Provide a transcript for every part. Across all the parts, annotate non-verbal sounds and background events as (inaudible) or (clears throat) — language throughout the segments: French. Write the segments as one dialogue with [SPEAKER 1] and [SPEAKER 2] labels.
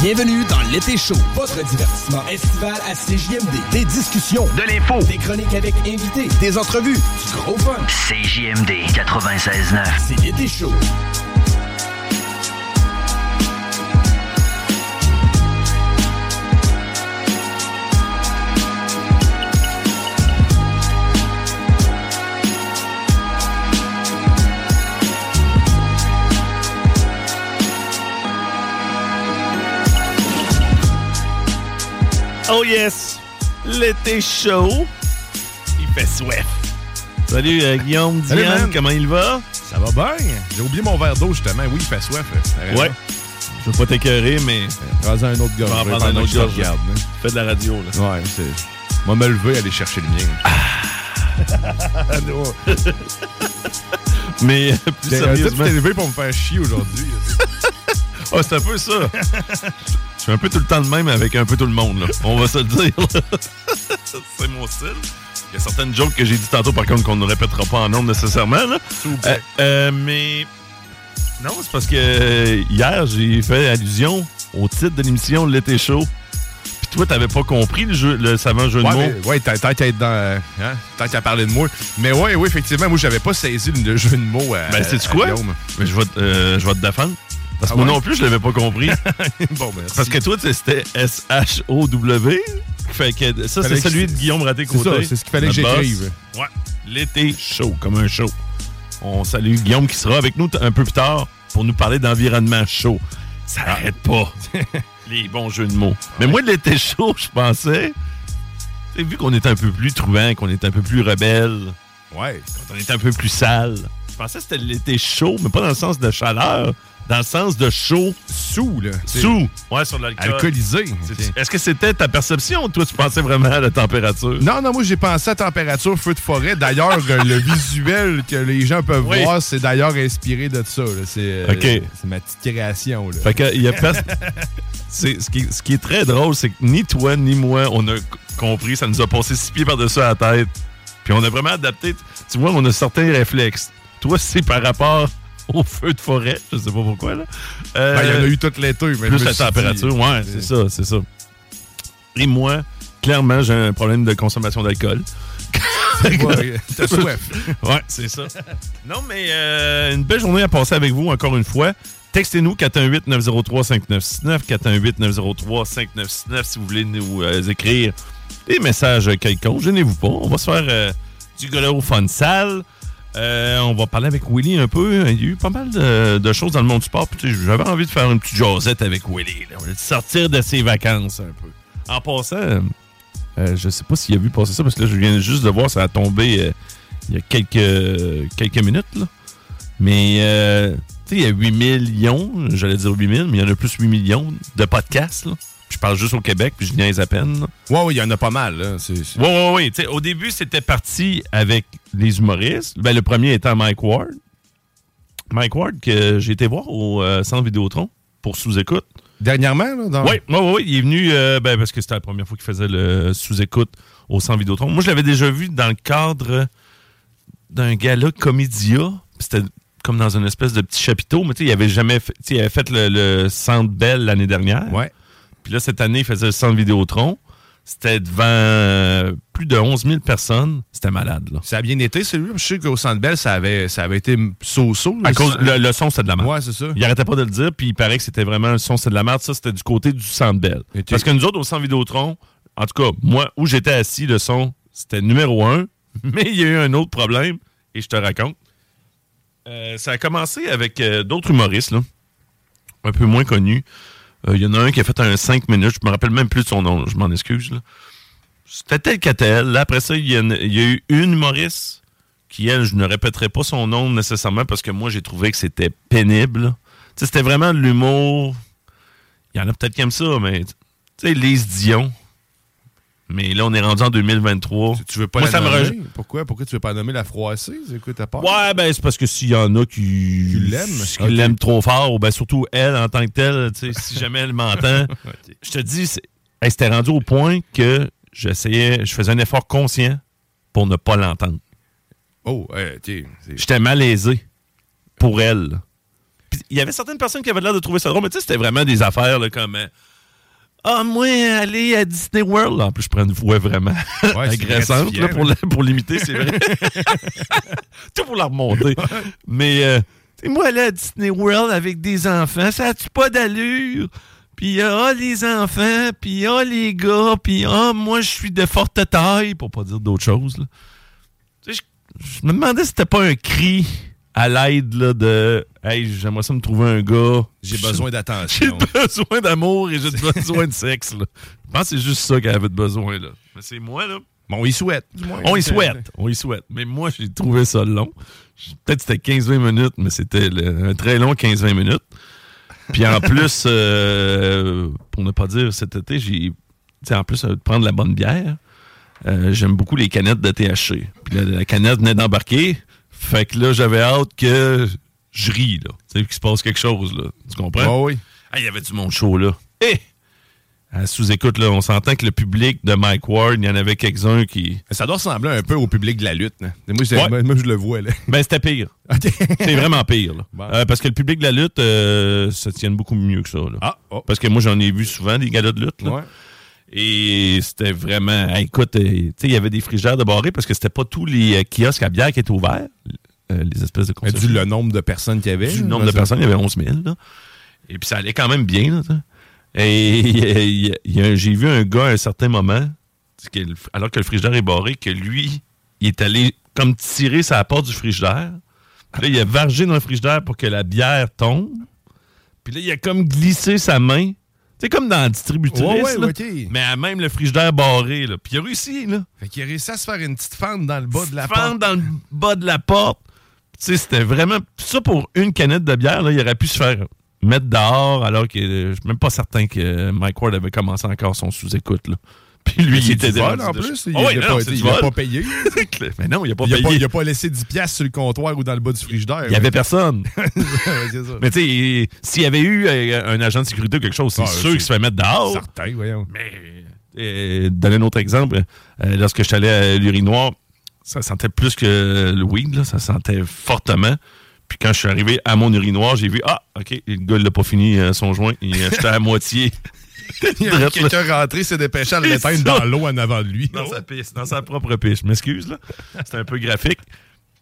[SPEAKER 1] Bienvenue dans l'été chaud, votre divertissement estival à CJMD. Des discussions,
[SPEAKER 2] de l'info,
[SPEAKER 1] des chroniques avec invités, des entrevues, du gros fun.
[SPEAKER 2] CJMD 96.9.
[SPEAKER 1] C'est l'été chaud.
[SPEAKER 3] Oh yes! L'été chaud. Il fait soif. Salut euh, Guillaume,
[SPEAKER 4] Salut,
[SPEAKER 3] Diane,
[SPEAKER 4] man.
[SPEAKER 3] comment il va?
[SPEAKER 4] Ça va bien. J'ai oublié mon verre d'eau, justement. Oui, il fait soif. T'as
[SPEAKER 3] Ouais. Je veux pas t'écécœurer, mais
[SPEAKER 4] Prends-en un autre
[SPEAKER 3] un autre gorge.
[SPEAKER 4] regarde, hein.
[SPEAKER 3] Fais de la radio, là.
[SPEAKER 4] Ouais, c'est... Moi, me lever, aller chercher le mien. (laughs) (laughs)
[SPEAKER 3] Mais euh, plus sérieusement...
[SPEAKER 4] t'es levé pour me faire chier aujourd'hui. (laughs)
[SPEAKER 3] Ah, c'est un peu ça. Je suis un peu tout le temps le même avec un peu tout le monde, là. On va se le dire. (laughs) C'est mon style. Il y a certaines jokes que j'ai dit tantôt, par contre, qu'on ne répétera pas en nombre nécessairement, là. Euh, euh, mais... Non, c'est parce que euh, hier, j'ai fait allusion au titre de l'émission L'été chaud. Puis toi, t'avais pas compris le, jeu, le savant jeu de mots.
[SPEAKER 4] mais, ouais, tant qu'à être dans... euh, Hein? Tant qu'à parler de moi. Mais ouais, oui, effectivement, moi, j'avais pas saisi le jeu de mots à
[SPEAKER 3] Ben,
[SPEAKER 4] à
[SPEAKER 3] quoi?
[SPEAKER 4] Guillaume.
[SPEAKER 3] Mais je vais, euh, je vais te défendre. Parce que
[SPEAKER 4] Ah
[SPEAKER 3] moi
[SPEAKER 4] ouais?
[SPEAKER 3] non plus, je l'avais pas compris. (laughs)
[SPEAKER 4] bon.
[SPEAKER 3] Parce que toi, c'était S-H-O-W. Fait que ça, c'est
[SPEAKER 4] que
[SPEAKER 3] celui de Guillaume Raté-Côté.
[SPEAKER 4] c'est ce qu'il fallait que j'écrive.
[SPEAKER 3] Ouais. L'été chaud, comme un show. On salue Guillaume qui sera avec nous un peu plus tard pour nous parler d'environnement chaud. Ça arrête pas. (laughs) Les bons jeux de mots. Mais moi, de l'été chaud, je pensais. Vu qu'on était un peu plus trouvant, qu'on était un peu plus rebelle,
[SPEAKER 4] Ouais.
[SPEAKER 3] quand on était un peu plus sale, je pensais que c'était l'été chaud, mais pas dans le sens de chaleur, dans le sens de chaud
[SPEAKER 4] Sous, là.
[SPEAKER 3] Sous. Ouais, sur l'alcool.
[SPEAKER 4] Alcoolisé.
[SPEAKER 3] Est-ce que c'était ta perception ou toi, tu pensais vraiment à la température?
[SPEAKER 4] Non, non, moi j'ai pensé à température feu de forêt. D'ailleurs, (laughs) le visuel que les gens peuvent
[SPEAKER 3] Oui.
[SPEAKER 4] voir, c'est d'ailleurs inspiré de ça. C'est euh, c'est ma petite création. Là.
[SPEAKER 3] Fait que il y a (laughs) c'est ce qui, ce qui est très drôle, c'est que ni toi ni moi on a compris, ça nous a passé six pieds par-dessus la tête. Puis on a vraiment adapté. Tu vois, on a certains réflexes. Toi, c'est par rapport (laughs) au feu de forêt, je sais pas pourquoi là. Euh,
[SPEAKER 4] Ben, il y en a eu tout l'été. mais
[SPEAKER 3] plus la
[SPEAKER 4] dit,
[SPEAKER 3] température, ouais, c'est ça, c'est ça. Et moi, clairement, j'ai un problème de consommation d'alcool. (laughs)
[SPEAKER 4] Ouais, T'as (laughs) soif.
[SPEAKER 3] Ouais, c'est ça. Non, mais euh, une belle journée à passer avec vous, encore une fois. Textez-nous 418-903-5969, 418-903-5969 si vous voulez nous euh, écrire des messages quelconques. Gênez-vous pas. On va se faire euh, du golo fun sale. Euh, on va parler avec Willy un peu. Il y a eu pas mal de, choses dans le monde du sport. J'avais envie de faire une petite jasette avec Willy. là. Sortir de ses vacances un peu. En passant, euh, euh, je sais pas s'il a vu passer ça parce que là, je viens juste de voir, ça a tombé euh, il y a quelques, quelques minutes. Mais il y a 8 millions, j'allais dire 8 000, mais il y en a plus 8 millions de podcasts. Je parle juste au Québec, puis je niaise à peine. là.
[SPEAKER 4] Ouais, ouais, il y en a pas mal.
[SPEAKER 3] Oui, oui, oui. Au début, c'était parti avec les humoristes. Ben, le premier étant Mike Ward. Mike Ward, que j'ai été voir au euh, Centre Vidéotron pour sous-écoute.
[SPEAKER 4] Dernièrement, là, dans...
[SPEAKER 3] Oui, oui, oui. Il est venu euh, ben, parce que c'était la première fois qu'il faisait le sous-écoute au Centre Vidéotron. Moi, je l'avais déjà vu dans le cadre d'un gala comédia. C'était comme dans une espèce de petit chapiteau, mais tu sais, il avait jamais fait, il avait fait le, le Centre Bell l'année dernière.
[SPEAKER 4] Ouais.
[SPEAKER 3] Puis là, cette année, il faisait le Centre Vidéotron. C'était devant euh, plus de 11 000 personnes. C'était malade, là.
[SPEAKER 4] Ça a bien été, celui-là. Je sais qu'au Centre Bell, ça avait, ça avait été so-so.
[SPEAKER 3] À cause, le, le son, c'était de la merde.
[SPEAKER 4] Ouais, c'est ça.
[SPEAKER 3] Il arrêtait pas de le dire, puis il paraît que c'était vraiment le son, c'est de la merde. Ça, c'était du côté du Centre Bell. Parce que nous autres, au Centre Vidéotron, en tout cas, moi, où j'étais assis, le son, c'était numéro un. (laughs) Mais il y a eu un autre problème, et je te raconte. Euh, ça a commencé avec euh, d'autres humoristes, là, un peu moins connus. Euh, Il y en a un qui a fait un 5 minutes, je me rappelle même plus de son nom, je m'en excuse. C'était tel qu'à tel. Après ça, il y, a eu une humoriste qui, elle, je ne répéterai pas son nom nécessairement parce que moi, j'ai trouvé que c'était pénible. C'était vraiment de l'humour. Il y en a peut-être qui aiment ça, mais tu sais, Lise Dion. Mais là, on est rendu en 2023.
[SPEAKER 4] Tu, tu veux pas
[SPEAKER 3] Moi,
[SPEAKER 4] la
[SPEAKER 3] ça me
[SPEAKER 4] nommer?
[SPEAKER 3] rejoint.
[SPEAKER 4] Pourquoi? Pourquoi tu veux pas nommer la froissée? C'est quoi ta part?
[SPEAKER 3] Ouais, ben c'est parce que s'il y en a qui,
[SPEAKER 4] Qui l'aiment?
[SPEAKER 3] qui
[SPEAKER 4] Ok.
[SPEAKER 3] l'aiment trop fort, ben surtout elle en tant que telle, tu sais, si jamais elle m'entend, (laughs) je te dis, c'est- hey, c'était rendu au point que j'essayais, je faisais un effort conscient pour ne pas l'entendre.
[SPEAKER 4] Oh. C'est-
[SPEAKER 3] J'étais malaisé pour elle. Il y avait certaines personnes qui avaient l'air de trouver ça drôle, mais tu sais, c'était vraiment des affaires là, comme. Ah, moi, aller à Disney World. En plus, je prends une voix vraiment agressante là, pour, la- pour l'imiter, c'est vrai. (laughs) Tout pour la remonter. Mais, euh, tu sais, moi, aller à Disney World avec des enfants, ça a-tu pas d'allure? Puis, ah, les enfants, puis, ah, les gars, puis, ah, moi, je suis de forte taille, pour pas dire d'autres choses. là. Je me demandais si c'était pas un cri à l'aide là, de Hey, j'aimerais ça me trouver un gars.
[SPEAKER 4] J'ai besoin (laughs)
[SPEAKER 3] J'ai
[SPEAKER 4] d'attention.
[SPEAKER 3] besoin d'amour et j'ai besoin de sexe. Là. Je pense que c'est juste ça qu'elle avait besoin. Là. Mais c'est moi, là.
[SPEAKER 4] Bon, il souhaite. du moins.
[SPEAKER 3] On y souhaite. On y souhaite. Mais moi, j'ai trouvé ça long. Peut-être que c'était 15-20 minutes, mais c'était le- un très long 15-20 minutes. Puis en plus, euh, pour ne pas dire cet été, j'ai. tu sais, En plus, euh, de prendre la bonne bière, euh, j'aime beaucoup les canettes de THC. Puis la, la canette venait d'embarquer. Fait que là, j'avais hâte que je ris, là. Tu sais, qu'il se passe quelque chose, là. Tu comprends?
[SPEAKER 4] Oui.
[SPEAKER 3] Ah, il y avait du monde chaud, là. Eh! À sous-écoute, là, on s'entend que le public de Mike Ward, il y en avait quelques-uns qui.
[SPEAKER 4] Ça doit ressembler un peu au public de la lutte. hein. Moi,
[SPEAKER 3] Ouais.
[SPEAKER 4] moi, je le vois. Là.
[SPEAKER 3] Ben, c'était pire. (laughs) C'est vraiment pire, là.
[SPEAKER 4] Bon.
[SPEAKER 3] Euh, parce que le public de la lutte, euh, ça tienne beaucoup mieux que ça, là.
[SPEAKER 4] Ah, oh.
[SPEAKER 3] Parce que moi, j'en ai vu souvent des galas de lutte, là.
[SPEAKER 4] Ouais.
[SPEAKER 3] Et c'était vraiment. Écoute, euh, tu sais, il y avait des frigères de barrés parce que c'était pas tous les euh, kiosques à bière qui étaient ouverts. euh, les espèces de
[SPEAKER 4] Mais. Dû le nombre de personnes qu'il y avait.
[SPEAKER 3] Du nombre de personnes, il y avait 11 000. Là. Et puis ça allait quand même bien. Là, et j'ai vu un gars à un certain moment, alors que le frigidaire est barré, que lui, il est allé comme tirer sa porte du frigidaire. Puis Là, il a vargé dans le frigidaire pour que la bière tombe. Puis là, il a comme glissé sa main. C'est comme dans la distributrice.
[SPEAKER 4] Ouais, ouais,
[SPEAKER 3] là.
[SPEAKER 4] ok.
[SPEAKER 3] Mais à même le frigidaire barré. Là. Puis il a réussi. Là
[SPEAKER 4] Fait qu'il a réussi à se faire une petite fente dans le bas de la
[SPEAKER 3] fente
[SPEAKER 4] porte.
[SPEAKER 3] dans le bas de la porte. Tu sais, c'était vraiment. Ça, pour une canette de bière, là, il aurait pu se faire mettre dehors, alors que euh, je suis même pas certain que Mike Ward avait commencé encore son sous-écoute. Puis lui, il était
[SPEAKER 4] vol,
[SPEAKER 3] rendu
[SPEAKER 4] en plus. Il
[SPEAKER 3] Ah ouais,
[SPEAKER 4] a
[SPEAKER 3] non,
[SPEAKER 4] pas- payé. (laughs)
[SPEAKER 3] Mais non, il a pas
[SPEAKER 4] Il
[SPEAKER 3] payé.
[SPEAKER 4] pas, il a pas laissé 10 piastres sur le comptoir ou dans le bas du frigidaire.
[SPEAKER 3] Il y avait personne. (laughs) Mais tu sais, s'il y avait eu euh, un agent de sécurité ou quelque chose, c'est
[SPEAKER 4] Ah,
[SPEAKER 3] sûr qu'il se fait mettre dehors.
[SPEAKER 4] Certain, voyons.
[SPEAKER 3] Mais, euh, donner un autre exemple, euh, lorsque je suis allé à l'urinoir, ça sentait plus que le weed, là, ça sentait fortement. Puis quand je suis arrivé à mon urinoir, j'ai vu, ah, OK, le gars, il n'a pas fini son joint, il j'étais à (laughs) moitié.
[SPEAKER 4] Quelqu'un rentré, s'est dépêché à l'éteindre dans l'eau en avant de lui.
[SPEAKER 3] dans sa piste, dans sa propre piste. Je m'excuse, là. C'est un peu graphique.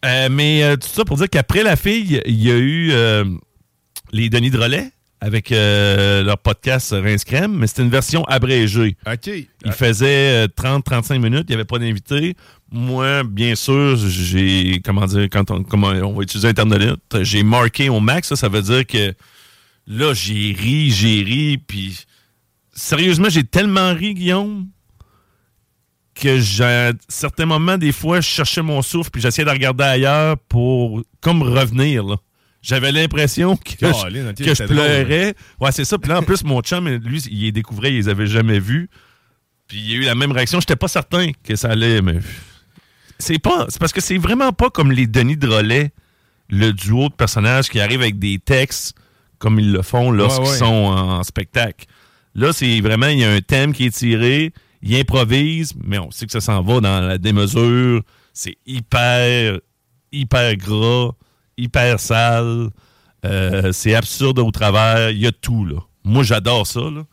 [SPEAKER 3] Euh, mais euh, tout ça pour dire qu'après la fille, il y a eu euh, les Denis de relais avec leur podcast Rince Crème, mais c'était une version abrégée.
[SPEAKER 4] OK.
[SPEAKER 3] Il faisait euh, 30-35 minutes, il n'y avait pas d'invité. Moi, bien sûr, j'ai, comment dire, quand on, comment on va utiliser Internet, j'ai marqué au max, ça, ça veut dire que là, j'ai ri, j'ai ri, puis sérieusement, j'ai tellement ri, Guillaume, que j'ai, à certains moments, des fois, je cherchais mon souffle, puis j'essayais de regarder ailleurs pour, comme revenir, là. J'avais l'impression que, je, que pleurais. Ouais, c'est ça. Puis là, en plus, mon chum, lui, il les découvrait, il les avait jamais vus. Puis il y a eu la même réaction. J'étais pas certain que ça allait, mais c'est pas. C'est parce que c'est vraiment pas comme les Denis de relais, le duo de personnages qui arrivent avec des textes comme ils le font lorsqu'ils
[SPEAKER 4] Ouais, ouais.
[SPEAKER 3] sont en spectacle. Là, c'est vraiment, il y a un thème qui est tiré, il improvise, mais on sait que ça s'en va dans la démesure. C'est hyper, hyper gras, hyper sale. Euh, c'est absurde au travers. Il y a tout, là. Moi, j'adore ça, là.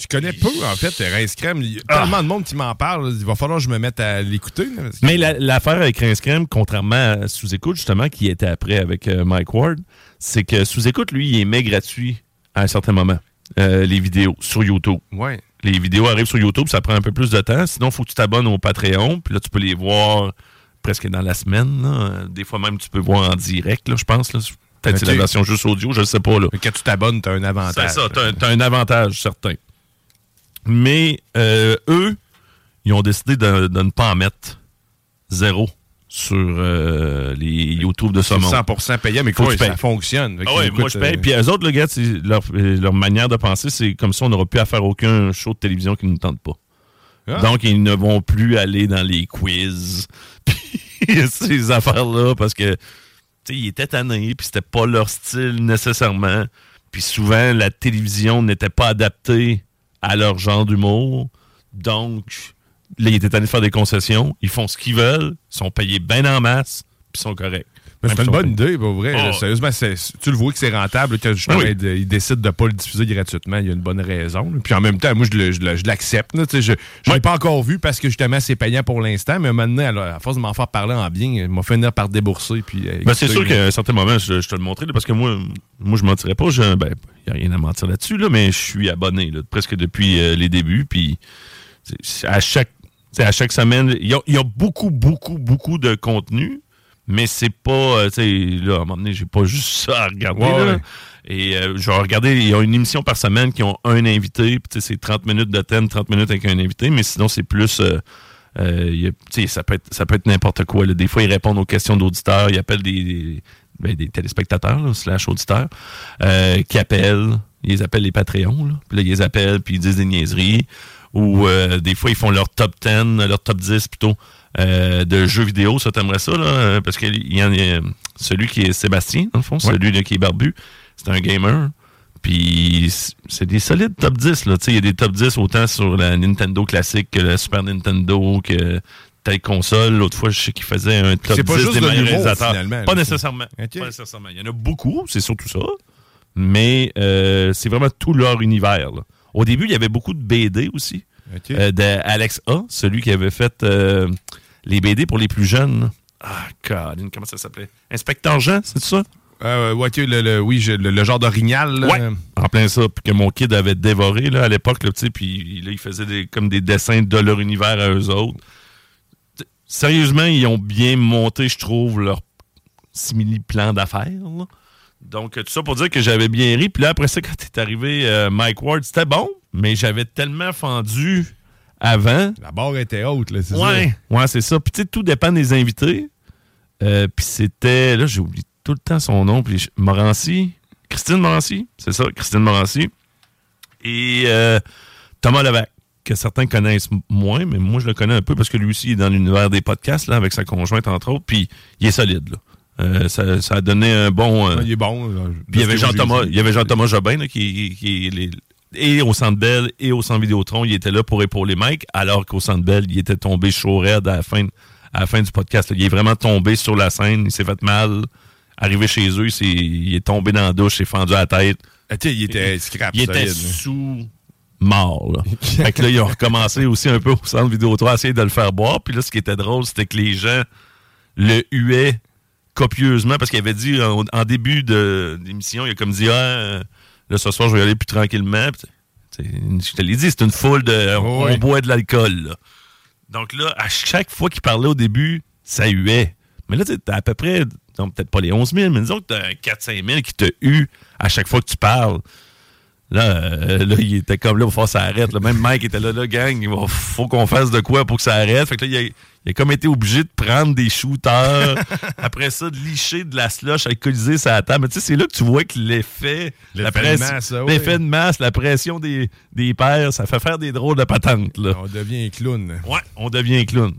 [SPEAKER 4] Je connais peu, en fait, Rince Crème. Il y a tellement de monde qui m'en parle. Il va falloir que je me mette à l'écouter.
[SPEAKER 3] Mais la- l'affaire avec Rince Crème, contrairement à Sous-Écoute, justement, qui était après avec euh, Mike Ward, c'est que Sous-Écoute, lui, il émet gratuit à un certain moment, euh, les vidéos sur YouTube.
[SPEAKER 4] Ouais.
[SPEAKER 3] Les vidéos arrivent sur YouTube, ça prend un peu plus de temps. Sinon, il faut que tu t'abonnes au Patreon, puis là, tu peux les voir presque dans la semaine. là. Des fois même, tu peux voir en direct, là, je pense. là. Peut-être c'est la version juste audio, je ne sais pas. Là.
[SPEAKER 4] Mais Quand tu t'abonnes, t'as un
[SPEAKER 3] C'est
[SPEAKER 4] avantage.
[SPEAKER 3] ça, t'as, t'as un avantage certain. Mais euh, eux, ils ont décidé de, de ne pas en mettre zéro sur euh, les YouTube de
[SPEAKER 4] C'est
[SPEAKER 3] Saumon.
[SPEAKER 4] 100% payant, mais
[SPEAKER 3] Faut que
[SPEAKER 4] ça fonctionne.
[SPEAKER 3] Ah ouais,
[SPEAKER 4] écoute,
[SPEAKER 3] moi je paye.
[SPEAKER 4] euh,
[SPEAKER 3] Puis eux autres, le gars, leur, euh, leur manière de penser, c'est comme ça, on n'aura plus à faire aucun show de télévision qui ne nous tente pas.
[SPEAKER 4] Ah.
[SPEAKER 3] Donc, ils ne vont plus aller dans les quiz. (laughs) Puis ces affaires-là, parce que, tu sais, ils étaient tannés, puis c'était pas leur style nécessairement. Puis souvent, la télévision n'était pas adaptée à leur genre d'humour. Donc, là, ils étaient de faire des concessions. Ils font ce qu'ils veulent, sont payés bien en masse, puis sont corrects.
[SPEAKER 4] C'est une bonne idée, pour vrai.
[SPEAKER 3] Oh.
[SPEAKER 4] là. Sérieusement, tu le vois que c'est rentable, que justement,
[SPEAKER 3] Oui.
[SPEAKER 4] ils ils décident de ne pas le diffuser gratuitement. Il y a une bonne raison. là. Puis en même temps, moi, je l'accepte. Je ne l'ai pas encore vu parce que justement, c'est payant pour l'instant. Mais maintenant, alors, à force de m'en faire parler en bien, il m'a finir par débourser. Puis, euh,
[SPEAKER 3] Ben, c'est sûr qu'à un certain moment, je, je te le montrais, parce que moi, moi je mentirais pas. Il ben, n'y a rien à mentir là-dessus, là, mais je suis abonné presque depuis euh, les débuts. Puis à chaque, c'est à chaque semaine, il y a, il y a beaucoup, beaucoup, beaucoup de contenu, mais c'est pas. euh, tu sais, là, à un moment donné, j'ai pas (laughs) juste ça à regarder.
[SPEAKER 4] Ouais,
[SPEAKER 3] là.
[SPEAKER 4] ouais.
[SPEAKER 3] Et euh, je vais regarder, il y a une émission par semaine qui ont un invité, puis tu sais, c'est 30 minutes de thème, 30 minutes avec un invité, mais sinon, c'est plus. euh, euh, a- tu sais, ça peut être, ça peut être n'importe quoi. là. Des fois, ils répondent aux questions d'auditeurs, ils appellent des, des, ben, des téléspectateurs, là, slash auditeurs, euh, qui appellent, ils appellent les Patreons, là. puis là, ils les appellent, puis ils disent des niaiseries, ou euh, des fois, ils font leur top 10, leur top 10 plutôt, euh, de jeux vidéo, ça t'aimerais ça, là, euh, parce qu'il y en a celui qui est Sébastien, dans le fond, celui là, qui est barbu, c'est un gamer, puis c'est des solides top 10. Là. Tu sais, Il y a des top 10 autant sur la Nintendo classique que la Super Nintendo, que telle console. L'autre fois, je sais qu'il faisait un top
[SPEAKER 4] C'est pas
[SPEAKER 3] 10
[SPEAKER 4] juste
[SPEAKER 3] des
[SPEAKER 4] de
[SPEAKER 3] meilleurs réalisateurs. Pas nécessairement. Pas nécessairement. Il y en a beaucoup, c'est surtout ça. Mais euh, c'est vraiment tout leur univers. là. Au début, il y avait beaucoup de BD aussi.
[SPEAKER 4] OK.
[SPEAKER 3] Euh, d'Alex A, celui qui avait fait euh, les BD pour les plus jeunes. Ah, God, comment ça s'appelait? Inspecteur Jean, c'est ça?
[SPEAKER 4] Euh, ouais, ok, le, le- oui, je- le, le genre d'orignal.
[SPEAKER 3] Ouais. En plein ça. Puis que mon kid avait dévoré là, à l'époque, là, puis là, il faisait des, comme des dessins de leur univers à eux autres. Sérieusement, ils ont bien monté, je trouve, leur simili-plan d'affaires. Donc, tout ça pour dire que j'avais bien ri. Puis là, après ça, quand est arrivé euh, Mike Ward, c'était bon, mais j'avais tellement fendu avant.
[SPEAKER 4] La barre était haute, là, c'est
[SPEAKER 3] Ouais, ouais, c'est ça. Puis tu sais, tout dépend des invités. Euh, puis c'était, là, j'ai oublié tout le temps son nom. Puis Morancy, Christine Morancy, c'est ça, Christine Morancy. Et euh, Thomas Levac, que certains connaissent moins, mais moi, je le connais un peu parce que lui aussi, il est dans l'univers des podcasts, là, avec sa conjointe, entre autres. Puis il est solide, là. Euh, ça, ça a donné un bon... euh,
[SPEAKER 4] ça. Il est bon. là,
[SPEAKER 3] puis il y avait Jean-Thomas, il y avait Jean-Thomas Jobin là, qui, qui est les- et au Centre Bell et au Centre Vidéotron, il était là pour épauler Mike, alors qu'au Centre Bell, il était tombé chaud raide à la fin, à la fin du podcast. là. Il est vraiment tombé sur la scène, il s'est fait mal. Arrivé chez eux, il, s'est- il est tombé dans la douche, il s'est fendu à la tête.
[SPEAKER 4] Ah, il était scrap.
[SPEAKER 3] Il était sous mort. Là. (laughs) fait que là, ils ont recommencé aussi un peu au Centre Vidéotron à essayer de le faire boire. Puis là, ce qui était drôle, c'était que les gens le huaient copieusement parce qu'il avait dit en, en début d'émission, il a comme dit Ah, euh, là ce soir je vais y aller plus tranquillement. Puis, tu je te l'ai dit, c'est une foule de. on boit de l'alcool. là. Donc là, à chaque fois qu'il parlait au début, ça huait. Mais là, tu sais, t'as à peu près, non, peut-être pas les 11 000, mais disons que t'as un 4-5 000 qui te hue à chaque fois que tu parles. Là, euh, là, il était comme là, il faut que ça arrête. là. Même Mike était là, là, gang, il faut qu'on fasse de quoi pour que ça arrête. Fait que là, il a, il a comme été obligé de prendre des shooters. (laughs) Après ça, de licher de la slush alcoolisée sur la table. Mais tu sais, c'est là que tu vois que l'effet, la
[SPEAKER 4] de masse, oui.
[SPEAKER 3] l'effet de masse, la pression des, des pères, ça fait faire des drôles de patentes, là.
[SPEAKER 4] On devient un clown.
[SPEAKER 3] Ouais, on devient clown.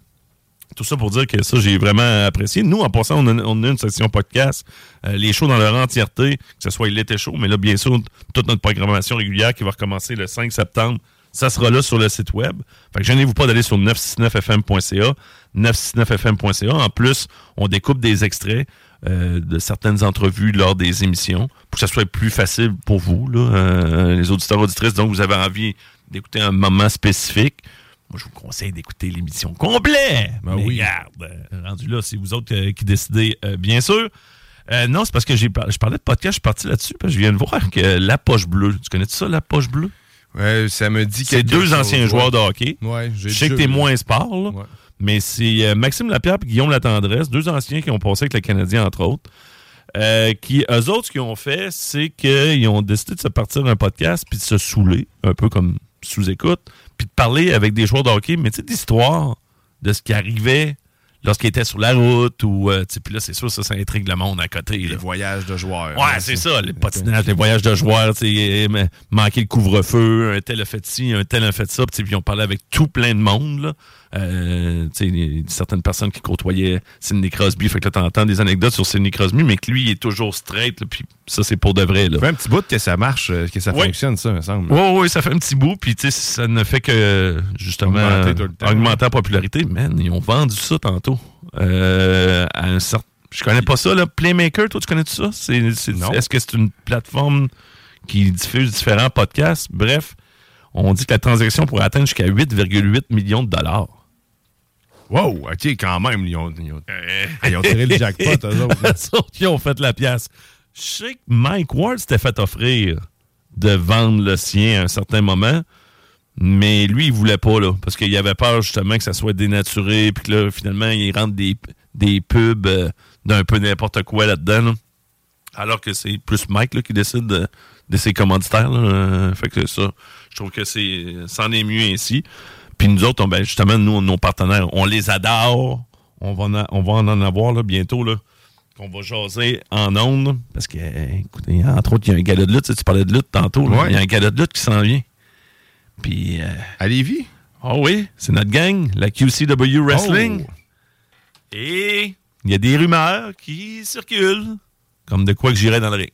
[SPEAKER 3] Tout ça pour dire que ça, j'ai vraiment apprécié. Nous, en passant, on a, on a une section podcast, euh, les shows dans leur entièreté, que ce soit l'été chaud, mais là, bien sûr, toute notre programmation régulière qui va recommencer le 5 septembre, ça sera là sur le site web. Fait que gênez-vous pas d'aller sur 969fm.ca, 969fm.ca. En plus, on découpe des extraits euh, de certaines entrevues lors des émissions pour que ça soit plus facile pour vous, là, euh, les auditeurs auditrices. Donc, vous avez envie d'écouter un moment spécifique. Moi, je vous conseille d'écouter l'émission complète.
[SPEAKER 4] Ben
[SPEAKER 3] Mais
[SPEAKER 4] oui.
[SPEAKER 3] regarde, euh, rendu là, c'est vous autres euh, qui décidez, bien sûr. Euh, non, c'est parce que j'ai par- je parlais de podcast, je suis parti là-dessus, parce que je viens de voir que La Poche Bleue, tu connais ça, La Poche Bleue?
[SPEAKER 4] Ouais, ça me dit
[SPEAKER 3] C'est deux
[SPEAKER 4] chose,
[SPEAKER 3] anciens
[SPEAKER 4] ouais.
[SPEAKER 3] joueurs de hockey.
[SPEAKER 4] Ouais,
[SPEAKER 3] Je sais que t'es moins sport, là,
[SPEAKER 4] Ouais.
[SPEAKER 3] mais c'est euh, Maxime Lapierre et Guillaume Latendresse, deux anciens qui ont passé avec le Canadien, entre autres. Euh, qui, eux autres, ce qu'ils ont fait, c'est qu'ils ont décidé de se partir un podcast puis de se saouler, un peu comme sous-écoute, puis de parler avec des joueurs de hockey, mais tu sais, d'histoire de ce qui arrivait lorsqu'il était sur la route ou euh, puis là c'est sûr ça ça intrigue le monde à côté
[SPEAKER 4] Les
[SPEAKER 3] là.
[SPEAKER 4] voyages de joueurs.
[SPEAKER 3] Ouais, c'est ça, les patinages, les voyages de joueurs, tu manquer le couvre-feu, un tel a fait ci, un tel a fait ça, puis on parlait avec tout plein de monde, là. Euh, certaines personnes qui côtoyaient Sidney Crosby, fait que là, t'entends des anecdotes sur Sidney Crosby, mais que lui, il est toujours straight, là, puis ça, c'est pour de vrai, là.
[SPEAKER 4] Ça fait un petit bout que ça marche, euh, que ça fonctionne, ça, me semble.
[SPEAKER 3] Oui, oui, ça fait un petit bout, puis tu sais, ça ne fait que, justement,
[SPEAKER 4] Augmenter tout
[SPEAKER 3] la popularité. Man, ils ont vendu ça tantôt. Euh, à un certain... Je connais pas ça, là. Playmaker, toi, tu connais ça? C'est, c'est-
[SPEAKER 4] Non.
[SPEAKER 3] Est-ce que c'est une plateforme qui diffuse différents podcasts? Bref, on dit que la transaction pourrait atteindre jusqu'à 8,8 millions de dollars.
[SPEAKER 4] Wow, OK, quand même, ils ont, ils ont- tiré le jackpot, (laughs) eux autres.
[SPEAKER 3] ils ont fait la pièce. Je sais que Mike Ward s'était fait offrir de vendre le sien à un certain moment, mais lui, il voulait pas, là, parce qu'il avait peur justement que ça soit dénaturé, puis que là, finalement, il rentre des, pubs euh, d'un peu n'importe quoi là-dedans. là. Alors que c'est plus Mike là, qui décide de, de ses commanditaires. Euh, fait que ça, je trouve que c'est c'en est mieux ainsi. Puis nous autres, on- ben, justement, nous, nos partenaires, on les adore. On va en, on va en avoir là, bientôt. Là qu'on va jaser en ondes. Parce que, écoutez, entre autres, il y a un gala de lutte. Tu sais, tu parlais de lutte tantôt.
[SPEAKER 4] Ouais.
[SPEAKER 3] Il y a un gala de lutte qui s'en vient. Puis, euh,
[SPEAKER 4] À Lévis?
[SPEAKER 3] ah oui, c'est notre gang, la QCW Wrestling.
[SPEAKER 4] Oh.
[SPEAKER 3] Et il y a des rumeurs qui circulent. Comme de quoi que j'irais dans le ring.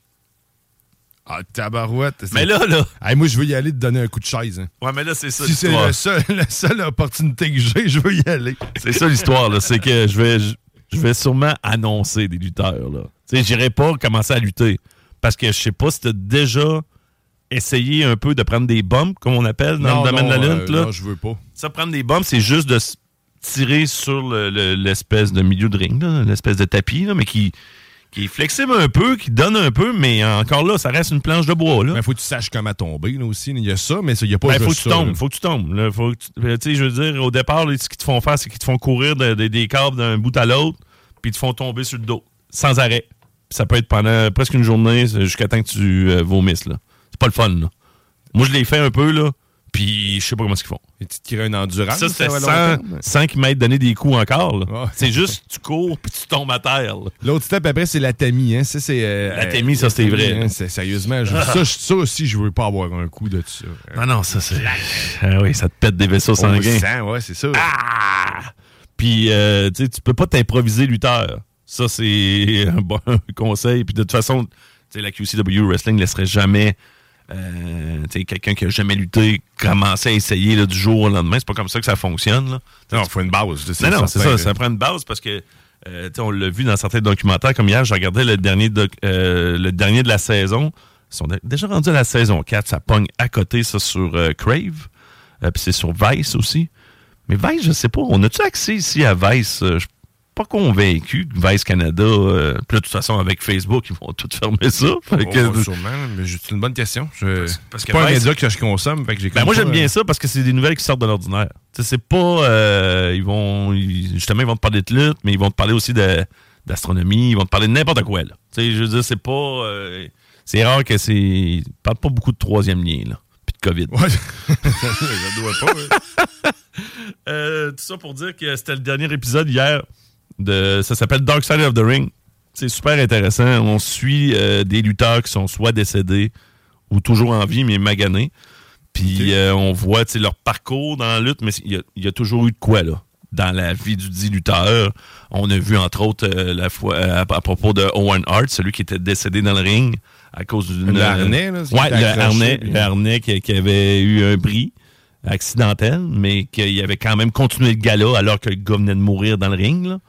[SPEAKER 4] Ah, tabarouette.
[SPEAKER 3] Mais là, là.
[SPEAKER 4] Hey, moi, je veux y aller te donner un coup de chaise. hein.
[SPEAKER 3] Ouais, mais là, c'est ça
[SPEAKER 4] Si c'est seul- (laughs) la seule opportunité que j'ai, je veux y aller.
[SPEAKER 3] C'est ça l'histoire, là. C'est que je vais, je, vais sûrement annoncer des lutteurs, là. Tu sais, j'irai pas commencer à lutter. Parce que je sais pas si t'as déjà essayé un peu de prendre des bumps, comme on appelle dans
[SPEAKER 4] Non,
[SPEAKER 3] le domaine
[SPEAKER 4] non,
[SPEAKER 3] de la
[SPEAKER 4] euh,
[SPEAKER 3] lutte, là.
[SPEAKER 4] non, je veux pas.
[SPEAKER 3] Ça, prendre des bumps, c'est juste de tirer sur le- le- l'espèce de milieu de ring, l'espèce de tapis, là, mais qui, qui est flexible un peu, qui donne un peu, mais encore là, ça reste une planche de bois, là.
[SPEAKER 4] Mais faut que tu saches comment tomber, là, aussi. Il y a ça, mais il n'y a pas
[SPEAKER 3] Ben,
[SPEAKER 4] juste
[SPEAKER 3] faut que tu tombes, faut que tu tombes. là. Faut que tu- tu sais, je veux dire, au départ, là, ce qu'ils te font faire, c'est qu'ils te font courir de- de- des câbles d'un bout à l'autre, puis ils te font tomber sur le dos, sans arrêt. Ça peut être pendant presque une journée, jusqu'à temps que tu euh, vomisses. C'est pas le fun, là. Moi, je l'ai fait un peu, là, puis je sais pas comment ils font.
[SPEAKER 4] Et tu te crées un endurance.
[SPEAKER 3] Ça, c'était
[SPEAKER 4] va
[SPEAKER 3] sans,
[SPEAKER 4] longtemps.
[SPEAKER 3] sans qu'ils m'aient donné des coups encore. C'est juste, tu cours, puis tu tombes à terre, là.
[SPEAKER 4] L'autre step après, c'est la Tamie. Hein. Ça, c'est, euh,
[SPEAKER 3] La Tamie, ça, c'est vrai.
[SPEAKER 4] hein, c'est- sérieusement, je- ça, je- ça aussi, je veux pas avoir un coup de ça.
[SPEAKER 3] Non, non, ça, c'est... Ah oui, ça te pète des vaisseaux
[SPEAKER 4] Au
[SPEAKER 3] sanguins.
[SPEAKER 4] sang, ouais, c'est ça.
[SPEAKER 3] Ah! Puis, euh, tu sais, tu peux pas t'improviser lutteur. Ça, c'est (laughs) un bon conseil. Puis, de toute façon, tu sais, la QCW Wrestling laisserait jamais euh, quelqu'un qui a jamais lutté commencer à essayer là, du jour au lendemain. C'est pas comme ça que ça fonctionne. Là.
[SPEAKER 4] Non, il faut une base.
[SPEAKER 3] Non, non, c'est ça. Ça prend une base parce que, euh, on l'a vu dans certains documentaires. Comme hier, j'ai regardé le dernier, doc- euh, le dernier de la saison. Ils sont dé- déjà rendus à la saison 4. Ça pogne à côté, ça, sur euh, Crave. Puis c'est sur Vice aussi. Mais Vice, je sais pas. On a-tu accès ici à Vice? Je pas convaincu que Vice Canada... euh, puis là, de toute façon, avec Facebook, ils vont tout fermer ça. Fait que-
[SPEAKER 4] Oh, sûrement, mais c'est une bonne question. Je...
[SPEAKER 3] parce que
[SPEAKER 4] pas un média que je consomme, fait que j'ai
[SPEAKER 3] Ben, moi, j'aime bien
[SPEAKER 4] euh,
[SPEAKER 3] ça parce que c'est des nouvelles qui sortent de l'ordinaire. C'est pas. euh, ils vont. ils- justement, ils vont te parler de lutte, mais ils vont te parler aussi de- d'astronomie. Ils vont te parler de n'importe quoi, là. Je veux dire, c'est pas. euh, c'est rare que c'est. Ils parlent pas beaucoup de troisième lien, là. Puis de COVID.
[SPEAKER 4] Ouais, (laughs) je dois pas. ouais.
[SPEAKER 3] Tout ça pour dire que c'était le dernier épisode hier. De, ça s'appelle Dark Side of the Ring. C'est super intéressant. On suit euh, des lutteurs qui sont soit décédés ou toujours en vie, mais maganés. Puis euh, on voit leur parcours dans la lutte, mais il y a, il y a toujours eu de quoi là dans la vie du dit lutteur. On a vu entre autres euh, la fois à, à propos de Owen Hart, celui qui était décédé dans le ring à cause d'une
[SPEAKER 4] Le harnais, là,
[SPEAKER 3] ouais, le harnais, le harnais qui, qui avait eu un bris accidentel, mais qu'il avait quand même continué le gala alors que le gars venait de mourir dans le ring. Là.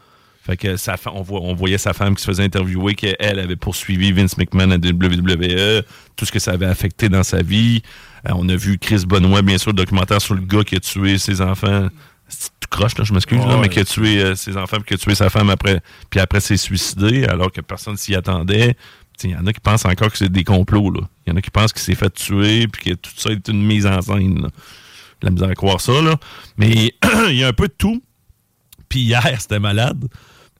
[SPEAKER 3] Fait que sa on, voit- on voyait sa femme qui se faisait interviewer qu'elle avait poursuivi Vince McMahon à WWE, tout ce que ça avait affecté dans sa vie. Euh, on a vu Chris Benoit, bien sûr, le documentaire sur le gars qui a tué ses enfants. C'est tout croche, là, je m'excuse, mais qui a tué euh, ses enfants, puis qui a tué sa femme après, puis après s'est suicidé, alors que personne s'y attendait. Il y en a qui pensent encore que c'est des complots. là. Il y en a qui pensent qu'il s'est fait tuer, puis que tout ça est une mise en scène. là. La misère à croire ça, là. Mais (clears throat) il y a un peu de tout. Puis hier, c'était malade.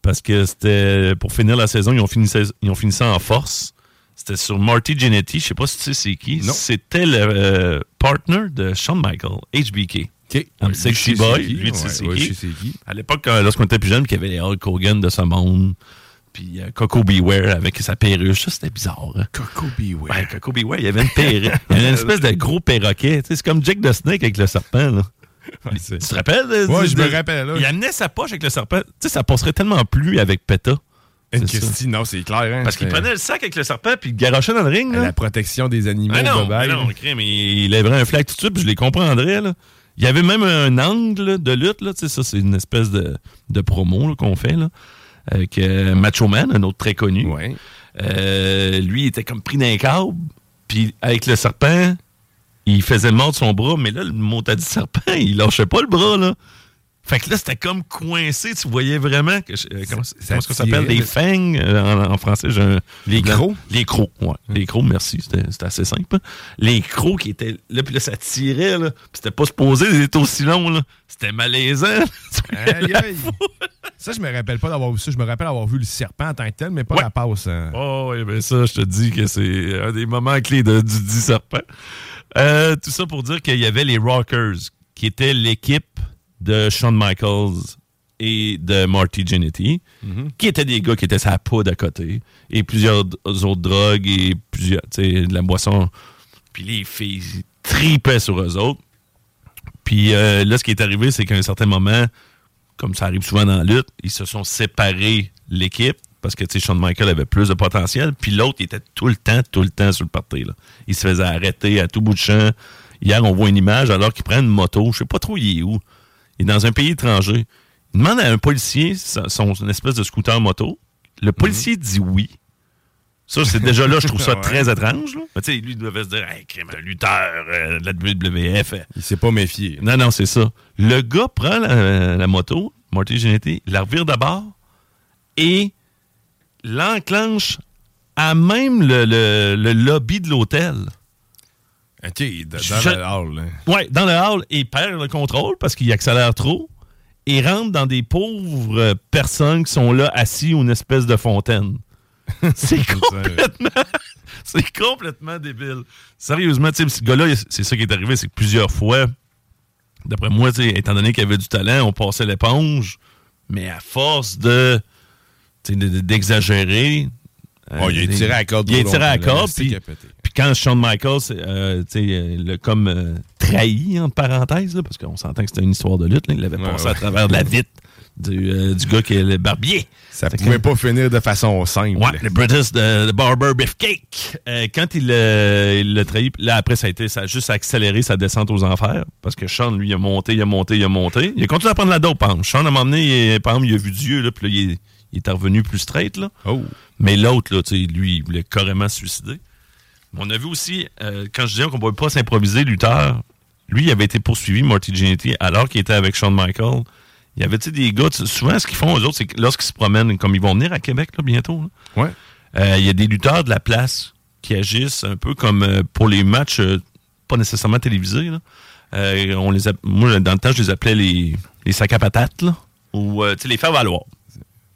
[SPEAKER 3] Parce que c'était pour finir la saison, ils ont fini, ça- ils ont fini ça en force. C'était sur Marty Jannetty, je sais pas si tu sais c'est qui. C'était le euh, partner de Shawn Michael, HBK.
[SPEAKER 4] OK.
[SPEAKER 3] I'm Sexy Boy. Lui, tu sais c'est qui? À l'époque, quand- lorsqu'on était plus jeune, qu'il y avait les Hulk Hogan de ce monde, puis euh, Coco Beware avec sa perruche, ça c'était bizarre. Hein?
[SPEAKER 4] Coco Beware.
[SPEAKER 3] Ouais, Coco Beware, il y avait une perruque. (laughs) Il y avait une espèce de gros perroquet. C'est comme Jake the Snake avec le serpent. Là.
[SPEAKER 4] Ouais,
[SPEAKER 3] Tu te rappelles? du-
[SPEAKER 4] je me rappelle, là.
[SPEAKER 3] Il amenait sa poche avec le serpent. Tu sais, ça passerait tellement plus avec PETA.
[SPEAKER 4] Une
[SPEAKER 3] ça.
[SPEAKER 4] question, non, c'est clair. Hein,
[SPEAKER 3] Parce qu'il prenait le sac avec le serpent puis il garochait dans le ring. Là.
[SPEAKER 4] La protection des animaux,
[SPEAKER 3] Mais non, mais non, il, il lèverait un flag tout de suite, puis je les comprendrais. Là. Il y avait même un angle de lutte, là, tu sais, ça c'est une espèce de, de promo qu'on fait, là, avec euh, Macho Man, un autre très connu.
[SPEAKER 4] Ouais.
[SPEAKER 3] Euh, lui, il était comme pris d'un câble, puis avec le serpent, il faisait mordre son bras, mais là, le monta du serpent, il lâchait pas le bras, là. Fait que là, c'était comme coincé, tu voyais vraiment que. euh, comment
[SPEAKER 4] Ça
[SPEAKER 3] comment s'appelle? Les fangs, euh, en, en français.
[SPEAKER 4] Les crocs?
[SPEAKER 3] Les crocs, ouais. Les crocs, merci, c'était assez simple. hein. Les crocs qui étaient là, puis là, ça tirait, là. Puis c'était pas supposé, étaient aussi longs, là. C'était malaisant.
[SPEAKER 4] Aïe, aïe. (laughs) Ça, je me rappelle pas d'avoir vu ça. Je me rappelle avoir vu le serpent en tant que tel, mais pas
[SPEAKER 3] Ouais.
[SPEAKER 4] la passe. hein.
[SPEAKER 3] Oh, oui, ben ça, je te dis que c'est un des moments clés de- du dit serpent. Euh, tout ça pour dire qu'il y avait les Rockers, qui étaient l'équipe de Shawn Michaels et de Marty Jannetty, qui étaient des gars qui étaient sa poudre à côté, et plusieurs autres drogues, et plusieurs, tu sais, de la boisson. Puis les filles tripaient sur eux autres. Puis euh, là, ce qui est arrivé, c'est qu'à un certain moment, comme ça arrive souvent dans la lutte, ils se sont séparés l'équipe parce que tu sais, Shawn Michael avait plus de potentiel, puis l'autre, il était tout le temps, tout le temps sur le party. Là. Il se faisait arrêter à tout bout de champ. Hier, on voit une image alors qu'il prend une moto, je sais pas trop il est où. Il est dans un pays étranger. Il demande à un policier son, son espèce de scooter moto. Le policier dit oui. Ça, c'est déjà là, je trouve ça (laughs)
[SPEAKER 4] Ouais.
[SPEAKER 3] très étrange. Là. Mais tu sais, lui, il devait se dire, hey, crème, un lutteur euh, de la WWF.
[SPEAKER 4] Il s'est pas méfié.
[SPEAKER 3] non, non, c'est ça. Le gars prend la, la moto, Marty Jannetty, la revire d'abord et l'enclenche à même le, le- le lobby de l'hôtel.
[SPEAKER 4] OK, dans
[SPEAKER 3] Je-
[SPEAKER 4] le hall. hein.
[SPEAKER 3] Ouais, dans le hall, il perd le contrôle parce qu'il accélère trop et rentre dans des pauvres personnes qui sont là assis ou une espèce de fontaine. (laughs) C'est complètement, (laughs) c'est complètement débile. Sérieusement, ce gars-là, c'est ça qui est arrivé, c'est que plusieurs fois, d'après moi, étant donné qu'il avait du talent, on passait l'éponge, mais à force de, tu sais, de- de- d'exagérer.
[SPEAKER 4] Oh, il a tiré à la corde
[SPEAKER 3] Il a tiré à corde, puis quand Shawn Michaels, euh, tu sais, euh, l'a comme euh, trahi, entre parenthèses, là, parce qu'on s'entend que c'était une histoire de lutte, là, il l'avait
[SPEAKER 4] Ouais,
[SPEAKER 3] passé
[SPEAKER 4] ouais.
[SPEAKER 3] à travers de la vitre du, euh, du gars qui est le barbier.
[SPEAKER 4] Ça
[SPEAKER 3] Fait que-
[SPEAKER 4] pouvait pas finir de façon simple.
[SPEAKER 3] Ouais, le British de, de Barber Beefcake. Quand il l'a trahi, là, après, ça a été ça a juste accéléré sa descente aux enfers. Parce que Sean, lui, il a monté, il a monté, il a monté. Il a continué à prendre la dope, par exemple. Sean, à un moment donné, il, par exemple, il a vu Dieu, là, puis là, il, est- il est revenu plus straight, là.
[SPEAKER 4] Oh.
[SPEAKER 3] Mais l'autre, là, tu sais, lui, il voulait carrément se suicider. On a vu aussi, euh, quand je disais qu'on ne pouvait pas s'improviser lutteur, lui, il avait été poursuivi, Marty Jannetty, alors qu'il était avec Shawn Michaels. Il y avait, des gars, souvent, ce qu'ils font, eux autres, c'est que lorsqu'ils se promènent, comme ils vont venir à Québec, là, bientôt,
[SPEAKER 4] Ouais.
[SPEAKER 3] euh, il y a des lutteurs de la place qui agissent un peu comme euh, pour les matchs, euh, pas nécessairement télévisés. Là. On les app- moi, dans le temps, je les appelais les, les sacs à patates, là, ou tu sais, les faire valoir.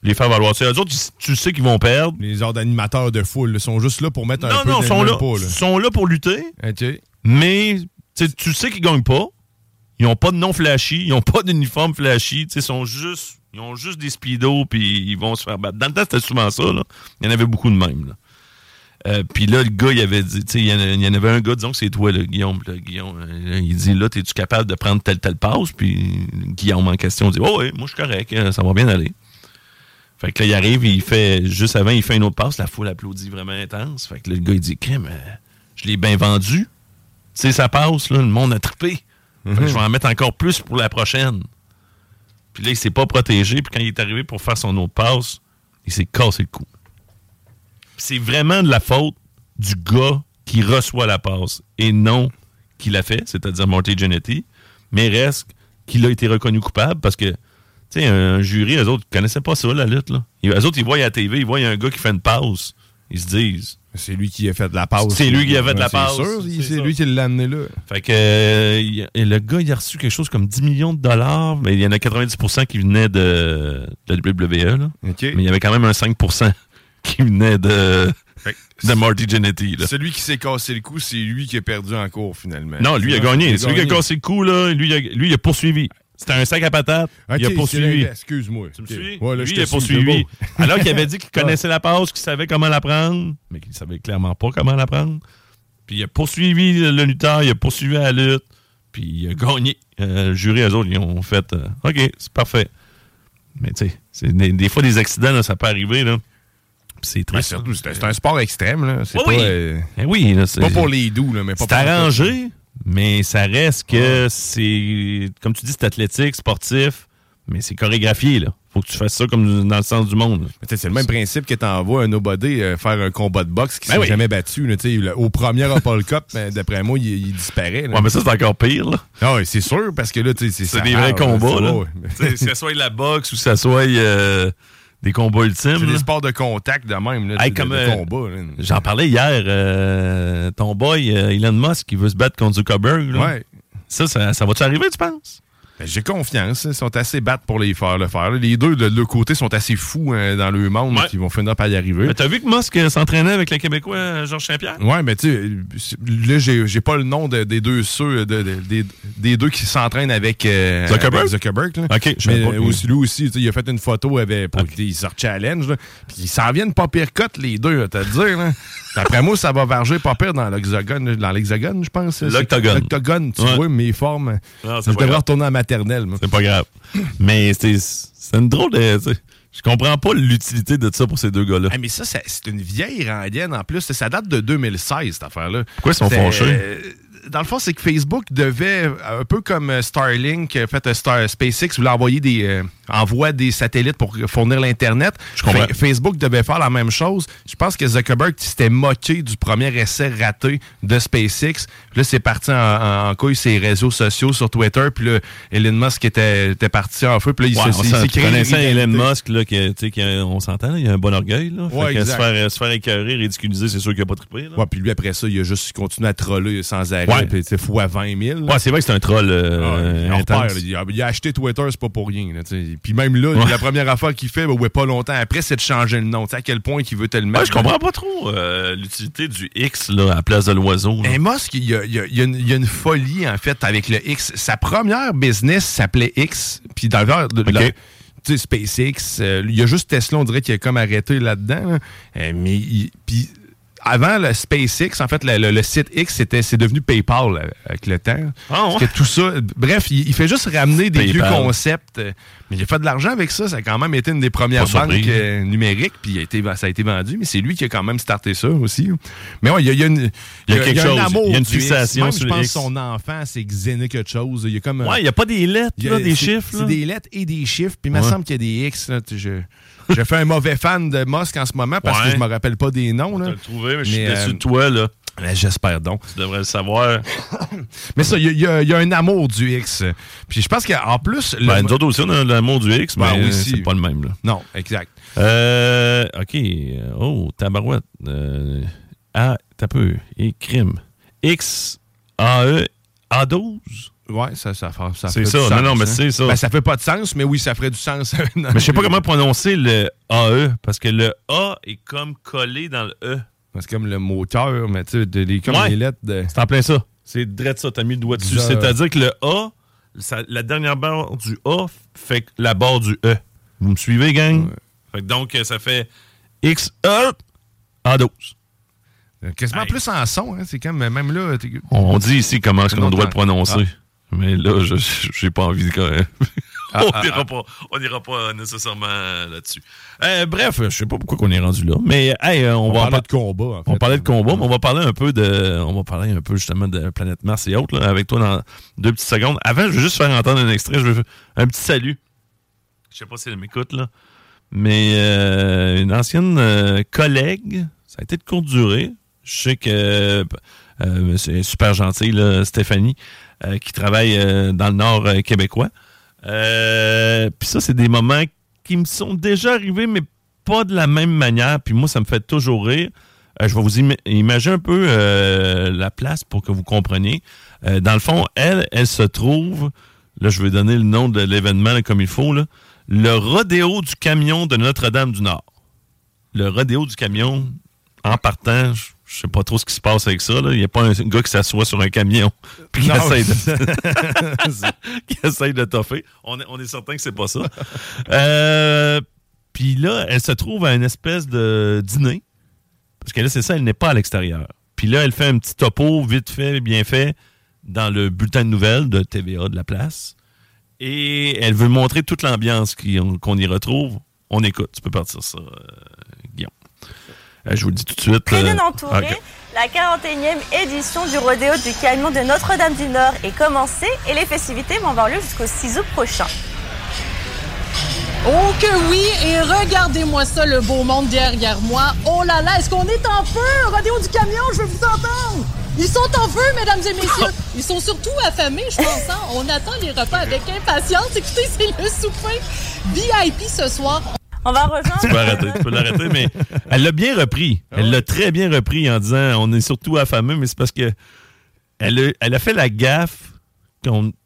[SPEAKER 3] Les faire valoir. C'est eux autres, tu- sais qu'ils vont perdre.
[SPEAKER 4] Les genres d'animateurs de foule là, sont juste là pour mettre un
[SPEAKER 3] Non,
[SPEAKER 4] peu
[SPEAKER 3] non,
[SPEAKER 4] de
[SPEAKER 3] ils sont là,
[SPEAKER 4] pas, là.
[SPEAKER 3] sont là pour lutter, mais tu sais, qu'ils gagnent pas. Ils ont pas de nom flashy, ils ont pas d'uniforme flashy, ils sont juste, ils ont juste des speedos puis ils vont se faire battre. Dans le temps, c'était souvent ça, là. Il y en avait beaucoup de même, là. Euh, puis là, le gars, il avait dit, tu sais, il y en avait un gars, disons que c'est toi, là, Guillaume. Là, Guillaume, euh, il dit, là, es-tu capable de prendre telle, telle passe? Puis Guillaume en question dit, oh, oui, moi, je suis correct, euh, ça va bien aller. Fait que là, il arrive, il fait, juste avant, il fait une autre passe, la foule applaudit vraiment intense. Fait que là, le gars, il dit, crème, euh, je l'ai bien vendu. Tu sais, ça passe, là, le monde a trippé. Fait que je vais en mettre encore plus pour la prochaine. Puis là, il s'est pas protégé. Puis quand il est arrivé pour faire son autre passe, il s'est cassé le cou. C'est vraiment de la faute du gars qui reçoit la passe et non qui l'a fait, c'est-à-dire Marty Jannetty, mais reste qu'il a été reconnu coupable parce que, sais, un jury, eux autres, ils connaissaient pas ça, la lutte, là. Ils- Eux autres, ils voient à la TV, ils voient un gars qui fait une passe. Ils se disent,
[SPEAKER 4] C'est lui qui a fait de la passe.
[SPEAKER 3] C'est lui qui a fait de la
[SPEAKER 4] Ouais, c'est
[SPEAKER 3] passe. C'est
[SPEAKER 4] lui qui l'a amené là.
[SPEAKER 3] Fait que euh, et le gars, il a reçu quelque chose comme 10 millions de dollars, mais il y en a 90% qui venaient de, de la WWE, là. Mais il y avait quand même un 5% (laughs) qui venait de, de Marty Jannetty.
[SPEAKER 4] Celui qui s'est cassé le cou, c'est lui qui a perdu en cours, finalement.
[SPEAKER 3] Non, lui, il a gagné. Celui qui a cassé le cou, là, lui, il a, lui, il a poursuivi. C'était un sac à patates. Il a poursuivi.
[SPEAKER 4] Excuse-moi.
[SPEAKER 3] Tu me
[SPEAKER 4] Ok.
[SPEAKER 3] suis?
[SPEAKER 4] Ouais, là,
[SPEAKER 3] lui,
[SPEAKER 4] je
[SPEAKER 3] il a poursuivi. Alors qu'il avait dit qu'il (laughs) connaissait la passe, qu'il savait comment la prendre, mais qu'il savait clairement pas comment la prendre. Puis il a poursuivi le lutteur, il a poursuivi la lutte, puis il a gagné. Euh, le jury, eux autres, ils ont fait euh, OK, c'est parfait. Mais tu sais, des, des fois, des accidents, là, ça peut arriver. Là. C'est triste.
[SPEAKER 4] surtout, c'est un sport extrême. là. C'est
[SPEAKER 3] Oui,
[SPEAKER 4] pas,
[SPEAKER 3] oui.
[SPEAKER 4] euh,
[SPEAKER 3] Eh oui, là, c'est
[SPEAKER 4] pas pour les doux, là, mais pas
[SPEAKER 3] c'est
[SPEAKER 4] pour
[SPEAKER 3] arrangé, mais ça reste que c'est, comme tu dis, c'est athlétique, sportif, mais c'est chorégraphié. là. Faut que tu fasses ça comme dans le sens du monde.
[SPEAKER 4] C'est le même principe que t'envoies un nobody euh, faire un combat de boxe qui
[SPEAKER 3] Ben
[SPEAKER 4] s'est
[SPEAKER 3] oui.
[SPEAKER 4] jamais battu. là, tu sais, le- au premier Apple (laughs) Cup, ben, d'après moi, il, il disparaît. là.
[SPEAKER 3] Ouais, mais ça, c'est encore pire. là.
[SPEAKER 4] Ah ouais, c'est sûr, parce que là, c'est
[SPEAKER 3] des vrais combats. Là.
[SPEAKER 4] ouais. (laughs)
[SPEAKER 3] Que ça soit la boxe ou que ça soit euh, des combats ultimes.
[SPEAKER 4] C'est des sports de contact de même, là,
[SPEAKER 3] Hey, comme, euh. J'en parlais hier. euh, ton boy, euh, Elon Musk, qui veut se battre contre Zuckerberg. là.
[SPEAKER 4] Ouais.
[SPEAKER 3] Ça, ça, ça va-tu arriver, tu penses?
[SPEAKER 4] Ben, J'ai confiance. Ils sont assez battes pour les faire le faire. Les deux, de leur côté, sont assez fous hein, dans le monde
[SPEAKER 3] Ouais.
[SPEAKER 4] qui vont finir par y arriver.
[SPEAKER 3] Mais t'as vu que Musk euh, s'entraînait avec le Québécois euh, Georges Saint-Pierre?
[SPEAKER 4] Ouais, mais tu sais, là, j'ai j'ai pas le nom de- des deux ceux, de, de- des, des deux qui s'entraînent avec euh,
[SPEAKER 3] Zuckerberg?
[SPEAKER 4] avec Zuckerberg? Là.
[SPEAKER 3] Ok, je
[SPEAKER 4] mais
[SPEAKER 3] pas
[SPEAKER 4] aussi, lui aussi, il a fait une photo avec pour il sort challenge. Là. Puis ils s'en viennent pas pire cote, les deux, t'as te dire. Là. D'après moi, ça va varger pas pire dans l'hexagone, dans l'hexagone, je pense.
[SPEAKER 3] L'octogone.
[SPEAKER 4] L'octogone, tu
[SPEAKER 3] Ouais.
[SPEAKER 4] vois, mes formes.
[SPEAKER 3] Non,
[SPEAKER 4] je
[SPEAKER 3] c'est pas
[SPEAKER 4] devrais retourner en maternelle.
[SPEAKER 3] C'est pas grave. Mais c'est c'est une drôle de. Je comprends pas l'utilité de ça pour ces deux gars-là.
[SPEAKER 4] Ah, mais ça, ça- c'est une vieille rendienne en plus. Ça date de 2016, cette affaire-là.
[SPEAKER 3] Pourquoi ils sont fâchés?
[SPEAKER 4] euh, Dans le fond, c'est que Facebook devait, un peu comme euh, Starlink, euh, fait euh, Star, SpaceX voulait envoyer des, euh, envoie des satellites pour fournir l'Internet. Facebook devait faire la même chose. Je pense que Zuckerberg s'était moqué du premier essai raté de SpaceX. Puis là, c'est parti en, en, en couille ses réseaux sociaux sur Twitter. Puis là, Elon Musk était, était parti en feu. Puis là, il
[SPEAKER 3] Ouais,
[SPEAKER 4] s'est
[SPEAKER 3] tu
[SPEAKER 4] créé
[SPEAKER 3] Elon. Musk, là, qui, tu sais, qui a- on s'entend, il a un bon orgueil. Là. Fait
[SPEAKER 4] Ouais,
[SPEAKER 3] que se, faire, se faire écœurer, ridiculiser, c'est sûr qu'il a pas trippé. Là.
[SPEAKER 4] Ouais, puis lui, après ça, il a juste continué à troller sans arrêt.
[SPEAKER 3] Ouais.
[SPEAKER 4] Puis, sais, fois 20 000. là.
[SPEAKER 3] Ouais, c'est vrai que c'est un troll euh,
[SPEAKER 4] Ah, il, en
[SPEAKER 3] intense.
[SPEAKER 4] repère, là. il, a, acheté Twitter, c'est pas pour rien. Puis même là,
[SPEAKER 3] Ouais.
[SPEAKER 4] la première affaire qu'il fait, ben, ouais, pas longtemps après, c'est de changer le nom. Tu sais, à quel point il veut te le mettre.
[SPEAKER 3] Ouais, je comprends pas trop euh, l'utilité du X là, à la place de l'oiseau. là.
[SPEAKER 4] Et Musk, il y a, y a- y a une, il y a une folie, en fait, avec le X. Sa première business s'appelait X. Puis d'ailleurs, de-
[SPEAKER 3] Ok.
[SPEAKER 4] la- tu sais, SpaceX, euh, il y a juste Tesla, on dirait qu'il a comme arrêté là-dedans. là. Mais puis avant le SpaceX, en fait, le, le- le site X, c'était, c'est devenu PayPal euh, avec le temps.
[SPEAKER 3] Ah, ouais?
[SPEAKER 4] Parce que tout ça, bref, il, il fait juste ramener des vieux concepts. euh, Mais il a fait de l'argent avec ça. Ça a quand même été une des premières
[SPEAKER 3] Pas
[SPEAKER 4] banques euh, numériques. Puis il a été, ça a été vendu. Mais c'est lui qui a quand même starté ça aussi. Mais ouais, il y a, il y a une,
[SPEAKER 3] Il y a quelque
[SPEAKER 4] un
[SPEAKER 3] chose.
[SPEAKER 4] amour
[SPEAKER 3] Il y a une fixation
[SPEAKER 4] Même,
[SPEAKER 3] sur
[SPEAKER 4] je
[SPEAKER 3] le
[SPEAKER 4] pense
[SPEAKER 3] X.
[SPEAKER 4] son enfant, c'est Xené quelque chose. Il y a comme.
[SPEAKER 3] Ouais, il n'y a pas des lettres,
[SPEAKER 4] il y a-
[SPEAKER 3] là, des
[SPEAKER 4] c'est-
[SPEAKER 3] chiffres. là.
[SPEAKER 4] C'est des lettres et des chiffres. Puis il me semble qu'il y a des X. Là, Tu je, (laughs) je fais un mauvais fan de Musk en ce moment parce
[SPEAKER 3] Ouais.
[SPEAKER 4] que je me rappelle pas des noms.
[SPEAKER 3] Tu
[SPEAKER 4] Là.
[SPEAKER 3] l'as trouvé, mais je suis déçu
[SPEAKER 4] euh,
[SPEAKER 3] de toi, là.
[SPEAKER 4] J'espère donc.
[SPEAKER 3] Tu devrais le savoir. (coughs)
[SPEAKER 4] Mais ça, il y, a- y a- y a un amour du X. Puis je pense qu'en plus. le-
[SPEAKER 3] Ben, nous autres aussi, on a l'amour du X,
[SPEAKER 4] Ben,
[SPEAKER 3] mais
[SPEAKER 4] aussi.
[SPEAKER 3] c'est pas le même, là.
[SPEAKER 4] Non, exact.
[SPEAKER 3] Euh, OK. Oh, tabarouette. Euh, ah, t'as peu. Et crime. X, A-E, A12.
[SPEAKER 4] Ouais, ça, ça, fait- ça
[SPEAKER 3] C'est ça.
[SPEAKER 4] du
[SPEAKER 3] Non,
[SPEAKER 4] sens,
[SPEAKER 3] non, mais
[SPEAKER 4] hein.
[SPEAKER 3] c'est ça.
[SPEAKER 4] Ben, ça fait pas de sens, mais oui, ça ferait du sens. (laughs)
[SPEAKER 3] Mais je sais pas comment prononcer le AE, parce que le A est comme collé dans le E.
[SPEAKER 4] C'est comme le moteur, mais tu sais, de- les, comme
[SPEAKER 3] Ouais.
[SPEAKER 4] les lettres de.
[SPEAKER 3] C'est en plein ça. C'est direct ça, t'as mis le doigt dessus.
[SPEAKER 4] Ça-
[SPEAKER 3] C'est-à-dire que le A, ça- la dernière barre du A fait la barre du E. Vous me suivez, gang? Fait que donc, ça fait X, E, A12.
[SPEAKER 4] Quasiment plus en son, hein. C'est comme, même là. t'es-
[SPEAKER 3] On dit ici comment est-ce qu'on doit le prononcer. Mais là, je j'ai pas envie de quand même.
[SPEAKER 4] Ah, (laughs)
[SPEAKER 3] on
[SPEAKER 4] ah,
[SPEAKER 3] n'ira pas, on ira pas nécessairement là-dessus. Euh, bref, je sais pas pourquoi on est rendu là, mais hey, euh, on,
[SPEAKER 4] On
[SPEAKER 3] va
[SPEAKER 4] de combat, en fait.
[SPEAKER 3] on parlait de combat, mais on va parler un peu de, on va parler un peu justement de planète Mars et autres là, avec toi dans deux petites secondes. Avant, je veux juste faire entendre un extrait. Je veux faire un petit salut. Je sais pas si elle m'écoute là, mais euh, une ancienne euh, collègue, ça a été de courte durée. Je sais que euh, c'est super gentil, là, Stéphanie, euh, qui travaille euh, dans le nord euh, québécois. Euh, Puis ça, c'est des moments qui me sont déjà arrivés, mais pas de la même manière. Puis moi, ça me fait toujours rire. Euh, je vais vous ima- imaginer un peu euh, la place pour que vous compreniez. Euh, dans le fond, elle, elle se trouve, là, je vais donner le nom de l'événement comme il faut, le rodéo du camion de Notre-Dame-du-Nord. Le rodéo du camion en partant, je je sais pas trop ce qui se passe avec ça. Il n'y a pas un gars qui s'assoit sur un camion (laughs) puis qui essaye de, (laughs) (laughs) qui essaye de toffer. On est, on est certain que c'est pas ça. Euh, puis là, elle se trouve à une espèce de dîner. Parce que là, c'est ça, elle n'est pas à l'extérieur. Puis là, elle fait un petit topo vite fait, bien fait, dans le bulletin de nouvelles de TVA de la place. Et elle veut montrer toute l'ambiance qu'on y retrouve. On écoute. Tu peux partir ça. Euh, je vous le dis tout de suite.
[SPEAKER 5] Bien
[SPEAKER 3] euh,
[SPEAKER 5] entouré, la 41e édition du rodéo du camion de Notre-Dame du Nord est commencée et les festivités vont avoir lieu jusqu'au 6 août prochain.
[SPEAKER 6] Oh que oui, et regardez-moi ça, le beau monde derrière moi. Oh là là, est-ce qu'on est en feu? Rodéo du camion, je veux vous entendre. Ils sont en feu, mesdames et messieurs. (laughs) Ils sont surtout affamés, je pense. hein. On attend les repas avec impatience. Écoutez, c'est le souper VIP ce soir.
[SPEAKER 5] On va rejoindre.
[SPEAKER 3] Tu peux arrêter, tu peux l'arrêter, mais elle l'a bien repris. Elle l'a très bien repris en disant on est surtout affamés, mais c'est parce que elle a, elle a fait la gaffe qu'on, tu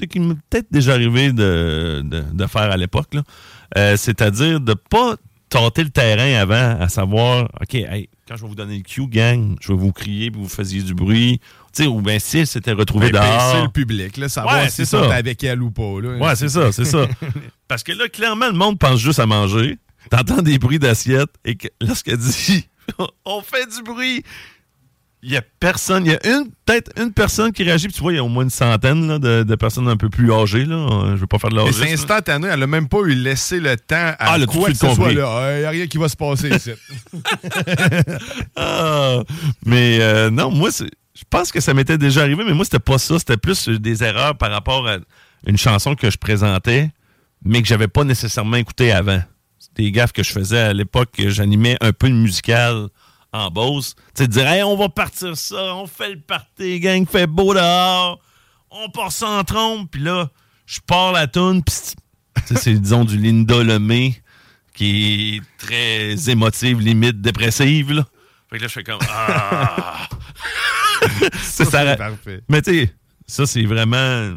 [SPEAKER 3] sais, qui m'est peut-être déjà arrivé de, de- de faire à l'époque, là. Euh, c'est-à-dire de pas tenter le terrain avant, à savoir, OK, hey, quand je vais vous donner le cue, gang, je vais vous crier puis vous faisiez du bruit. Sais, ou bien si elle s'était retrouvée
[SPEAKER 4] Ben,
[SPEAKER 3] dehors.
[SPEAKER 4] pincer le public, là, savoir
[SPEAKER 3] Ouais,
[SPEAKER 4] si
[SPEAKER 3] ça.
[SPEAKER 4] avec elle ou pas. Là.
[SPEAKER 3] Ouais, c'est ça, c'est ça. (laughs) Parce que là, clairement, le monde pense juste à manger. T'entends des bruits d'assiette et que lorsqu'elle dit (laughs) on fait du bruit, il y a personne, il y a une peut-être une personne qui réagit, puis tu vois, il y a au moins une centaine là, de, de personnes un peu plus âgées. Là. Je veux pas faire de
[SPEAKER 4] Mais
[SPEAKER 3] l'âge.
[SPEAKER 4] c'est instantané, elle a même pas eu laissé le temps à
[SPEAKER 3] Ah, le
[SPEAKER 4] quoi que ce soit. Il n'y a rien qui va se passer ici. (laughs)
[SPEAKER 3] Ah, mais euh, non, moi, c'est- je pense que ça m'était déjà arrivé, mais moi, c'était pas ça. C'était plus euh, des erreurs par rapport à une chanson que je présentais, mais que j'avais pas nécessairement écouté avant. Des gaffes que je faisais à l'époque. que J'animais un peu le musical en Beauce. Tu sais, de dire, hey, on va partir ça, on fait le party, gang, fait beau dehors, on part ça en trompe, puis là, je pars la toune, puis c'est, disons, du Linda Lemay qui est très émotive, limite dépressive, là. Fait que là, je fais comme Ah! Ça.
[SPEAKER 4] c'est parfait.
[SPEAKER 3] Mais tu sais, ça, c'est vraiment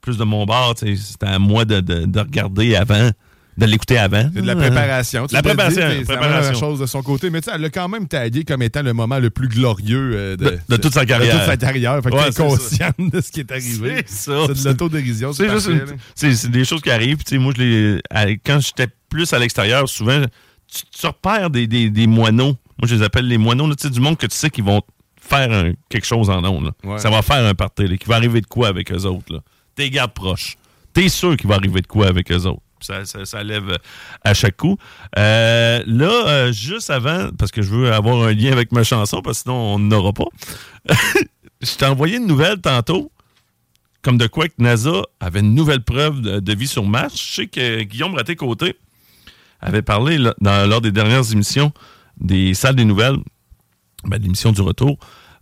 [SPEAKER 3] plus de mon bord. C'était à moi de, de- de regarder avant, de l'écouter avant.
[SPEAKER 4] C'est de la préparation. Tu
[SPEAKER 3] La préparation,
[SPEAKER 4] c'est- la chose de son côté. Mais tu sais, elle l'a quand même tagué comme étant le moment le plus glorieux euh, de,
[SPEAKER 3] De- de toute sa carrière.
[SPEAKER 4] De toute sa carrière. Fait que
[SPEAKER 3] Ouais,
[SPEAKER 4] t'es
[SPEAKER 3] c'est
[SPEAKER 4] consciente de ce qui est arrivé.
[SPEAKER 3] C'est ça.
[SPEAKER 4] C'est de l'autodérision.
[SPEAKER 3] C'est juste des choses qui arrivent. Tu sais, moi, je les, quand j'étais plus à l'extérieur, souvent, tu, tu repères des, des, des moineaux. Moi, je les appelle les moineaux. là, Tu sais, du monde que tu sais qu'ils vont faire un- quelque chose en ondes.
[SPEAKER 4] Ouais.
[SPEAKER 3] Ça va faire un party. là, Qu'il va arriver de quoi avec eux autres. Là? T'es gardes proches. T'es sûr qu'il va arriver de quoi avec eux autres? Ça, ça, ça lève euh, à chaque coup. Euh, là, euh, juste avant, parce que je veux avoir un lien avec ma chanson, parce que sinon on n'aura pas. (laughs) je t'ai envoyé une nouvelle tantôt comme de quoi que NASA avait une nouvelle preuve de, de vie sur Mars. Je sais que Guillaume Raté-Côté avait parlé là, dans- lors des dernières émissions des salles des nouvelles, ben, l'émission du retour,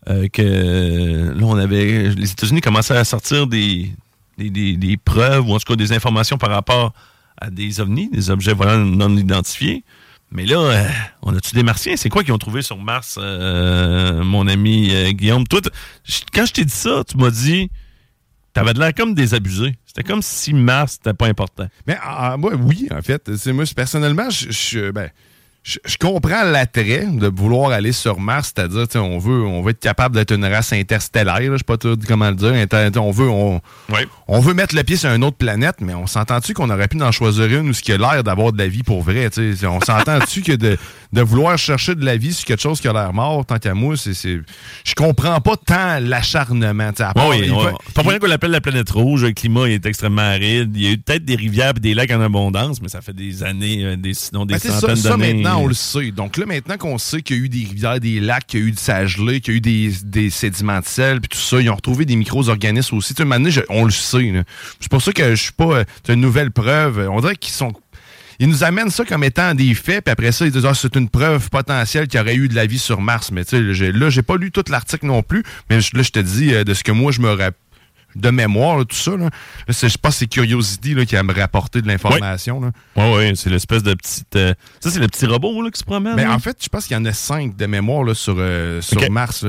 [SPEAKER 3] euh, que là, on avait. Les États-Unis commençaient à sortir des, des, des- preuves, ou en tout cas des informations par rapport à des ovnis, des objets volants non identifiés. Mais là, euh, on a-tu des martiens? C'est quoi qu'ils ont trouvé sur Mars, euh, mon ami euh, Guillaume? Toi, quand je t'ai dit ça, tu m'as dit T'avais de l'air comme désabusé. C'était comme si Mars, c'était pas important.
[SPEAKER 4] Mais ah, moi, oui, en fait. Moi, personnellement, je, je- ben, je, je comprends l'attrait de vouloir aller sur Mars, c'est-à-dire, on veut, on veut être capable d'être une race interstellaire, je sais pas comment le dire. Inter- On veut, on, veut mettre le pied sur une autre planète, mais on s'entend-tu qu'on aurait pu en choisir une où ce qui a l'air d'avoir de la vie pour vrai? On s'entend-tu que de, de vouloir chercher de la vie sur quelque chose qui a l'air mort, tant qu'à moi, c'est, c'est, je comprends pas tant l'acharnement,
[SPEAKER 3] oui,
[SPEAKER 4] il
[SPEAKER 3] pas pour rien qu'on l'appelle la planète rouge. Le climat est extrêmement aride. Il y a eu peut-être des rivières et des lacs en abondance, mais ça fait des années, euh, des, sinon des
[SPEAKER 4] Ben,
[SPEAKER 3] centaines d'années.
[SPEAKER 4] On le sait. Donc là, maintenant qu'on sait qu'il y a eu des rivières, des lacs, qu'il y a eu du sage gelé, qu'il y a eu des, des sédiments de sel, puis tout ça, ils ont retrouvé des micro-organismes aussi. Tu sais, maintenant, on le sait. C'est pour ça que je suis pas... euh, C'est une nouvelle preuve. On dirait qu'ils sont... Ils nous amènent ça comme étant des faits, puis après ça, ils disent ah, c'est une preuve potentielle qu'il y aurait eu de la vie sur Mars. Mais tu sais, là, j'ai pas lu tout l'article non plus, mais là, je te dis, euh, de ce que moi, je me rappelle, de mémoire, là, tout ça. Là. Là, c'est- je pense que c'est Curiosity là, qui a me rapporté de l'information. là.
[SPEAKER 3] Ouais, ouais, c'est l'espèce de petite. euh, ça, c'est le petit robot là, qui se promène.
[SPEAKER 4] Mais en fait, je pense qu'il y en a cinq de mémoire là, sur, euh, sur. Mars.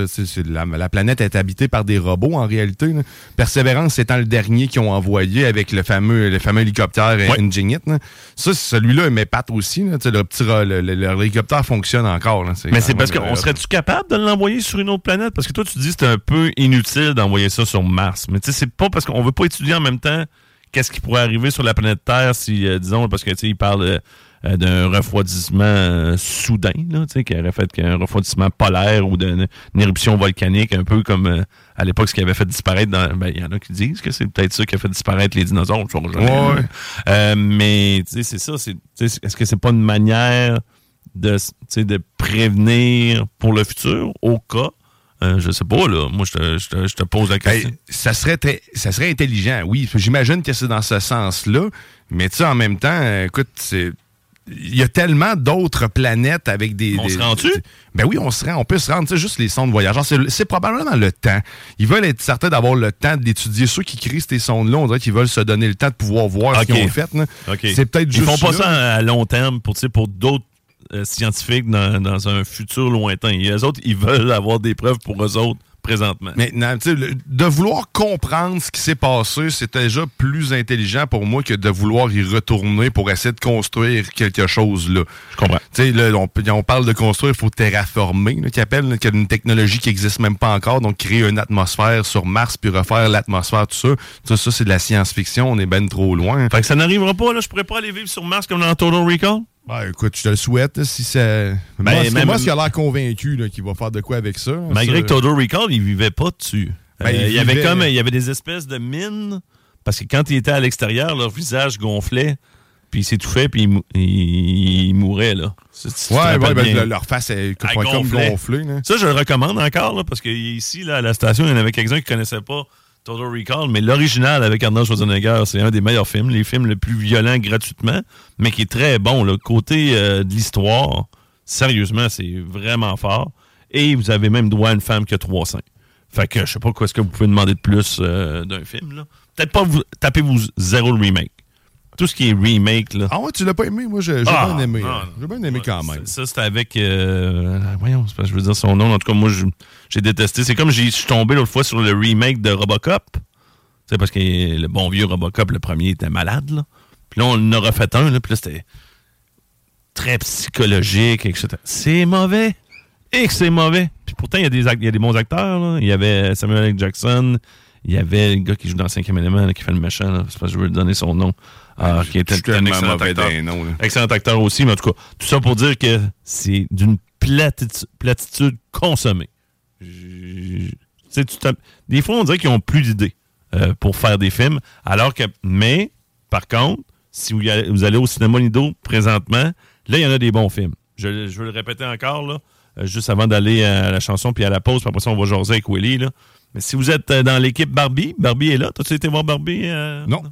[SPEAKER 4] la, la planète est habitée par des robots en réalité. là. Persévérance étant le dernier qu'ils ont envoyé avec le fameux, le fameux hélicoptère euh,
[SPEAKER 3] Ouais.
[SPEAKER 4] Ça, celui-là m'épate aussi. Le petit ro- le, le- le hélicoptère fonctionne encore.
[SPEAKER 3] Mais c'est parce qu'on serait-tu capable de l'envoyer sur une autre planète? Parce que toi, tu dis que c'est un peu inutile d'envoyer ça sur Mars. Mais tu sais, c'est pas parce qu'on veut pas étudier en même temps qu'est-ce qui pourrait arriver sur la planète Terre si, euh, disons, parce que tu sais, il parle euh, euh, d'un refroidissement euh, soudain, là, tu sais, qui aurait fait qu'un refroidissement polaire ou d'une une éruption volcanique, un peu comme à l'époque ce qui avait fait disparaître dans. Ben, il y en a qui disent que c'est peut-être ça qui a fait disparaître les dinosaures.
[SPEAKER 4] Ouais.
[SPEAKER 3] mais tu sais, c'est ça. c'est- Est-ce que c'est pas une manière de, de prévenir pour le futur au cas? Euh, je sais pas, là. Moi, je te, je te- pose la question.
[SPEAKER 4] Ben, ça serait très- ça serait intelligent, oui. J'imagine que c'est dans ce sens-là. Mais tu sais, en même temps, euh, écoute, c'est. Il y a tellement d'autres planètes avec des.
[SPEAKER 3] On
[SPEAKER 4] des-
[SPEAKER 3] se rend-tu?
[SPEAKER 4] Ben oui, on se rend. On peut se rendre. Tu sais, juste les sondes voyageurs. C'est c'est probablement le temps. Ils veulent être certains d'avoir le temps d'étudier. Ceux qui créent ces sondes-là, on dirait qu'ils veulent se donner le temps de pouvoir voir ce qu'ils ont fait. C'est peut-être
[SPEAKER 3] Ils
[SPEAKER 4] juste.
[SPEAKER 3] font pas
[SPEAKER 4] là.
[SPEAKER 3] ça à long terme pour, tu sais, pour d'autres euh, scientifiques dans, dans un futur lointain. Et eux autres, ils veulent avoir des preuves pour eux autres présentement.
[SPEAKER 4] Maintenant, le- de vouloir comprendre ce qui s'est passé, c'est déjà plus intelligent pour moi que de vouloir y retourner pour essayer de construire quelque chose là.
[SPEAKER 3] Je comprends.
[SPEAKER 4] Tu sais, là, on, on parle de construire, il faut terraformer, qui appelle, a une technologie qui n'existe même pas encore, donc créer une atmosphère sur Mars puis refaire l'atmosphère, tout ça. Tout ça, c'est de la science-fiction, on est ben trop loin.
[SPEAKER 3] Fait que ça n'arrivera pas, là. Je pourrais pas aller vivre sur Mars comme dans Total Recall?
[SPEAKER 4] Ben, écoute, je te le souhaite, si ça...
[SPEAKER 3] Ben,
[SPEAKER 4] moi, moi, qui a l'air convaincu qu'il va faire de quoi avec ça.
[SPEAKER 3] Malgré
[SPEAKER 4] ça,
[SPEAKER 3] que Total Recall, il vivait pas dessus.
[SPEAKER 4] Ben,
[SPEAKER 3] Euh,
[SPEAKER 4] il
[SPEAKER 3] il y avait comme il y avait des espèces de mines parce que quand ils étaient à l'extérieur, leur visage gonflait, puis ils s'étouffaient, puis ils, ils- ils mouraient là. Si
[SPEAKER 4] Ouais, ouais, ben, leur face est comme gonflée.
[SPEAKER 3] Ça, je le recommande encore, là, parce que ici, là, à la station, il y en avait quelqu'un qui connaissait pas Total Recall, mais l'original avec Arnold Schwarzenegger, c'est un des meilleurs films, les films le plus violents gratuitement, mais qui est très bon. Le côté euh, de l'histoire, sérieusement, c'est vraiment fort. Et vous avez même droit à une femme qui a trois seins. Fait que je sais pas quoi est-ce que vous pouvez demander de plus euh, d'un film. Peut-être pas vous tapez-vous zéro le remake. Tout ce qui est remake, là.
[SPEAKER 4] Ah ouais, tu l'as pas aimé? Moi, j'ai
[SPEAKER 3] Ah,
[SPEAKER 4] bien aimé. hein. J'ai bien aimé quand même.
[SPEAKER 3] Ça, c'était avec. euh, voyons, c'est parce que je veux dire son nom. En tout cas, moi, j'ai détesté. C'est comme j'ai- je suis tombé l'autre fois sur le remake de Robocop. C'est parce que le bon vieux Robocop, le premier, était malade. Là. Puis là, on en a refait un. Là, puis là, c'était très psychologique, etc. C'est mauvais. Et que c'est mauvais. Puis pourtant, il y a des, y a des bons acteurs. là. Il y avait Samuel L. Jackson. Il y avait le gars qui joue dans le cinquième élément, là, qui fait le méchant. là. C'est parce que je veux lui donner son nom. Ah, qui était un excellent acteur. Excellent aussi, mais en tout cas, tout ça pour dire que c'est d'une platitude, platitude consommée. Des fois, on dirait qu'ils ont plus d'idées euh, pour faire des films, alors que, mais, par contre, si vous, allez, vous allez au cinéma Lido présentement, là, il y en a des bons films. Je, je veux le répéter encore, là, euh, juste avant d'aller à la chanson puis à la pause, puis après ça, on va jaser avec Willy, là. Mais si vous êtes euh, dans l'équipe Barbie, Barbie est là. T'as-tu été voir Barbie? euh?
[SPEAKER 4] Non.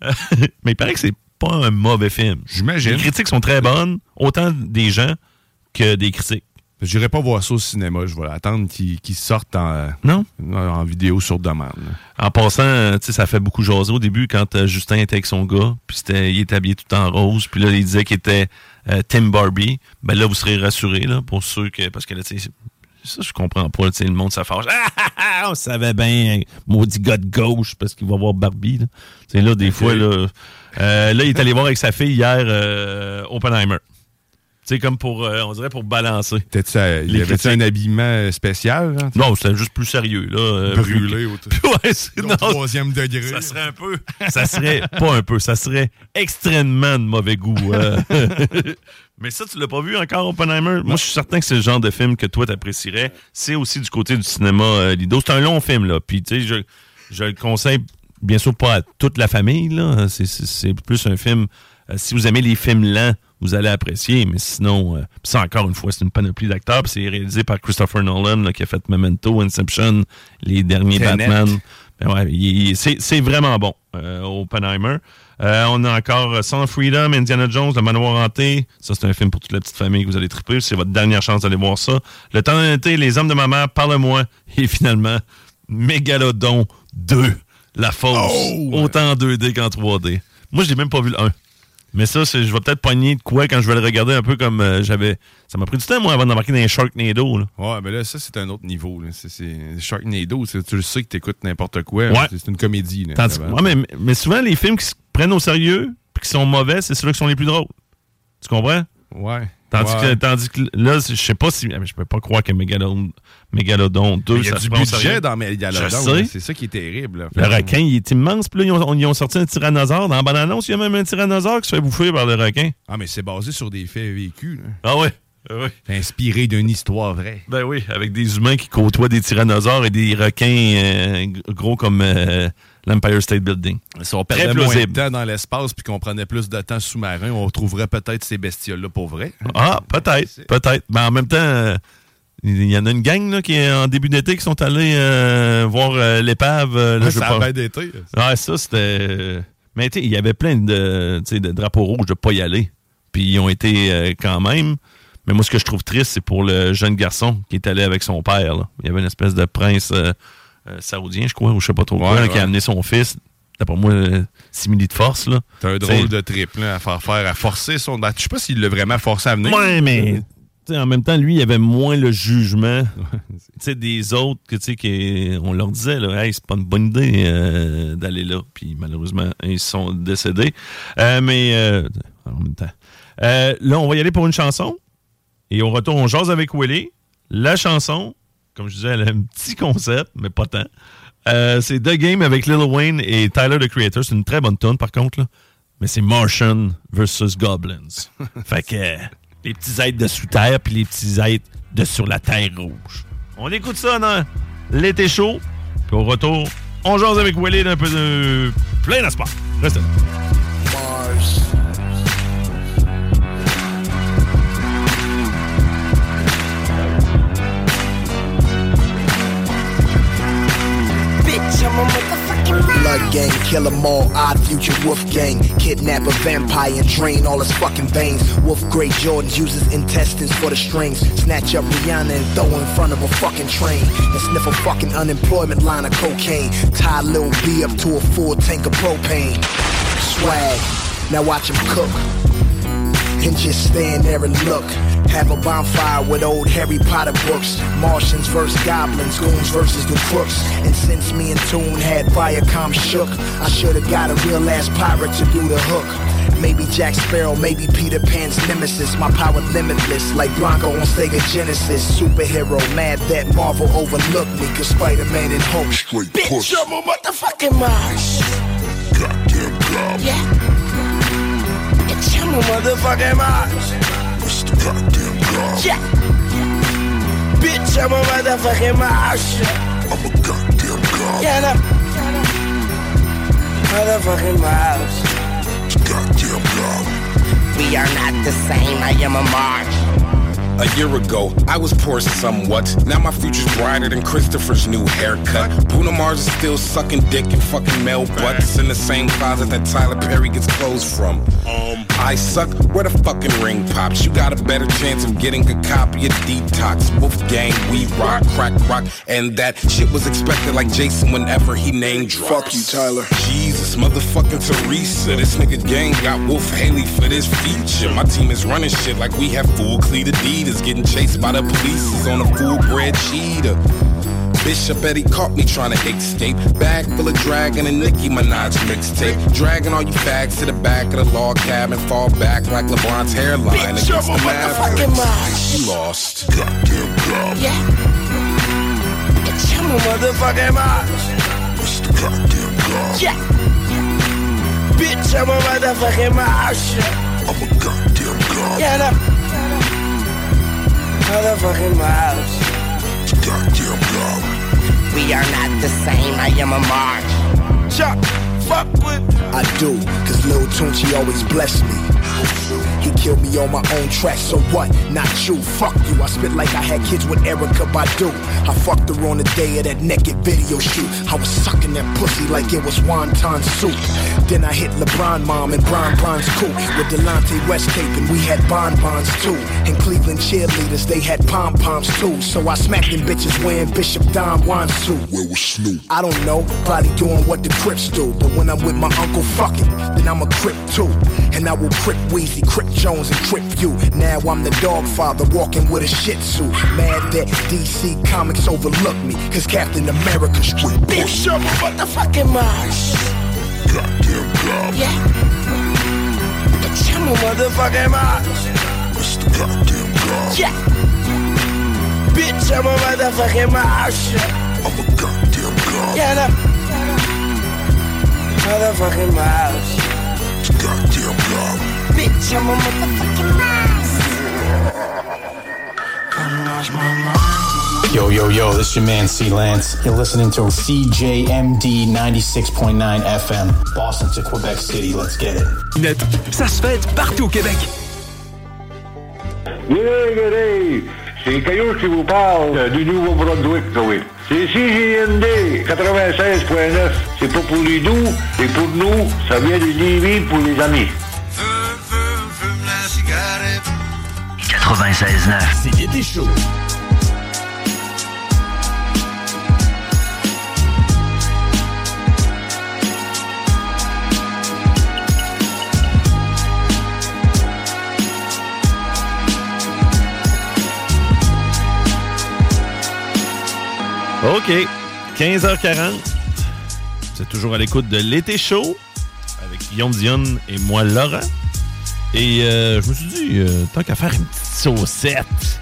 [SPEAKER 4] (laughs)
[SPEAKER 3] mais il paraît que c'est pas un mauvais film.
[SPEAKER 4] J'imagine.
[SPEAKER 3] Les critiques sont très bonnes, autant des gens que des critiques.
[SPEAKER 4] J'irai pas voir ça au cinéma. Je vais attendre qu'ils qu'ils sortent en,
[SPEAKER 3] Non?
[SPEAKER 4] en vidéo sur demande.
[SPEAKER 3] En passant, tu sais, ça fait beaucoup jaser au début quand euh, Justin était avec son gars, puis il était habillé tout en rose, puis là, il disait qu'il était euh, Tim Barbie. Ben là, vous serez rassurés, là, pour ceux que, parce que là, tu sais, ça, je comprends pas, le monde, ça fâche. Ah, ah, ah, on savait bien, maudit gars de gauche, parce qu'il va voir Barbie, là. Tu sais, là, des fois, là, euh, là, il est allé voir avec sa fille hier, euh, Oppenheimer. Tu sais, comme pour, euh, on dirait pour balancer.
[SPEAKER 4] Peut-être ça, il y avait un habillement spécial? là?
[SPEAKER 3] Non, c'était juste plus sérieux, là. euh,
[SPEAKER 4] Brûlé au (laughs)
[SPEAKER 3] ouais, c'est, non,
[SPEAKER 4] troisième degré.
[SPEAKER 3] ça serait un peu. Ça serait pas un peu, ça serait extrêmement de mauvais goût. euh. (laughs) Mais ça, tu l'as pas vu encore, Oppenheimer? Moi, je suis certain que c'est le genre de film que toi, t'apprécierais. C'est aussi du côté du cinéma euh, Lido. C'est un long film, là. Puis, tu sais, je, je le conseille, bien sûr, pas à toute la famille, là. C'est- plus un film. euh, si vous aimez les films lents, vous allez apprécier, mais sinon, euh, ça encore une fois, c'est une panoplie d'acteurs. puis C'est réalisé par Christopher Nolan, là, qui a fait Memento, Inception, les derniers
[SPEAKER 4] Tenet.
[SPEAKER 3] Batman. Ben ouais, c'est vraiment bon, euh, Oppenheimer. Euh, on a encore euh, Son of Freedom, Indiana Jones, Le Manoir Hanté. Ça, c'est un film pour toute la petite famille que vous allez triper. C'est votre dernière chance d'aller voir ça. Le temps d'un été, Les Hommes de ma mère, Parle-moi. Et finalement, Mégalodon 2. La fausse.
[SPEAKER 4] Oh!
[SPEAKER 3] Autant en 2D qu'en 3D. Moi, je n'ai même pas vu le 1. Mais ça, je vais peut-être pogner de quoi quand je vais le regarder un peu comme euh, j'avais. Ça m'a pris du temps, moi, avant d'embarquer dans les Sharknado. Là.
[SPEAKER 4] Ouais, mais là, ça, c'est un autre niveau. là. C'est- C'est Sharknado, c'est- tu le sais que t'écoutes n'importe quoi.
[SPEAKER 3] Ouais.
[SPEAKER 4] C'est une comédie. Là,
[SPEAKER 3] Tandis- ouais, mais, mais souvent, les films qui se prennent au sérieux puis qui sont mauvais, c'est ceux-là qui sont les plus drôles. Tu comprends?
[SPEAKER 4] Ouais.
[SPEAKER 3] Tandis,
[SPEAKER 4] Ouais.
[SPEAKER 3] que, tandis que là, je sais pas si. ah, Je peux pas croire que Megalodon, Megalodon 2,
[SPEAKER 4] Mais Il y a
[SPEAKER 3] ça
[SPEAKER 4] du budget dans Megalodon. C'est ça qui est terrible. là.
[SPEAKER 3] Le requin, il est immense. Puis là, ils ont, ils ont sorti un tyrannosaure. Dans la il y a même un tyrannosaure qui se fait bouffer par le requin.
[SPEAKER 4] Ah, mais c'est basé sur des faits vécus. là.
[SPEAKER 3] Ah ouais? Ah ouais.
[SPEAKER 4] Inspiré d'une histoire vraie.
[SPEAKER 3] Ben oui, avec des humains qui côtoient des tyrannosaures et des requins euh, gros comme euh, l'Empire State Building.
[SPEAKER 4] Si on perdait moins de temps dans l'espace puis qu'on prenait plus de temps sous-marin, on trouverait peut-être ces bestioles-là pour vrai.
[SPEAKER 3] Ah, peut-être, peut-être. Mais en même temps, euh, il y en a une gang là, qui est en début d'été qui sont allés euh, voir euh, l'épave. euh,
[SPEAKER 4] Ouais, ça a
[SPEAKER 3] pas-
[SPEAKER 4] bien été.
[SPEAKER 3] Ah, ça, c'était. Mais tu sais, il y avait plein de, drapeaux rouges de pas y aller. Puis ils ont été quand même. Mais moi, ce que je trouve triste, c'est pour le jeune garçon qui est allé avec son père. là. Il y avait une espèce de prince euh, saoudien, je crois, ou je sais pas trop quoi,
[SPEAKER 4] Ouais,
[SPEAKER 3] qui a amené son fils. D'après moi, euh, simili de force. Là.
[SPEAKER 4] C'est un drôle de trip là, à faire faire, à forcer son. Je sais pas s'il l'a vraiment forcé à venir.
[SPEAKER 3] Ouais, mais en même temps, lui, il avait moins le jugement (laughs) des autres que on leur disait là, hey, c'est pas une bonne idée euh, d'aller là. Puis malheureusement, ils sont décédés. Euh, mais euh, en même temps. Là, on va y aller pour une chanson. Et au retour, on jase avec Willy. La chanson, comme je disais, elle a un petit concept, mais pas tant. Euh, c'est The Game avec Lil Wayne et Tyler the Creator. C'est une très bonne tune par contre. Là. Mais c'est Martian versus Goblins. (laughs) fait que euh, les petits êtres de sous terre puis les petits êtres de sur la terre rouge. On écoute ça dans l'été chaud. Puis au retour, on jase avec Willy d'un peu de plein d'espoir. Restez là.
[SPEAKER 7] Blood gang, kill 'em all, odd future wolf gang. Kidnap a vampire and drain all his fucking veins. Wolf Grey Jordans uses intestines for the strings. Snatch up Rihanna and throw in front of a fucking train. And sniff a fucking unemployment line of cocaine. Tie Lil B up to a full tank of propane. Swag, now watch him cook and just stand there and look. Have a bonfire with old Harry Potter books. Martians versus goblins, goons versus the crooks. And since me and Toon had Viacom shook, I should've got a real ass pirate to do the hook. Maybe Jack Sparrow, maybe Peter Pan's nemesis. My power limitless, like Bronco on Sega Genesis. Superhero, mad that Marvel overlooked me. Cause Spider-Man and Hulk straight Bitch, I'm a motherfucking Mars. Goddamn God. Yeah. A motherfucking Mars. Mr. Goddamn God. Yeah. Bitch, I'm a motherfucking Mars. I'm a goddamn God. Yeah, no. Motherfucking Mars. Goddamn God. We are not the same. I am a Mars.
[SPEAKER 8] A year ago, I was poor somewhat. Now my future's brighter than Christopher's new haircut. Bruno Mars is still sucking dick and fucking male butts in the same closet that Tyler Perry gets clothes from. Um, I suck. Where the fucking ring pops? You got a better chance of getting a copy of Detox. Wolfgang, we rock, crack rock, and that shit was expected like Jason whenever he named drops.
[SPEAKER 7] Fuck you, Tyler.
[SPEAKER 8] Jesus, motherfucking Teresa. This nigga gang got Wolf Haley for this feature. My team is running shit like we have full cleat Adidas. Getting chased by the police is on a full bred cheetah. Bishop Eddie caught me trying to escape. Bag full of dragon and Nicki Minaj mixtape. Dragging all you fags to the back of the log cabin. Fall back like LeBron's hairline
[SPEAKER 7] Bitch,
[SPEAKER 8] against the
[SPEAKER 7] a motherfucking
[SPEAKER 8] Mavericks.
[SPEAKER 7] Mars.
[SPEAKER 8] You lost. Goddamn God.
[SPEAKER 7] Yeah. Bitch, I'm a motherfucking Mars. Mr. Goddamn God. Yeah. Bitch, I'm a motherfucking Mars. I'm a goddamn God. Yeah, no. Motherfucking Mars. Goddamn God. We are not the same. I am a Mars. Chuck. Fuck with? I do, cause Lil Tunchi always bless me. He killed me on my own track, so what? Not you, fuck you. I spit like I had kids with Erica Badu. I fucked her on the day of that naked video shoot. I was sucking that pussy like it was wonton soup. Then I hit LeBron mom and Bron Bron's cool with Delonte West tape, and we had bonbons too. And Cleveland cheerleaders, they had pom poms too. So I smacked them bitches wearing Bishop Don Juan suit. Where was Snoop? I don't know, probably doing what the Crips do. But when I'm with my uncle fucking, then I'm a Crip too. And I will Crip Weezy, Crip Jones, and Crip you. Now I'm the dog father walking with a shih tzu. Mad that DC Comics overlooked me, cause Captain America straight bitch. My motherfucking mouth. Goddamn God. Yeah. Shut my motherfucking mouth. Mr. Goddamn God. Yeah. Bitch, I'm a motherfucking mouth. I'm a goddamn God. Yeah, no. Motherfucking mouse. Goddamn God. Bitch, I'm a motherfucking mouse.
[SPEAKER 9] Yo, yo, yo, this is your man C Lance. You're listening to CJMD 96.9 FM, Boston to Quebec City. Let's get it.
[SPEAKER 10] Net, ça se fait partout au Québec.
[SPEAKER 11] Yeah, yeah, c'est Caillou qui vous parle euh, du Nouveau-Brunswick, oui. C'est CJMD 96.9. C'est pas pour les doux, c'est pour nous. Ça vient de Lévis pour les amis.
[SPEAKER 2] 96.9.
[SPEAKER 1] C'est l'été chaud.
[SPEAKER 3] OK. 15h40. C'est toujours à l'écoute de l'été chaud avec Guillaume Dionne et moi, Laurent. Et euh, je me suis dit, euh, tant qu'à faire une petite saucette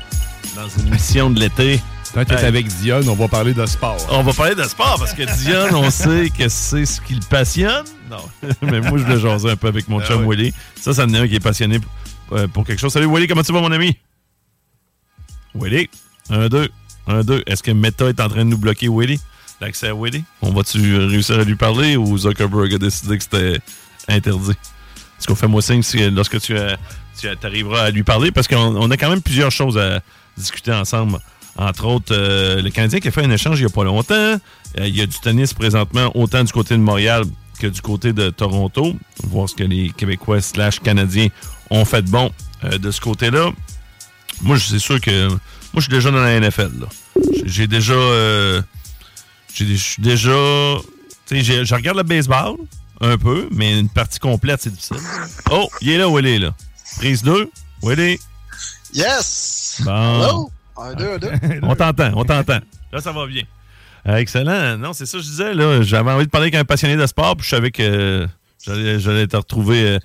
[SPEAKER 3] dans une émission de l'été.
[SPEAKER 4] Tant qu'être
[SPEAKER 3] Hey.
[SPEAKER 4] avec Dionne, on va parler de sport.
[SPEAKER 3] On va parler de sport parce que Dionne, on sait que c'est ce qui le passionne. Non, (laughs) mais moi, je vais jaser un peu avec mon
[SPEAKER 4] Ah
[SPEAKER 3] chum
[SPEAKER 4] oui.
[SPEAKER 3] Willy. Ça, ça en est un qui est passionné euh, pour quelque chose. Salut Willy, comment tu vas, mon ami? Willy, un, deux, un, deux. Est-ce que Meta est en train de nous bloquer Willy? L'accès à Willy? On va-tu réussir à lui parler ou Zuckerberg a décidé que c'était interdit? Est-ce qu'on fait moi signe si- lorsque tu, euh, arriveras à lui parler? Parce qu'on on a quand même plusieurs choses à discuter ensemble. Entre autres, euh, le Canadien qui a fait un échange il n'y a pas longtemps. Euh, il y a du tennis présentement, autant du côté de Montréal que du côté de Toronto. Voir ce que les Québécois slash Canadiens ont fait de bon de ce côté-là. Moi, c'est sûr que... Moi, je suis déjà dans la NFL. J'ai- déjà... euh, j'ai- je suis déjà... Tu sais, j'ai- je regarde le baseball un peu, mais une partie complète, c'est difficile. Oh, il est là, Willy, là. Prise 2. Willy.
[SPEAKER 12] Yes!
[SPEAKER 3] Bon.
[SPEAKER 12] Hello? Un, deux, un, deux. (laughs)
[SPEAKER 3] on t'entend, on t'entend. Là, ça va bien. Euh, excellent. Non, c'est ça que je disais. là. J'avais envie de parler avec un passionné de sport, puis je savais que j'allais, j'allais te retrouver.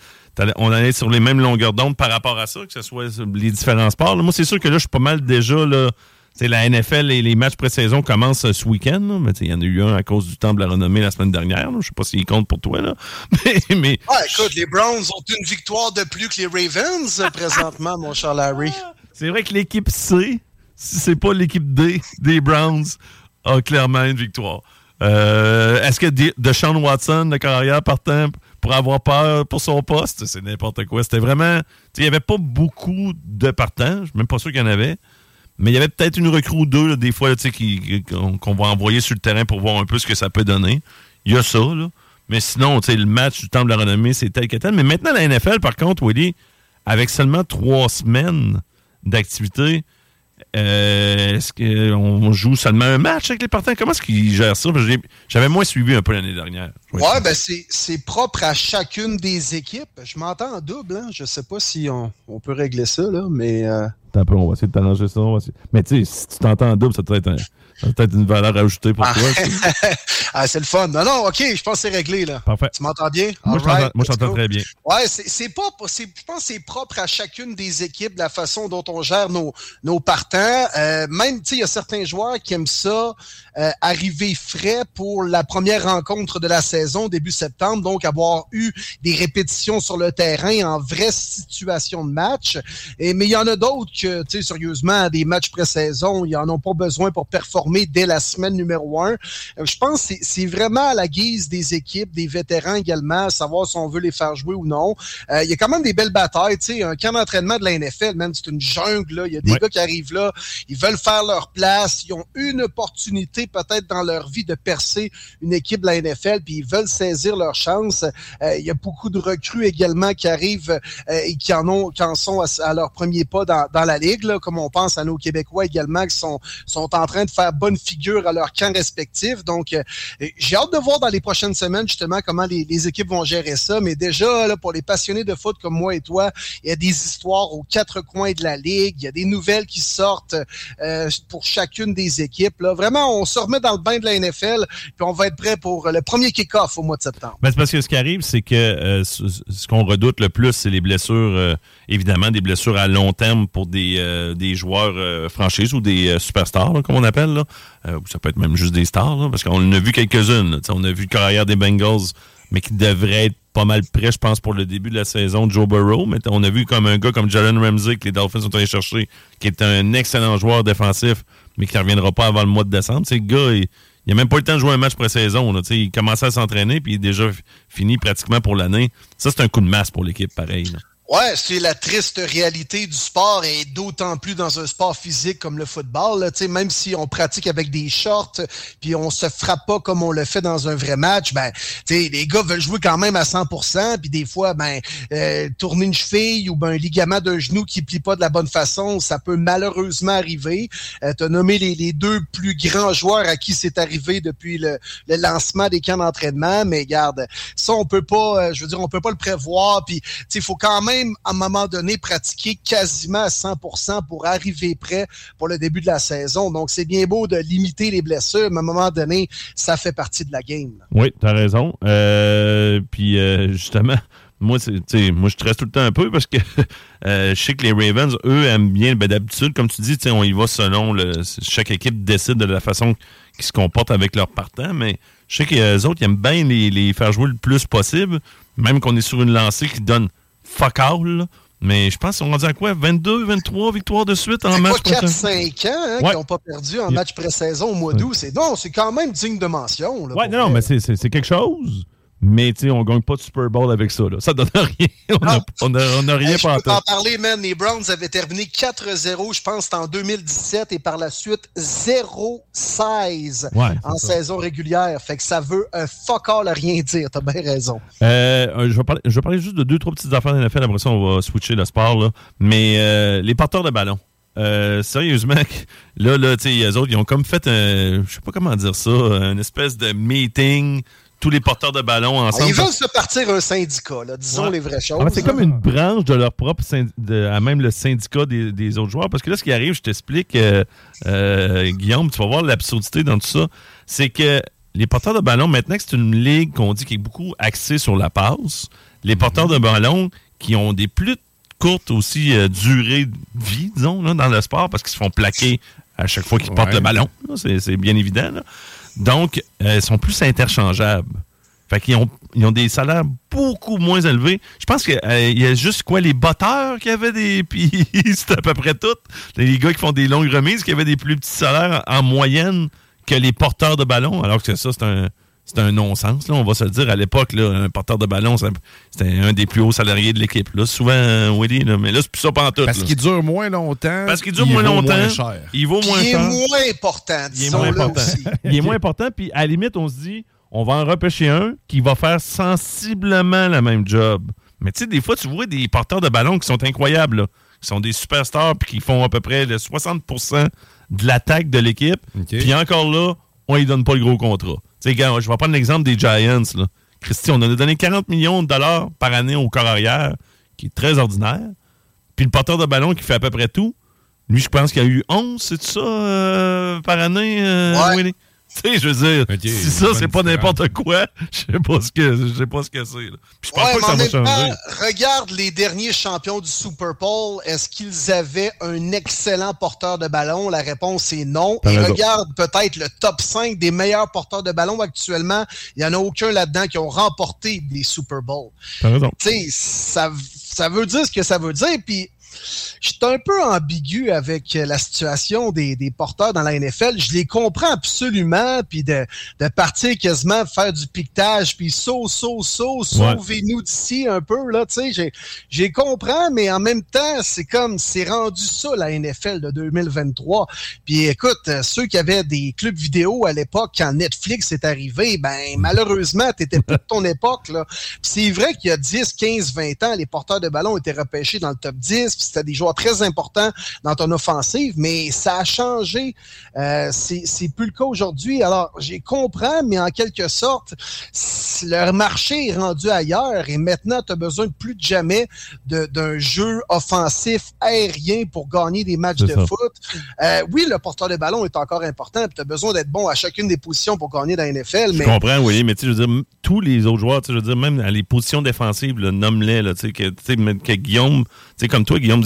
[SPEAKER 3] On allait sur les mêmes longueurs d'onde par rapport à ça, que ce soit les différents sports. Là, moi, c'est sûr que là, je suis pas mal déjà. Là, la NFL et les matchs pré-saison commencent euh, ce week-end. mais il y en a eu un à cause du temps de la renommée la semaine dernière. Je sais pas s'il compte pour toi. Là. (laughs) Mais, mais
[SPEAKER 12] Ah, écoute, les Browns ont une victoire de plus que les Ravens euh, présentement, mon cher Larry. (laughs)
[SPEAKER 3] C'est vrai que l'équipe C, si c'est pas l'équipe D des Browns, a clairement une victoire. Euh, Est-ce que De- Deshaun Watson, le carrière partant, pour avoir peur pour son poste, c'est n'importe quoi. C'était vraiment. Il n'y avait pas beaucoup de partants. Je suis même pas sûr qu'il y en avait. Mais il y avait peut-être une recrue ou deux, des fois, qu'on va envoyer sur le terrain pour voir un peu ce que ça peut donner. Il y a ça, là. Mais sinon, le match du Temple de la Renommée, c'est tel que tel. Mais maintenant, la NFL, par contre, Willy, avec seulement trois semaines d'activité, euh, est-ce qu'on joue seulement un match avec les partants? Comment est-ce qu'ils gèrent ça? J'avais moins suivi un peu l'année dernière.
[SPEAKER 12] Ouais, ben c'est c'est propre à chacune des équipes. Je m'entends en double, hein. Je sais pas si on, on peut régler ça, là, mais. euh,
[SPEAKER 3] Attends un peu, on va essayer de t'arranger ça. on va essayer- Mais tu sais, si tu t'entends en double, ça doit être, un- ça doit être une valeur ajoutée pour
[SPEAKER 12] Ah.
[SPEAKER 3] toi. (laughs)
[SPEAKER 12] ah, c'est le fun. Non, non, ok, je pense que c'est réglé, là.
[SPEAKER 3] Parfait.
[SPEAKER 12] Tu m'entends bien?
[SPEAKER 3] Moi, je
[SPEAKER 12] All
[SPEAKER 3] t'entends-
[SPEAKER 12] right,
[SPEAKER 3] très bien.
[SPEAKER 12] Ouais, c'est c'est pas, c'est- je pense que c'est propre à chacune des équipes, la façon dont on gère nos, nos partants. Euh, même, tu sais, il y a certains joueurs qui aiment ça, euh, arriver frais pour la première rencontre de la saison, début septembre, donc avoir eu des répétitions sur le terrain en vraie situation de match. Et, mais il y en a d'autres que tu sais, sérieusement, des matchs pré-saison, ils en ont pas besoin pour performer dès la semaine numéro un. Euh, je pense que c'est vraiment à la guise des équipes, des vétérans également, savoir si on veut les faire jouer ou non. Euh, il y a quand même des belles batailles, tu sais, un camp d'entraînement de la NFL, même, c'est une jungle, là. Il y a des gars qui arrivent là, ils veulent faire leur place, ils ont une opportunité peut-être dans leur vie de percer une équipe de la NFL, puis ils veulent saisir leur chance. Euh, il y a beaucoup de recrues également qui arrivent euh, et qui en ont, qui en sont à, leur premier pas dans, dans la ligue, là, comme on pense à nos Québécois également qui sont, sont en train de faire bonne figure à leur camp respectif. Donc, euh, j'ai hâte de voir dans les prochaines semaines justement comment les, équipes vont gérer ça. Mais déjà, pour les passionnés de foot comme moi et toi, il y a des histoires aux quatre coins de la ligue. Il y a des nouvelles qui sortent euh, pour chacune des équipes. Là. Vraiment, on se remet dans le bain de la NFL, puis on va être prêt pour le premier kick-off au mois de septembre.
[SPEAKER 3] Ben, c'est parce que ce qui arrive, c'est que euh, ce, qu'on redoute le plus, c'est les blessures, évidemment, des blessures à long terme pour des, des joueurs franchises ou des superstars, comme on appelle. Ça peut être même juste des stars, parce qu'on en a vu quelques-unes. On a vu le carrière des Bengals, mais qui devrait être pas mal prêt, je pense, pour le début de la saison Joe Burrow. Mais on a vu comme un gars comme Jalen Ramsey que les Dolphins sont allés chercher, qui est un excellent joueur défensif, mais qui ne reviendra pas avant le mois de décembre. C'est le gars, il, il a même pas eu le temps de jouer un match pré-saison. Il commençait à s'entraîner, puis il est déjà fini pratiquement pour l'année. Ça, c'est un coup de masse pour l'équipe, pareil.
[SPEAKER 12] Ouais, c'est la triste réalité du sport et d'autant plus dans un sport physique comme le football. Là, même si on pratique avec des shorts, puis on se frappe pas comme on le fait dans un vrai match, ben, les gars veulent jouer quand même à 100%, puis des fois, ben, euh, tourner une cheville ou ben, un ligament d'un genou qui plie pas de la bonne façon, ça peut malheureusement arriver. Euh, tu as nommé les, deux plus grands joueurs à qui c'est arrivé depuis le, le, lancement des camps d'entraînement, mais garde, ça on peut pas, euh, je veux dire, on peut pas le prévoir, puis il faut quand même à un moment donné, pratiquer quasiment à 100% pour arriver prêt pour le début de la saison. Donc, c'est bien beau de limiter les blessures, mais à un moment donné, ça fait partie de la game.
[SPEAKER 3] Oui, tu as raison. Euh, puis, euh, justement, moi, moi, je stresse tout le temps un peu parce que (laughs) euh, je sais que les Ravens, eux, aiment bien, ben, d'habitude, comme tu dis, on y va selon chaque équipe décide de la façon qu'ils se comportent avec leurs partants, mais je sais que les autres, ils aiment bien les, les, faire jouer le plus possible, même qu'on est sur une lancée qui donne fuck all. Mais je pense qu'on dit à quoi? 22, 23 victoires de suite en match
[SPEAKER 12] pré 4-5 ans hein, qui n'ont pas perdu en match pré-saison au mois d'août. C'est c'est quand même digne de mention.
[SPEAKER 3] Là, ouais, non, mais c'est quelque chose. Mais tu sais, on gagne pas de Super Bowl avec ça. Là. Ça donne rien. (laughs) On n'a rien
[SPEAKER 12] hey, pas Je peux en parler, man. Les Browns avaient terminé 4-0, je pense, en 2017 et par la suite 0-16 en saison régulière. Fait que ça veut un fuck all à rien dire. T'as bien raison.
[SPEAKER 3] Euh, je, vais parler, je vais parler juste de deux, trois petites affaires NFL. Après ça, on va switcher le sport. Là. Mais euh, les porteurs de ballon. Euh, sérieusement, (laughs) là, là, tu sais, les autres, ils ont comme fait un, je sais pas comment dire ça, une espèce de meeting tous les porteurs de ballon ensemble.
[SPEAKER 12] Ils veulent se partir un syndicat, là, disons les vraies choses.
[SPEAKER 3] c'est comme une branche de leur propre syndicat, à même le syndicat des, autres joueurs. Parce que là, ce qui arrive, je t'explique, euh, euh, Guillaume, tu vas voir l'absurdité dans tout ça, c'est que les porteurs de ballon, maintenant que c'est une ligue qu'on dit qui est beaucoup axée sur la passe, les porteurs de ballon qui ont des plus courtes aussi euh, durées de vie, disons, dans le sport, parce qu'ils se font plaquer à chaque fois qu'ils portent le ballon. C'est bien évident. Là. Donc, elles euh, sont plus interchangeables. Fait qu'ils ont, ils ont des salaires beaucoup moins élevés. Je pense qu'il euh, y a juste quoi, les botteurs qui avaient des. (laughs) Puis c'est à peu près tout. Les gars qui font des longues remises qui avaient des plus petits salaires en moyenne que les porteurs de ballon. Alors que ça, c'est un. C'est un non-sens, là, on va se le dire. À l'époque, un porteur de ballon, c'était un des plus hauts salariés de l'équipe. Là, souvent, euh, Willy, mais là, c'est plus ça pas tout.
[SPEAKER 4] Parce qu'il dure moins longtemps.
[SPEAKER 3] Parce qu'il dure moins longtemps. Il vaut moins cher.
[SPEAKER 12] Il est moins important,
[SPEAKER 3] Il est moins important. (laughs) il est moins important, puis à la limite, on se dit, on va en repêcher un qui va faire sensiblement le même job. Mais tu sais, des fois, tu vois des porteurs de ballon qui sont incroyables, là, qui sont des superstars, puis qui font à peu près le 60% de l'attaque de l'équipe. Puis encore là, on ne donne pas le gros contrat. Tu sais, je vais prendre l'exemple des Giants. Là. Christy, on a donné 40 millions de dollars par année au corps arrière, qui est très ordinaire. Puis le porteur de ballon qui fait à peu près tout, lui, je pense qu'il y a eu 11, c'est ça, euh, par année, euh,
[SPEAKER 12] ouais.
[SPEAKER 3] Tu sais, je veux dire, si ça, c'est pas n'importe quoi, (laughs) je sais pas ce que, je sais pas ce que c'est. Je pense pas que ça va changer.
[SPEAKER 12] regarde les derniers champions du Super Bowl. Est-ce qu'ils avaient un excellent porteur de ballon? La réponse est non. Et regarde peut-être le top 5 des meilleurs porteurs de ballon actuellement. Il y en a aucun là-dedans qui ont remporté des Super Bowls. Tu sais, ça, ça veut dire ce que ça veut dire. Puis je suis un peu ambigu avec la situation des, des porteurs dans la NFL. Je les comprends absolument, puis de, de partir quasiment faire du piquetage, puis saut, saut, saut, sauvez-nous d'ici un peu, là, tu sais, j'ai comprends, mais en même temps, c'est comme, c'est rendu ça, la NFL de 2023. Puis écoute, euh, ceux qui avaient des clubs vidéo à l'époque, quand Netflix est arrivé, ben malheureusement, t'étais plus de ton (laughs) époque, là. c'est vrai qu'il y a 10, 15, 20 ans, les porteurs de ballon étaient repêchés dans le top 10, puis c'était des joueurs très importants dans ton offensive, mais ça a changé. Euh, c'est plus le cas aujourd'hui. Alors, j'ai comprends, mais en quelque sorte, leur marché est rendu ailleurs et maintenant, tu as besoin plus de jamais d'un jeu offensif aérien pour gagner des matchs de foot. Euh, oui, le porteur de ballon est encore important, tu as besoin d'être bon à chacune des positions pour gagner dans la NFL.
[SPEAKER 3] Je comprends, oui, mais tu je veux dire, tous les autres joueurs, je veux dire, même les positions défensives, nomme-les, que, que Guillaume, comme toi, Guillaume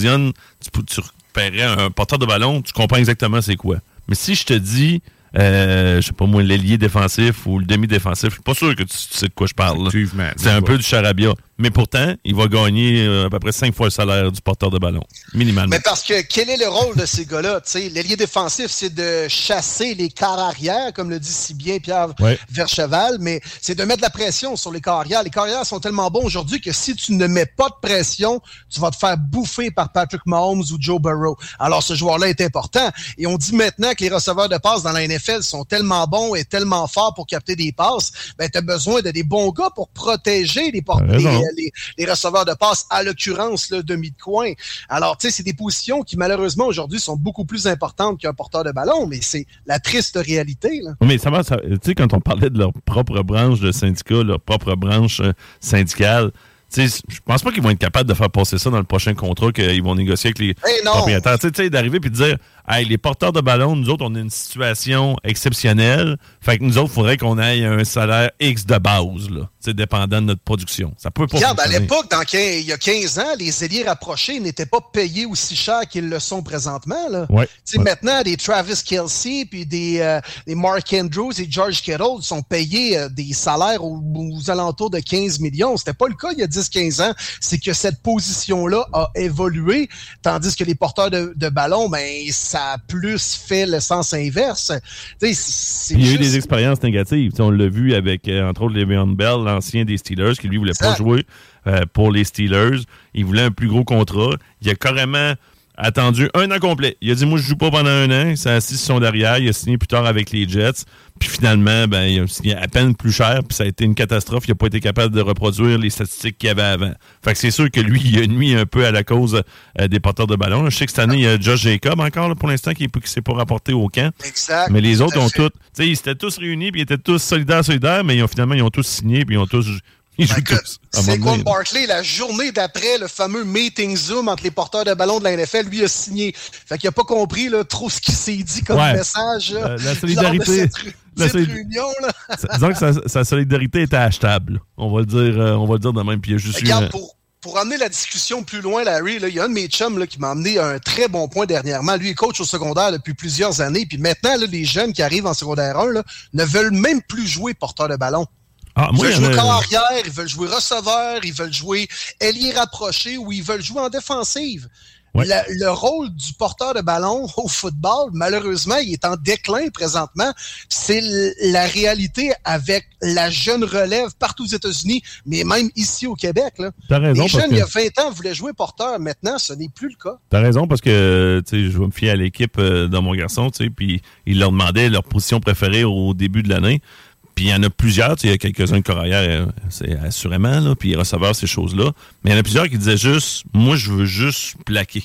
[SPEAKER 3] Tu, tu repérais un porteur de ballon, tu comprends exactement c'est quoi. Mais si je te dis, euh, je sais pas moi, l'ailier défensif ou le demi-défensif, je suis pas sûr que tu, sais de quoi je parle. C'est un peu du charabia. Mais pourtant, il va gagner euh, à peu près cinq fois le salaire du porteur de ballon, minimalement.
[SPEAKER 12] Mais parce que quel est le rôle de ces gars-là? L'ailier défensif, c'est de chasser les quarts arrière, comme le dit si bien Pierre Vercheval, mais c'est de mettre de la pression sur les quarts arrière. Les quarts arrière sont tellement bons aujourd'hui que si tu ne mets pas de pression, tu vas te faire bouffer par Patrick Mahomes ou Joe Burrow. Alors, ce joueur-là est important. Et on dit maintenant que les receveurs de passes dans la NFL sont tellement bons et tellement forts pour capter des passes, ben, tu as besoin de des bons gars pour protéger les receveurs de passe, à l'occurrence le demi de coin. Alors, tu sais, c'est des positions qui, malheureusement, aujourd'hui, sont beaucoup plus importantes qu'un porteur de ballon, mais c'est la triste réalité. Là.
[SPEAKER 3] Mais ça va, tu sais, quand on parlait de leur propre branche de syndicat, leur propre branche euh, syndicale, je pense pas qu'ils vont être capables de faire passer ça dans le prochain contrat qu'ils vont négocier avec les propriétaires. Tu sais, d'arriver et de dire Hey, les porteurs de ballon, nous autres, on a une situation exceptionnelle. Fait que nous autres, il faudrait qu'on ait un salaire X de base, là. C'est dépendant de notre production. Ça peut pas
[SPEAKER 12] Regarde, à l'époque, il y a 15 ans, les ailiers rapprochés n'étaient pas payés aussi cher qu'ils le sont présentement. Là.
[SPEAKER 3] Ouais,
[SPEAKER 12] Maintenant, des Travis Kelsey, puis des, euh, des, Mark Andrews et George Kittle sont payés euh, des salaires aux, alentours de 15 millions. C'était pas le cas il y a 10-15 ans. C'est que cette position-là a évolué, tandis que les porteurs de, de ballon, ben, ça a plus fait le sens inverse.
[SPEAKER 3] il y a eu des expériences négatives. on l'a vu avec, euh, entre autres, Le'Veon Bell, l'ancien des Steelers, qui lui voulait pas jouer euh, pour les Steelers. Il voulait un plus gros contrat. Il a carrément attendu un an complet. Il a dit, moi, je joue pas pendant un an. Il s'est assis sur son derrière. Il a signé plus tard avec les Jets. Puis finalement, ben, il a signé à peine plus cher. Puis ça a été une catastrophe. Il n'a pas été capable de reproduire les statistiques qu'il y avait avant. Fait que c'est sûr que lui, il a nuit un peu à la cause euh, des porteurs de ballon. Je sais que cette année, il y a Josh Jacob encore, pour l'instant, qui ne s'est pas rapporté au camp.
[SPEAKER 12] Exact.
[SPEAKER 3] Mais les autres ont tous... Tu sais, ils étaient tous réunis, puis ils étaient tous solidaires, solidaires, mais ils ont, finalement, ils ont tous signé, puis ils ont tous
[SPEAKER 12] c'est quoi Barkley, la journée d'après le fameux meeting Zoom entre les porteurs de ballon de la NFL, lui a signé. Fait qu'il a pas compris là, trop ce qu'il s'est dit comme message.
[SPEAKER 3] la solidarité.
[SPEAKER 12] Cette, réunion, là.
[SPEAKER 3] Disons que sa, solidarité était achetable. On va le dire, euh, on va le dire de même. Puis il juste
[SPEAKER 12] Regarde, pour, pour amener la discussion plus loin, Larry, il y a un de mes chums là, qui m'a amené un très bon point dernièrement. Lui est coach au secondaire depuis plusieurs années. Puis maintenant, là, les jeunes qui arrivent en secondaire 1 là, ne veulent même plus jouer porteur de ballon.
[SPEAKER 3] Ah,
[SPEAKER 12] ils veulent jouer corps arrière, ils veulent jouer receveur, ils veulent jouer ailier rapproché ou ils veulent jouer en défensive. Le, rôle du porteur de ballon (laughs) au football, malheureusement, il est en déclin présentement. C'est la réalité avec la jeune relève partout aux États-Unis, mais même ici au Québec. Là.
[SPEAKER 3] raison,
[SPEAKER 12] Les jeunes, il y a 20 ans, voulaient jouer porteur. Maintenant, ce n'est plus le cas.
[SPEAKER 3] T'as raison, parce que je vais me fier à l'équipe euh, dans mon garçon, puis ils leur demandaient leur position préférée au début de l'année. Puis il y en a plusieurs, il y a quelques-uns de carrière, euh, c'est assurément, là, puis recevoir ces choses-là. Mais il y en a plusieurs qui disaient juste, moi, je veux juste plaquer.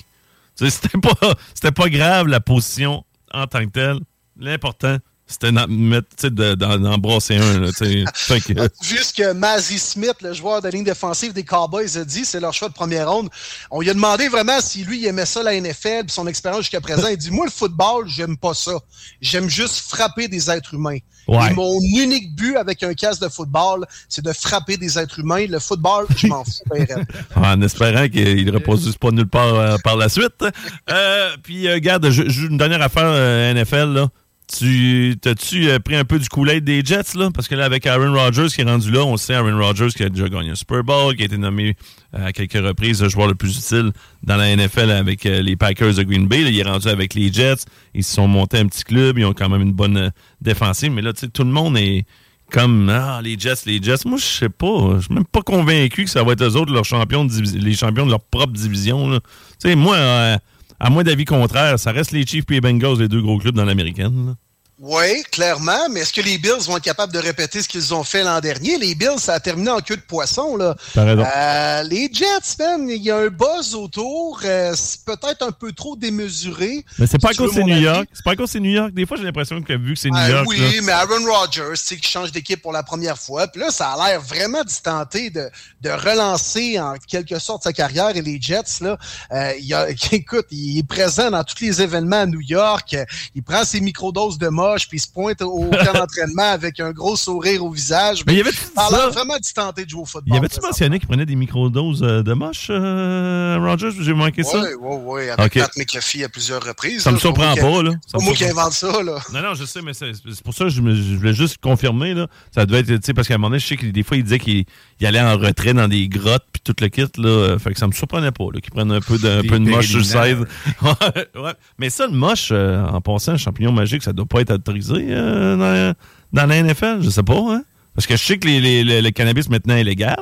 [SPEAKER 3] C'était pas, (laughs) c'était pas grave la position en tant que telle. L'important, c'était d'embrasser un. Là, (laughs)
[SPEAKER 12] Vu ce que Mazzy Smith, le joueur de ligne défensive des Cowboys, a dit, c'est leur choix de première ronde. On lui a demandé vraiment si lui il aimait ça, la NFL, puis son expérience jusqu'à présent. Il dit Moi, le football, j'aime pas ça. J'aime juste frapper des êtres humains. Et mon unique but avec un casque de football, c'est de frapper des êtres humains. Le football, je m'en fous. (laughs)
[SPEAKER 3] en espérant qu'il ne reproduise pas nulle part euh, par la suite. Euh, puis, euh, regarde, une dernière affaire NFL, là Tu t'as-tu euh, pris un peu du Kool-Aid des Jets, là? Parce que là, avec Aaron Rodgers qui est rendu là, on sait Aaron Rodgers qui a déjà gagné un Super Bowl, qui a été nommé euh, à quelques reprises le joueur le plus utile dans la NFL avec euh, les Packers de Green Bay. Là, il est rendu avec les Jets. Ils se sont montés un petit club. Ils ont quand même une bonne défensive. Mais là, tu sais, tout le monde est comme Ah, les Jets, les Jets. Moi, je sais pas. Je suis même pas convaincu que ça va être eux autres, leurs champions de les champions de leur propre division. Tu sais, moi, euh, à moins d'avis contraire, ça reste les Chiefs et les Bengals, les deux gros clubs dans l'américaine.
[SPEAKER 12] Oui, clairement, mais est-ce que les Bills vont être capables de répéter ce qu'ils ont fait l'an dernier? Les Bills, ça a terminé en queue de poisson. Là. Euh, les Jets, man, il y a un buzz autour. euh, c'est peut-être un peu trop démesuré.
[SPEAKER 3] Mais c'est pas à cause c'est New
[SPEAKER 12] avis.
[SPEAKER 3] York. C'est pas à cause c'est New York. Des fois, j'ai l'impression que vu que c'est New
[SPEAKER 12] Ah,
[SPEAKER 3] York.
[SPEAKER 12] oui,
[SPEAKER 3] là,
[SPEAKER 12] mais Aaron Rodgers, sais, qui change d'équipe pour la première fois. Puis là, ça a l'air vraiment distanté de, de relancer en quelque sorte sa carrière. Et les Jets, là, euh, il, a, (laughs) écoute, il est présent dans tous les événements à New York. Euh, Il prend ses microdoses de moche, puis il se pointe au camp (laughs) d'entraînement avec un gros sourire au visage.
[SPEAKER 3] Mais il y avait
[SPEAKER 12] ça? vraiment distanté de jouer au
[SPEAKER 3] Il
[SPEAKER 12] football.
[SPEAKER 3] y avait-tu mentionné qu'il prenait des microdoses euh, de moche, euh, Rogers? J'ai manqué ça?
[SPEAKER 12] Oui, oui, oui, avec. Pat McAfee à plusieurs reprises.
[SPEAKER 3] Ça me
[SPEAKER 12] là. Pas
[SPEAKER 3] surprend pas, là.
[SPEAKER 12] C'est
[SPEAKER 3] me
[SPEAKER 12] moi qui invente ça, là.
[SPEAKER 3] Non, non, je sais, mais c'est c'est pour ça que je, me- je voulais juste confirmer. Là. Ça devait être, tu sais, parce qu'à un moment donné, je sais que des fois, il disait qu'il il allait en retrait dans des grottes, puis tout le kit. Là, Euh, fait que ça me surprenait pas qu'il prenne un peu de, un peu de moche sur le side. (laughs) ouais, ouais. Mais ça, le moche, euh, en passant, un champignon magique, ça doit pas être autorisé euh, dans, dans la NFL. Je sais pas, hein? Parce que je sais que les, les- le, le cannabis maintenant est légal.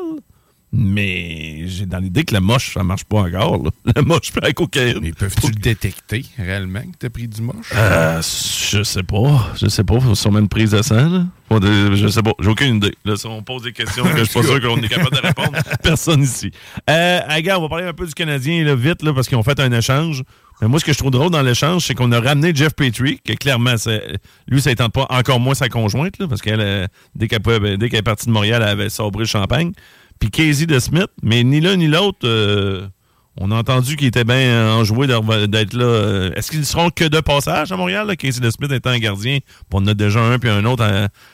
[SPEAKER 3] Mais j'ai dans l'idée que le moche, ça marche pas encore. là. Le moche fait la cocaïne.
[SPEAKER 4] Mais peuvent-tu le détecter réellement que t'as pris du moche?
[SPEAKER 3] Euh, je sais pas. Je sais pas. Faut sûrement une prise de sang, là. Je sais pas. J'ai aucune idée. Là, si on pose des questions que (laughs) je suis pas sûr qu'on est capable de répondre, (laughs) personne ici. Euh, on va parler un peu du Canadien, là, vite, là, parce qu'ils ont fait un échange. Mais moi, ce que je trouve drôle dans l'échange, c'est qu'on a ramené Jeff Petrie, que clairement, lui, ça ne tente pas encore moins sa conjointe, là, parce qu'elle, euh, dès qu'elle est partie de Montréal, elle avait sabré le champagne. Puis Casey de Smith, mais ni l'un ni l'autre, euh, on a entendu qu'il était bien enjoué d'être là. Est-ce qu'ils seront que de passage à Montréal, Casey de Smith étant un gardien? Puis on a déjà un puis un autre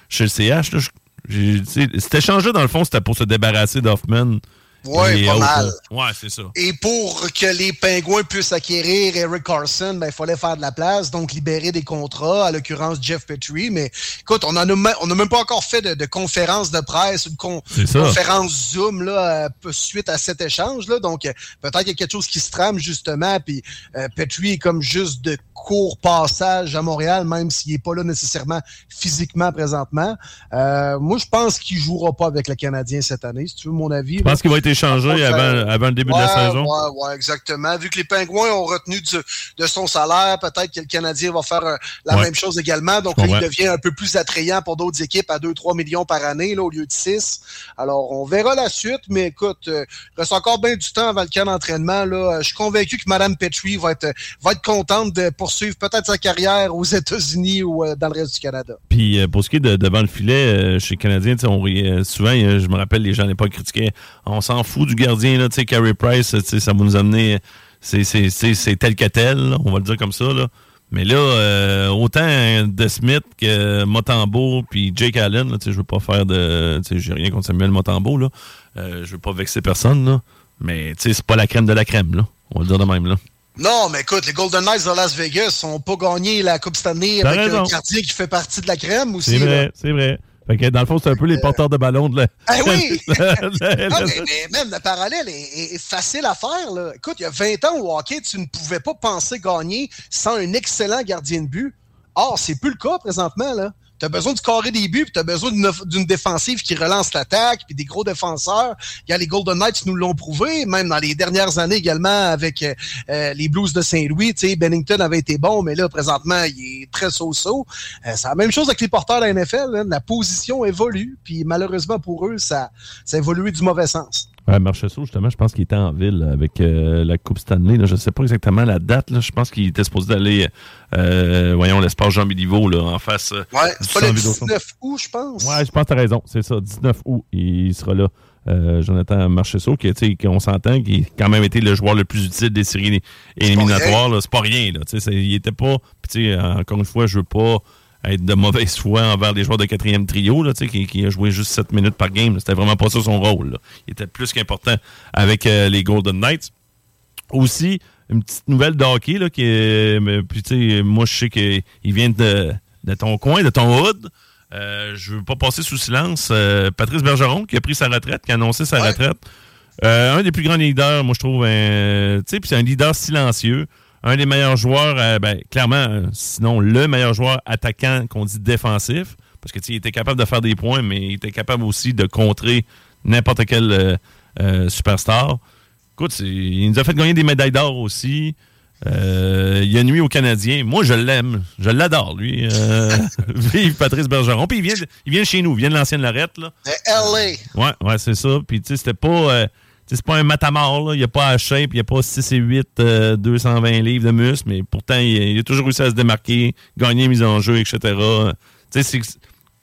[SPEAKER 3] chez le CH. là. Cet échange-là, dans le fond, c'était pour se débarrasser d'Hoffman. Et
[SPEAKER 12] pas
[SPEAKER 3] autres,
[SPEAKER 12] mal.
[SPEAKER 3] Ouais, c'est ça.
[SPEAKER 12] Et pour que les Pingouins puissent acquérir Eric Carson, ben, il fallait faire de la place, donc libérer des contrats, à l'occurrence Jeff Petrie. Mais écoute, on n'a même pas encore fait de, de conférence de presse, une con- conférence Zoom là, euh, suite à cet échange. Là, donc euh, peut-être qu'il y a quelque chose qui se trame justement. Puis euh, Petrie est comme juste de court passage à Montréal, même s'il n'est pas là nécessairement physiquement présentement. Euh, moi, je pense qu'il jouera pas avec le Canadien cette année, si tu veux mon avis.
[SPEAKER 3] Je pense qu'il va être échangé avant, avant le début de la saison?
[SPEAKER 12] Ouais, exactement. Vu que les Pingouins ont retenu du- de son salaire, peut-être que le Canadien va faire euh, la
[SPEAKER 3] Ouais.
[SPEAKER 12] même chose également. Donc, là, il devient un peu plus attrayant pour d'autres équipes à 2-3 millions par année là, au lieu de 6. Alors, on verra la suite, mais écoute, euh, il reste encore bien du temps avant le camp d'entraînement. Là. Je suis convaincu que Mme Petrie va être, va être contente de poursuivre peut-être sa carrière aux États-Unis ou euh, dans le reste du Canada.
[SPEAKER 3] Puis euh, pour ce qui est de devant le filet, euh, chez les Canadiens, on euh, souvent, euh, je me rappelle, les gens à l'époque critiquaient on s'en fout du gardien, là, tu sais, Carey Price, tu sais, ça va nous amener. C'est tel que tel, là, on va le dire comme ça. Là. Mais là, euh, autant de Smith que Motambo puis Jake Allen, là, tu sais, je veux pas faire de. tu sais, J'ai rien contre Samuel Motambo, là. Euh, je veux pas vexer personne, là. Mais tu sais, c'est pas la crème de la crème, là. On va le dire de même, là.
[SPEAKER 12] Non, mais écoute, les Golden Knights de Las Vegas n'ont pas gagné la Coupe Stanley
[SPEAKER 3] T'as
[SPEAKER 12] avec un gardien qui fait partie de la crème aussi.
[SPEAKER 3] C'est vrai, c'est vrai. Fait que dans le fond, c'est un peu les porteurs de ballon de la.
[SPEAKER 12] Eh (laughs) oui! (laughs) Non, mais, mais même le parallèle est facile à faire. Là. Écoute, il y a 20 ans au hockey, tu ne pouvais pas penser gagner sans un excellent gardien de but. Or, c'est plus le cas présentement. là. Tu as besoin de carrer des buts, puis tu besoin d'une défensive qui relance l'attaque, puis des gros défenseurs. Il y a les Golden Knights nous l'ont prouvé, même dans les dernières années également avec euh, euh, les Blues de Saint-Louis. Tu sais, Bennington avait été bon, mais là, présentement, il est très so-so. Euh, c'est la même chose avec les porteurs de la NFL. hein. La position évolue, puis malheureusement pour eux, ça, ça a évolué du mauvais sens.
[SPEAKER 3] Ouais, Marchessault, justement, je pense qu'il était en ville avec euh, la Coupe Stanley. Là. Je ne sais pas exactement la date. Là. Je pense qu'il était supposé d'aller, euh, voyons, l'espace Jean Béliveau, là, en face. euh,
[SPEAKER 12] Ouais, c'est pas le
[SPEAKER 3] centre Vidéotron.
[SPEAKER 12] 19 août, je pense.
[SPEAKER 3] Ouais, je pense que tu as raison. C'est ça, 19 août. Il sera là. Euh, Jonathan Marchessault, qui, tu sais, qu'on s'entend, qui a quand même été le joueur le plus utile des séries éliminatoires. là. C'est pas rien. Là, Tu sais, c'est- il était pas. Puis, tu sais, encore une fois, je veux pas être de mauvaise foi envers les joueurs de quatrième trio, là, qui, qui a joué juste 7 minutes par game. C'était vraiment pas ça son rôle. là. Il était plus qu'important avec euh, les Golden Knights. Aussi, une petite nouvelle de hockey, là, qui puis, moi, je sais qu'il vient de de ton coin, de ton hood. Euh, je veux pas passer sous silence euh, Patrice Bergeron, qui a pris sa retraite, qui a annoncé sa retraite. Euh, un des plus grands leaders, moi, je trouve. tu sais, puis c'est un leader silencieux. Un des meilleurs joueurs, euh, ben, clairement, euh, sinon le meilleur joueur attaquant qu'on dit défensif. Parce que il était capable de faire des points, mais il était capable aussi de contrer n'importe quel euh, euh, superstar. Écoute, il nous a fait gagner des médailles d'or aussi. Il a nuit aux Canadiens. Moi, je l'aime. Je l'adore, lui. (laughs) Vive Patrice Bergeron. Puis il vient, de, il vient chez nous. Il vient de l'ancienne Lorette. Là.
[SPEAKER 12] LA.
[SPEAKER 3] Ouais, ouais, c'est ça. Puis, tu sais, c'était pas. Euh, c'est pas un matamor, là. Il a pas à shape, il a pas 6 et 8, euh, 220 livres de muscle, mais pourtant, il, a toujours réussi à se démarquer, gagner mise en jeu, etc.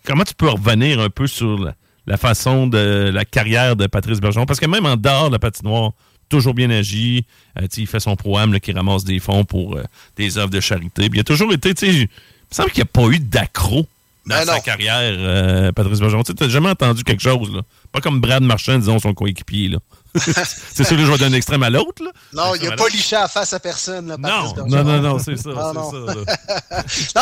[SPEAKER 3] Comment tu peux revenir un peu sur la, façon de la carrière de Patrice Bergeron? Parce que même en dehors de la patinoire, toujours bien agi. Euh, il fait son programme qui ramasse des fonds pour euh, des œuvres de charité. Il a toujours été, il me semble qu'il n'y a pas eu d'accro dans
[SPEAKER 12] Ben
[SPEAKER 3] sa
[SPEAKER 12] non.
[SPEAKER 3] carrière, euh, Patrice Bergeron. Tu n'as jamais entendu quelque chose, là. Pas comme Brad Marchand, disons, son coéquipier, là. (laughs) c'est sûr que je vais d'un extrême à l'autre, là.
[SPEAKER 12] Non, il n'a pas liché à face à personne. Là,
[SPEAKER 3] Non, non, non, non, c'est ça,
[SPEAKER 12] Ah, (laughs) non.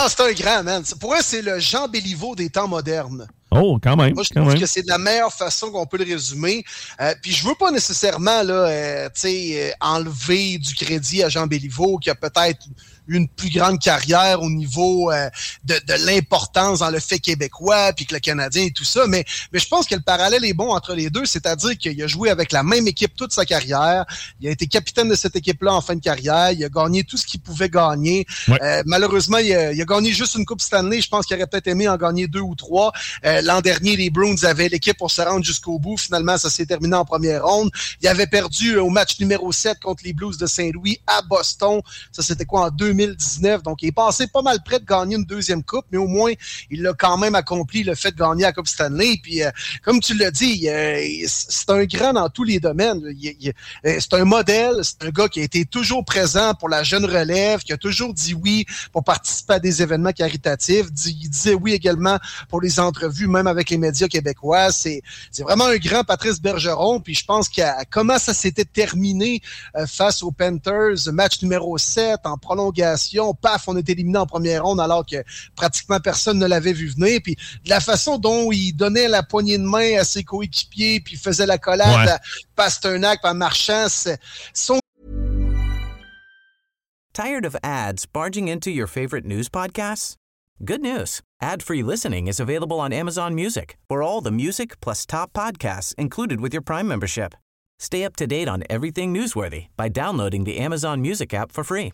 [SPEAKER 12] c'est un grand, man. Pour eux, c'est le Jean Béliveau des temps modernes.
[SPEAKER 3] Oh, quand même.
[SPEAKER 12] Moi, je trouve que c'est de la meilleure façon qu'on peut le résumer. Euh, puis je veux pas nécessairement là, euh, euh, enlever du crédit à Jean Béliveau qui a peut-être une plus grande carrière au niveau euh, de, de l'importance dans le fait québécois, puis que le Canadien et tout ça. Mais, mais je pense que le parallèle est bon entre les deux, c'est-à-dire qu'il a joué avec la même équipe toute sa carrière. Il a été capitaine de cette équipe-là en fin de carrière. Il a gagné tout ce qu'il pouvait gagner. Euh, malheureusement, il a, il a gagné juste une Coupe Stanley. Je pense qu'il aurait peut-être aimé en gagner deux ou trois. Euh, L'an dernier, les Bruins avaient l'équipe pour se rendre jusqu'au bout. Finalement, ça s'est terminé en première ronde. Il avait perdu au match numéro 7 contre les Blues de Saint-Louis à Boston. Ça, c'était quoi en 2019? Donc, il est passé pas mal près de gagner une deuxième coupe, mais au moins, il l'a quand même accompli, le fait de gagner la Coupe Stanley. Puis, euh, comme tu l'as dit, euh, c'est un grand dans tous les domaines. Euh, C'est un modèle, c'est un gars qui a été toujours présent pour la jeune relève, qui a toujours dit oui pour participer à des événements caritatifs. Il disait oui également pour les entrevues, même avec les médias québécois. C'est vraiment un grand Patrice Bergeron. Puis je pense qu'à comment ça s'était terminé face aux Panthers, match numéro 7 en prolongation, paf, on est éliminé en première ronde alors que pratiquement personne ne l'avait vu venir. Puis de la façon dont il donnait la poignée de main à ses coéquipiers, puis faisait la collade
[SPEAKER 3] Ouais.
[SPEAKER 12] à Pasternak, à Marchand, c'est- son
[SPEAKER 13] Tired of ads barging into your favorite news podcasts? Good news. Ad-free listening is available on Amazon Music for all the music plus top podcasts included with your Prime membership. Stay up to date on everything newsworthy by downloading the Amazon Music app for free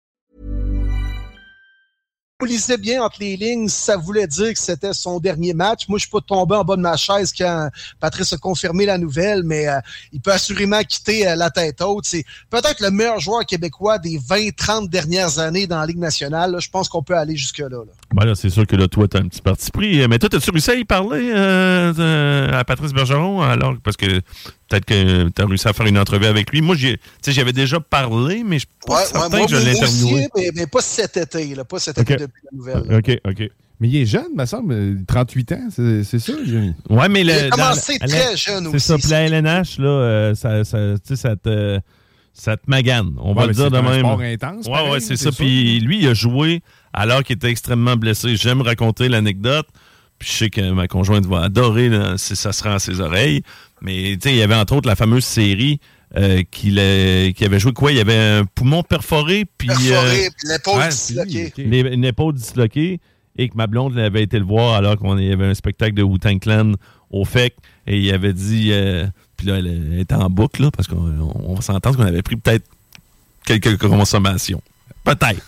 [SPEAKER 12] vous bien entre les lignes, ça voulait dire que c'était son dernier match. Moi, je suis pas tombé en bas de ma chaise quand Patrice a confirmé la nouvelle, mais euh, il peut assurément quitter euh, la tête haute. C'est peut-être le meilleur joueur québécois des 20-30 dernières années dans la Ligue nationale. Je pense qu'on peut aller jusque-là. là.
[SPEAKER 3] Ben là, c'est sûr que là, toi, t'as un petit parti pris. Mais toi, t'as-tu réussi à y parler euh, à Patrice Bergeron? Alors, parce que peut-être que t'as réussi à faire une entrevue avec lui. Moi, j'ai- tu sais, j'avais déjà parlé, mais je suis pas
[SPEAKER 12] Ouais, ouais,
[SPEAKER 3] certain
[SPEAKER 12] moi,
[SPEAKER 3] que je
[SPEAKER 12] mais, mais pas cet été. Là, pas cet été depuis la nouvelle. là.
[SPEAKER 4] OK, OK. Mais il est jeune, me semble. euh, 38 ans, c'est c'est ça, Jérémy?
[SPEAKER 3] Ouais, mais le,
[SPEAKER 12] Il a commencé
[SPEAKER 3] la-
[SPEAKER 12] très
[SPEAKER 3] la-
[SPEAKER 12] jeune
[SPEAKER 3] C'est
[SPEAKER 12] aussi,
[SPEAKER 3] ça. Puis la LNH, là, euh, ça, ça, tu sais, ça te, ça te magane. On va le dire
[SPEAKER 4] c'est
[SPEAKER 3] de
[SPEAKER 4] un
[SPEAKER 3] même.
[SPEAKER 4] sport intense,
[SPEAKER 3] Ouais,
[SPEAKER 4] pareil,
[SPEAKER 3] ouais, c'est
[SPEAKER 4] c'est
[SPEAKER 3] ça. Puis lui, il a joué alors qu'il était extrêmement blessé. J'aime raconter l'anecdote. Puis je sais que ma conjointe va adorer là, si ça se rend à ses oreilles. Mais tu sais, il y avait entre autres la fameuse série euh, qu'il a- qu'il avait joué quoi? Il y avait un poumon perforé. Puis,
[SPEAKER 12] Perforé,
[SPEAKER 3] euh,
[SPEAKER 12] puis l'épaule
[SPEAKER 3] ouais,
[SPEAKER 12] disloquée.
[SPEAKER 3] les- une épaule disloquée et que ma blonde avait été le voir alors qu'on y avait un spectacle de Wu-Tang Clan au FEC et il avait dit euh, puis là elle était en boucle là, parce qu'on s'entendre qu'on avait pris peut-être quelques consommations Peut-être.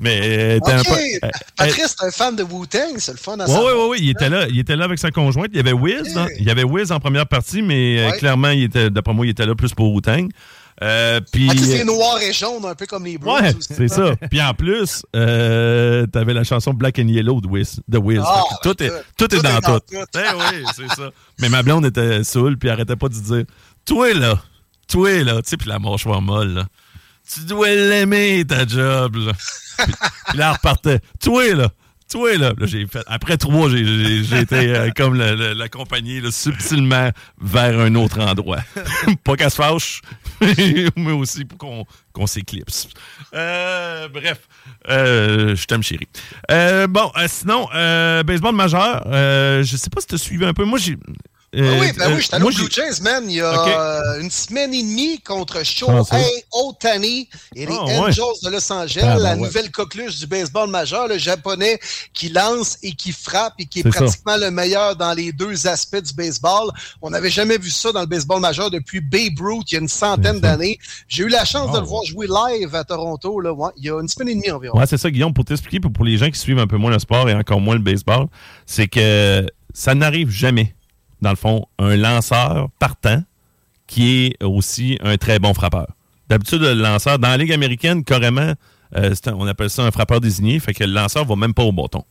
[SPEAKER 3] Mais euh, t'es un euh,
[SPEAKER 12] Patrice, t'es un fan de Wu-Tang, c'est le fun à
[SPEAKER 3] Oui,
[SPEAKER 12] savoir.
[SPEAKER 3] oui, oui, il était là. Il était là avec sa conjointe. Il y avait Wiz. dans- il y avait Wiz en première partie, mais euh,
[SPEAKER 12] Ouais.
[SPEAKER 3] clairement, il était, d'après moi, il était là plus pour Wu-Tang. Euh, puis,
[SPEAKER 12] Ah, sais, c'est noir et jaune, un peu comme les Bros.
[SPEAKER 3] Ouais, c'est ça. Puis en plus, euh, t'avais la chanson Black and Yellow de Wiz. De Wiz.
[SPEAKER 12] Ah,
[SPEAKER 3] tout, est, tout, est dans tout. Eh oui, c'est ça. Mais ma blonde était saoule, puis arrêtait pas de dire Toi là, toi là, tu sais, puis la mâchoire molle, là. Tu dois l'aimer, ta job, là. puis, là, elle repartait Toi là, toi là. Là, j'ai fait. Après trois, j'ai- été euh, comme l'accompagner subtilement vers un autre endroit. (laughs) pas qu'elle se fâche, (laughs) mais aussi pour qu'on s'éclipse. Euh, bref, euh, je t'aime, chérie. Bon, sinon, baseball majeur, je sais pas si tu as suivi un peu. Moi, j'ai.
[SPEAKER 12] Ah oui, ben
[SPEAKER 3] euh,
[SPEAKER 12] oui, j'étais allé
[SPEAKER 3] moi,
[SPEAKER 12] au Blue Jays, man, il y a euh, une semaine et demie contre
[SPEAKER 3] Ah,
[SPEAKER 12] Shohei
[SPEAKER 3] ça.
[SPEAKER 12] Otani et les
[SPEAKER 3] Ah, ouais.
[SPEAKER 12] Angels de Los Angeles,
[SPEAKER 3] Ah, ben
[SPEAKER 12] la
[SPEAKER 3] ouais.
[SPEAKER 12] nouvelle coqueluche du baseball majeur, le japonais qui lance et qui frappe et qui est,
[SPEAKER 3] ça.
[SPEAKER 12] pratiquement le meilleur dans les deux aspects du baseball. On n'avait jamais vu ça dans le baseball majeur depuis Babe Ruth il y a une centaine d'années. J'ai eu la chance de le voir jouer live à Toronto, là, ouais, il y a une semaine et demie environ.
[SPEAKER 3] Ouais, c'est ça, Guillaume, pour t'expliquer, pour les gens qui suivent un peu moins le sport et encore moins le baseball, c'est que ça n'arrive jamais, dans le fond, un lanceur partant qui est aussi un très bon frappeur. D'habitude, le lanceur, dans la Ligue américaine, carrément, euh, un- on appelle ça un frappeur désigné, fait que le lanceur va même pas au bâton.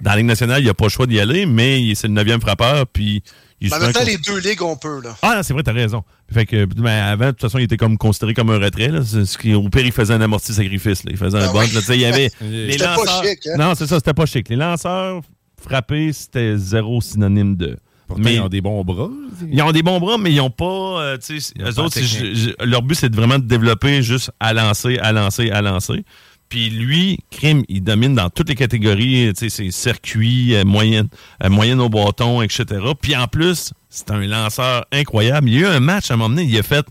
[SPEAKER 3] Dans la Ligue nationale, il n'y a pas le choix d'y aller, mais c'est le neuvième frappeur, puis il
[SPEAKER 12] en même temps, les deux ligues, on peut, là.
[SPEAKER 3] ah, c'est vrai, t'as raison. Fait que, ben, avant, de toute façon, il était comme considéré comme un retrait. Là. Ce qui, au pire, il faisait un amorti sacrifice. Là. Il faisait un
[SPEAKER 12] Ah oui.
[SPEAKER 3] là. Sais, Il y avait (laughs) les
[SPEAKER 12] C'était pas
[SPEAKER 3] lanceurs.
[SPEAKER 12] chic, hein?
[SPEAKER 3] Non, c'est ça, c'était pas chic. Les lanceurs frappés, c'était zéro synonyme de.
[SPEAKER 4] Pourtant, ils ont des bons bras.
[SPEAKER 3] Ils ont des bons bras, mais ils ont pas. euh,
[SPEAKER 4] Ils
[SPEAKER 3] eux
[SPEAKER 4] pas
[SPEAKER 3] autres, c'est- je- je- leur but, c'est de vraiment de développer juste à lancer, à lancer, à lancer. Puis lui, Crime, il domine dans toutes les catégories, tu sais, ses circuits, euh, moyenne, euh, moyenne au bâton, etc. Puis en plus, c'est un lanceur incroyable. Il y a eu un match à un moment donné, il a fait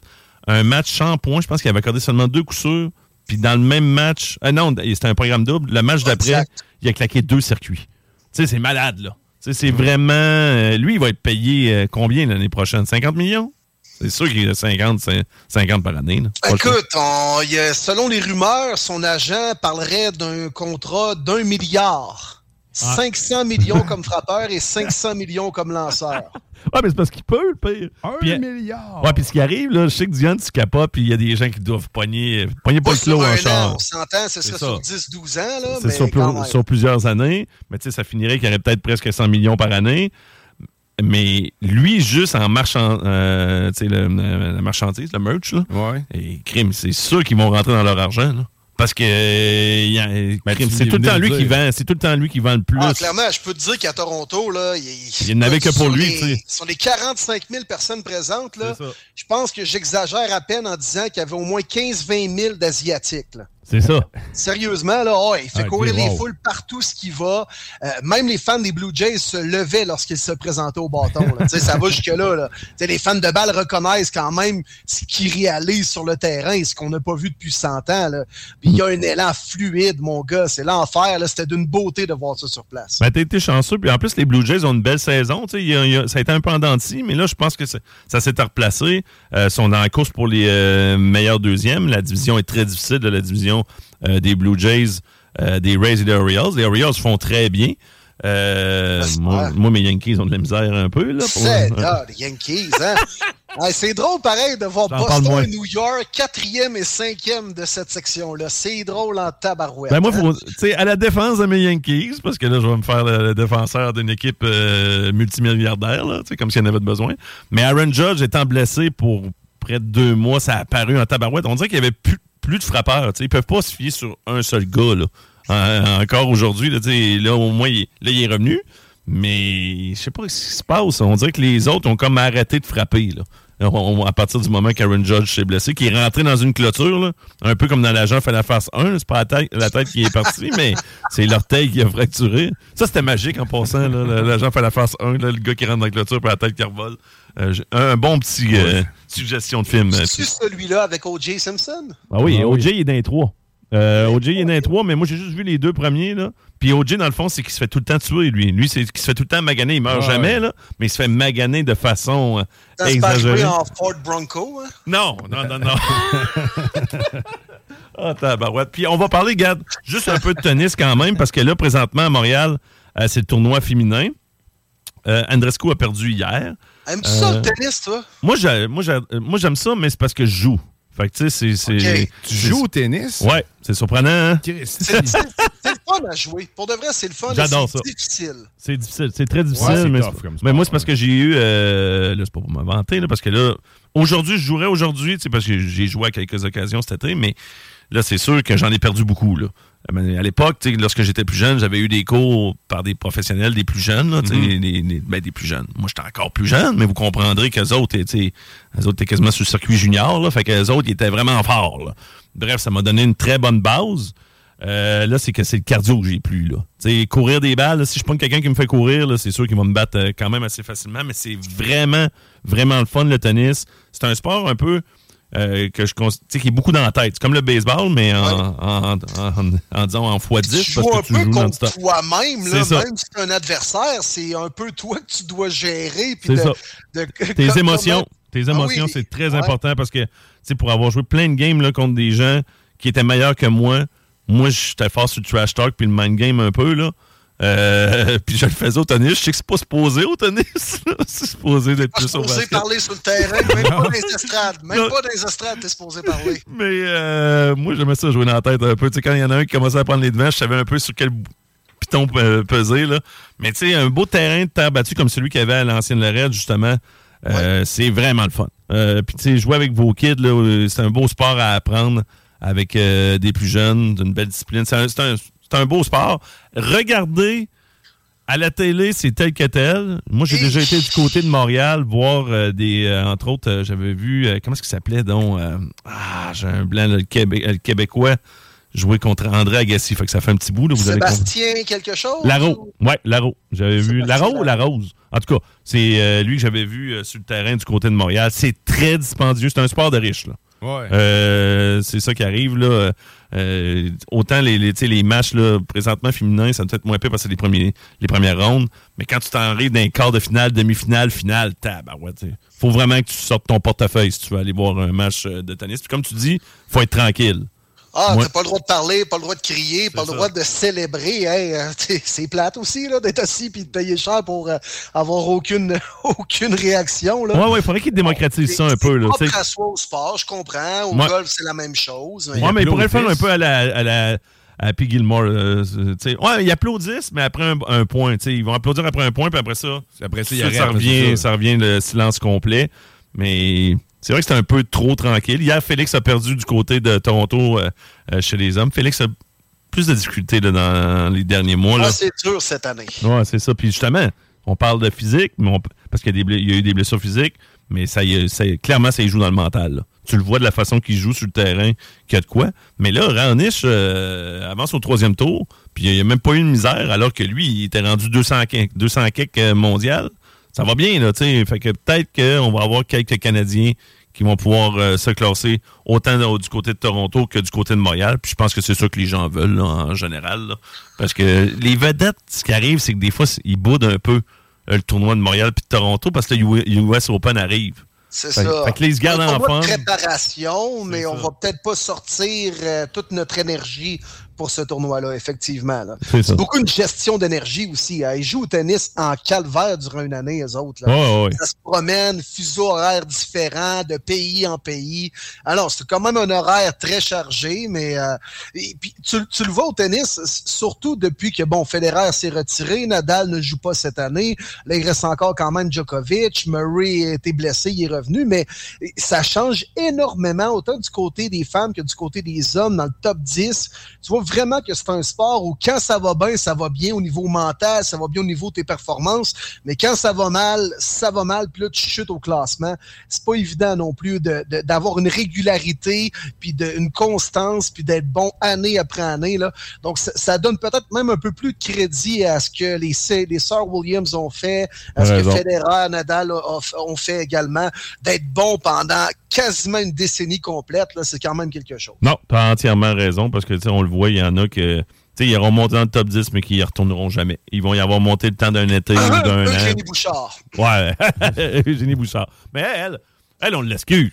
[SPEAKER 3] un match sans points. Je pense qu'il avait accordé seulement deux coups sûrs. Puis dans le même match, euh, non, c'était un programme double. Le match d'après, il a claqué deux circuits. Tu sais, c'est malade, là. Tu sais, c'est vraiment. euh, lui, il va être payé euh, combien l'année prochaine? 50 millions? C'est sûr qu'il a 50, c'est 50 par année. là.
[SPEAKER 12] Écoute, on- il y a- selon les rumeurs, son agent parlerait d'un contrat d'un milliard.
[SPEAKER 3] Ah.
[SPEAKER 12] 500 millions comme frappeur et 500 millions comme lanceur. (laughs)
[SPEAKER 3] Ah, mais c'est parce qu'il peut, le pire.
[SPEAKER 4] Un milliard!
[SPEAKER 3] Ouais, puis ce qui arrive, là, je sais que Diane, tu capotes, puis il y a des gens qui doivent pogner, pogner pas le
[SPEAKER 12] sur
[SPEAKER 3] clos en
[SPEAKER 12] un an,
[SPEAKER 3] char.
[SPEAKER 12] on s'entend, ce
[SPEAKER 3] C'est
[SPEAKER 12] serait
[SPEAKER 3] ça.
[SPEAKER 12] sur 10-12 ans. là,
[SPEAKER 3] C'est sur, plusieurs années. Mais tu sais, ça finirait qu'il y aurait peut-être presque 100 millions par année. Mais lui, juste en marchand, euh, tu sais, le- euh, la marchandise, le merch, là, et crime, c'est sûr qu'ils vont rentrer dans leur argent. là. Parce que euh, c'est tout le temps lui
[SPEAKER 4] dire.
[SPEAKER 3] qui vend. C'est tout le temps lui qui vend le plus.
[SPEAKER 12] Ah, clairement, je peux te dire qu'à Toronto, là, il,
[SPEAKER 3] Il n'avait que pour lui,
[SPEAKER 12] les-. Sur les 45 000 personnes présentes, là, je pense que j'exagère à peine en disant qu'il y avait au moins 15-20 000 d'Asiatiques.
[SPEAKER 3] C'est ça.
[SPEAKER 12] Sérieusement, là, oh, il fait
[SPEAKER 4] Ah,
[SPEAKER 12] courir les
[SPEAKER 4] wow.
[SPEAKER 12] foules partout ce qu'il va. Euh, même les fans des Blue Jays se levaient lorsqu'ils se présentaient au bâton. là. Ça va jusque-là. Là. Les fans de balle reconnaissent quand même ce qu'ils réalisent sur le terrain et ce qu'on n'a pas vu depuis 100 ans. là. Il y a un élan fluide, mon gars. C'est l'enfer. C'était d'une beauté de voir ça sur place.
[SPEAKER 3] Ben, t'as été chanceux. Puis en plus, les Blue Jays ont une belle saison. Y a- y a- ça a été un peu en dents de scie, mais là, je pense que ça s'est replacé. Euh, ils sont dans la course pour les euh, meilleurs deuxièmes. La division est très difficile de la division euh, des Blue Jays, euh, des Rays et des Orioles. Les Orioles font très bien. Euh, moi, moi, mes Yankees ont de la misère un peu. Là, pour-
[SPEAKER 12] C'est là, les Yankees, hein? (laughs) Ah, c'est drôle, pareil, de voir Boston et New York, quatrième et cinquième de cette section-là. C'est drôle en tabarouette.
[SPEAKER 3] Ben moi,
[SPEAKER 12] hein?
[SPEAKER 3] faut, à la défense de mes Yankees, parce que là, je vais me faire le, le défenseur d'une équipe euh, multimilliardaire, là, comme s'il y en avait besoin. Mais Aaron Judge étant blessé pour près de deux mois, ça a apparu en tabarouette. On dirait qu'il y avait plus, plus de frappeurs. tu sais. Ils peuvent pas se fier sur un seul gars. Là. En- encore aujourd'hui, là, là, au moins, il, là, est revenu. Mais je sais pas ce qui se passe. On dirait que les autres ont comme arrêté de frapper. On- on- à partir du moment qu'Aaron Judge s'est blessé, qui est rentré dans une clôture, là, un peu comme dans l'agent fait la face 1, c'est pas la tête, la tête qui est partie, (laughs) mais c'est l'orteil qui a fracturé. Ça, c'était magique en passant. L'agent fait la face 1, là, le gars qui rentre dans la clôture, puis la tête qui revole. Euh, un bon petit euh, suggestion de film. euh,
[SPEAKER 12] C'est celui-là avec O.J. Simpson?
[SPEAKER 3] Ah oui, OJ il est dans les trois. Euh, OJ, il est dans les trois, mais moi, j'ai juste vu les deux premiers. Là. Puis OJ, dans le fond, c'est qu'il se fait tout le temps tuer, lui. Lui, c'est qu'il se fait tout le temps maganer. Il meurt
[SPEAKER 4] Ouais.
[SPEAKER 3] jamais, là, mais il se fait maganer de façon euh,
[SPEAKER 12] Ça se passe
[SPEAKER 3] exagérée.
[SPEAKER 12] jouer en Ford Bronco. hein?
[SPEAKER 3] Non, non, non, non. (laughs) Ah, tabarouette. Puis on va parler, regarde, juste un peu de tennis quand même, parce que là, présentement, à Montréal, euh, c'est le tournoi féminin. Euh, Andrescu a perdu hier.
[SPEAKER 12] Aimes-tu ça, le tennis, toi?
[SPEAKER 3] Moi, j'ai- moi, moi, j'aime ça, mais c'est parce que je joue. Fait que, tu sais, c'est... c'est-
[SPEAKER 4] Tu
[SPEAKER 3] c'est-
[SPEAKER 4] joues au tennis?
[SPEAKER 3] Ouais, c'est surprenant, hein?
[SPEAKER 12] C'est (laughs) c'est le fun à jouer. Pour de vrai, c'est le fun.
[SPEAKER 3] J'adore
[SPEAKER 12] c'est
[SPEAKER 3] ça.
[SPEAKER 12] difficile.
[SPEAKER 3] C'est difficile, c'est très difficile.
[SPEAKER 4] Ouais, c'est
[SPEAKER 3] mais
[SPEAKER 4] tough
[SPEAKER 3] c'est-
[SPEAKER 4] comme
[SPEAKER 3] mais moi, c'est parce que j'ai eu. euh, là, c'est pas pour me vanter, là, parce que là, aujourd'hui, je jouerais aujourd'hui, tu sais, parce que j'ai joué à quelques occasions cet été, mais là, c'est sûr que j'en ai perdu beaucoup. Là. À l'époque, lorsque j'étais plus jeune, j'avais eu des cours par des professionnels, des plus jeunes, là,
[SPEAKER 4] Mhm.
[SPEAKER 3] ben, des plus jeunes. Moi, j'étais encore plus jeune, mais vous comprendrez qu'eux autres, eux autres étaient quasiment sur le circuit junior, là, fait qu'eux autres, ils étaient vraiment forts. là. Bref, ça m'a donné une très bonne base. Euh, là, c'est que c'est le cardio que j'ai plus. Là. Courir des balles, là, si je prends quelqu'un qui me fait courir, c'est sûr qu'il va me battre euh, quand même assez facilement, mais c'est vraiment, vraiment le fun, le tennis. C'est un sport un peu euh, que je qui est beaucoup dans la tête. C'est comme le baseball, mais en, en, en, en- en en x10
[SPEAKER 12] Tu
[SPEAKER 3] parce
[SPEAKER 12] joues un
[SPEAKER 3] tu
[SPEAKER 12] peu
[SPEAKER 3] joues
[SPEAKER 12] contre toi-même, même si c'est un adversaire, c'est un peu toi que tu dois gérer. puis de-
[SPEAKER 3] ça.
[SPEAKER 12] de-
[SPEAKER 3] Tes émotions. Tes
[SPEAKER 12] Ah
[SPEAKER 3] émotions,
[SPEAKER 12] oui.
[SPEAKER 3] c'est très
[SPEAKER 12] Ouais.
[SPEAKER 3] important parce que, pour avoir joué plein de games là, contre des gens qui étaient meilleurs que moi, moi, j'étais fort sur le trash talk puis le mind game un peu, là. Euh, (laughs) puis je le faisais au tennis. Je sais que c'est pas supposé au tennis. (laughs) c'est supposé d'être plus au
[SPEAKER 12] supposé
[SPEAKER 3] basket.
[SPEAKER 12] parler sur le terrain, même pas dans les estrades. Même
[SPEAKER 3] Non.
[SPEAKER 12] pas dans les estrades, t'es supposé parler. (laughs)
[SPEAKER 3] Mais euh, moi, j'aimais ça jouer dans la tête un peu. Tu sais, quand il y en a un qui commençait à prendre les devants, je savais un peu sur quel piton euh, peser. Là. Mais tu sais, un beau terrain de terre battue comme celui qu'il y avait à l'ancienne Lorette, justement, euh, c'est vraiment le fun. Puis tu sais, jouer avec vos kids, là, c'est un beau sport à apprendre avec des plus jeunes, d'une belle discipline. C'est un, c'est un- beau sport. Regardez à la télé, c'est tel que tel. Moi, j'ai déjà été du côté de Montréal voir euh, des. euh, entre autres, euh, j'avais vu. euh, comment est-ce qu'il s'appelait donc euh, Ah, j'ai un blanc, là, le, Québé- le Québécois jouer contre André Agassi. Fait que ça fait un petit bout. Là, vous avez.
[SPEAKER 12] Sébastien, quelque chose?
[SPEAKER 3] Laro. Ouais, Laro. J'avais vu. Laro ou La Rose? En tout cas, c'est euh, lui que j'avais vu euh, sur le terrain du côté de Montréal. C'est très dispendieux. C'est un sport de riche, là.
[SPEAKER 4] Ouais.
[SPEAKER 3] Euh, c'est ça qui arrive, là. Euh, autant les, les, les matchs, là, présentement féminins, ça doit être moins pire parce que les, les premières rondes. Mais quand tu t'arrives d'un quart de finale, demi-finale, finale, tabarouette, tu sais. Faut vraiment que tu sortes ton portefeuille si tu veux aller voir un match euh, de tennis. Puis comme tu dis, faut être tranquille.
[SPEAKER 12] Ah, t'as pas le droit de parler, pas le droit de crier, pas le
[SPEAKER 3] ça.
[SPEAKER 12] droit de célébrer. Hey, euh, (laughs) c'est plate aussi là, d'être assis puis de payer cher pour euh, avoir aucune, (laughs) aucune réaction. Là.
[SPEAKER 3] Ouais, ouais, il faudrait qu'ils démocratisent ça un peu, là.
[SPEAKER 12] Propre à soi au sport, je comprends. Au
[SPEAKER 3] Ouais.
[SPEAKER 12] golf, c'est la même chose.
[SPEAKER 3] Ouais, mais il pourrait le faire un peu à la, à la à Happy Gilmore. euh, tu sais. ouais, ils applaudissent, mais après un, un point. tu sais, Ils vont applaudir après un point, puis après ça,
[SPEAKER 4] Après ça,
[SPEAKER 3] ça, ça revient,
[SPEAKER 4] ça.
[SPEAKER 3] ça revient le silence complet. Mais c'est vrai que c'était un peu trop tranquille. Hier, Félix a perdu du côté de Toronto euh, euh, chez les hommes. Félix a plus de difficultés là, dans les derniers mois.
[SPEAKER 12] Ah, c'est dur cette année.
[SPEAKER 3] Ouais, c'est ça. Puis justement, on parle de physique, mais on- parce qu'il y, a y eu des blessures physiques, mais ça, y clairement, ça y joue dans le mental. là. Tu le vois de la façon qu'il joue sur le terrain, qu'il y a de quoi. Mais là, Raonic euh, avance au troisième tour, puis il n'y a même pas eu de misère, alors que lui, il était rendu 200 quelques 200 quelques, euh, mondial. Ça va bien, là, tu sais. Fait que peut-être qu'on va avoir quelques Canadiens qui vont pouvoir euh, se classer autant du côté de Toronto que du côté de Montréal. Puis je pense que c'est ça que les gens veulent là, en général. là. Parce que les vedettes, ce qui arrive, c'est que des fois, ils boudent un peu euh, le tournoi de Montréal puis de Toronto parce que le US Open arrive.
[SPEAKER 12] C'est ça.
[SPEAKER 3] fait que là, ils se gardent en forme.
[SPEAKER 12] préparation, mais on va peut-être pas sortir euh, toute notre énergie pour ce tournoi-là, effectivement. là.
[SPEAKER 3] C'est
[SPEAKER 12] beaucoup une gestion d'énergie aussi. hein. Ils jouent au tennis en calvaire durant une année, eux autres. là. Ça se promène, fuseaux horaires différents, de pays en pays. Alors, c'est quand même un horaire très chargé, mais euh, et puis, tu, tu le vois au tennis, surtout depuis que, bon, Federer s'est retiré, Nadal ne joue pas cette année. Là, il reste encore quand même Djokovic. Murray a été blessé, il est revenu, mais ça change énormément, autant du côté des femmes que du côté des hommes dans le top 10. Tu vois vraiment que c'est un sport où quand ça va bien, ça va bien au niveau mental, ça va bien au niveau de tes performances, mais quand ça va mal, ça va mal, puis là, tu chutes au classement. C'est pas évident non plus de- de- d'avoir une régularité, puis de, une constance, puis d'être bon année après année. Là. Donc, ça, ça donne peut-être même un peu plus de crédit à ce que les, les sœurs Williams ont fait, à ce que Federer, Nadal ont fait également, d'être bon pendant quasiment une décennie complète, là, c'est quand même quelque chose.
[SPEAKER 3] Non, t'as entièrement raison, parce que tu sais, on le voit, il y en a que. tu sais, ils iront monter dans le top 10, mais qui y retourneront jamais. Ils vont y avoir monté le temps d'un été ou (laughs) d'un an.
[SPEAKER 12] Eugénie Bouchard.
[SPEAKER 3] Ouais, (laughs) Eugénie Bouchard. Mais elle, elle, on l'excuse.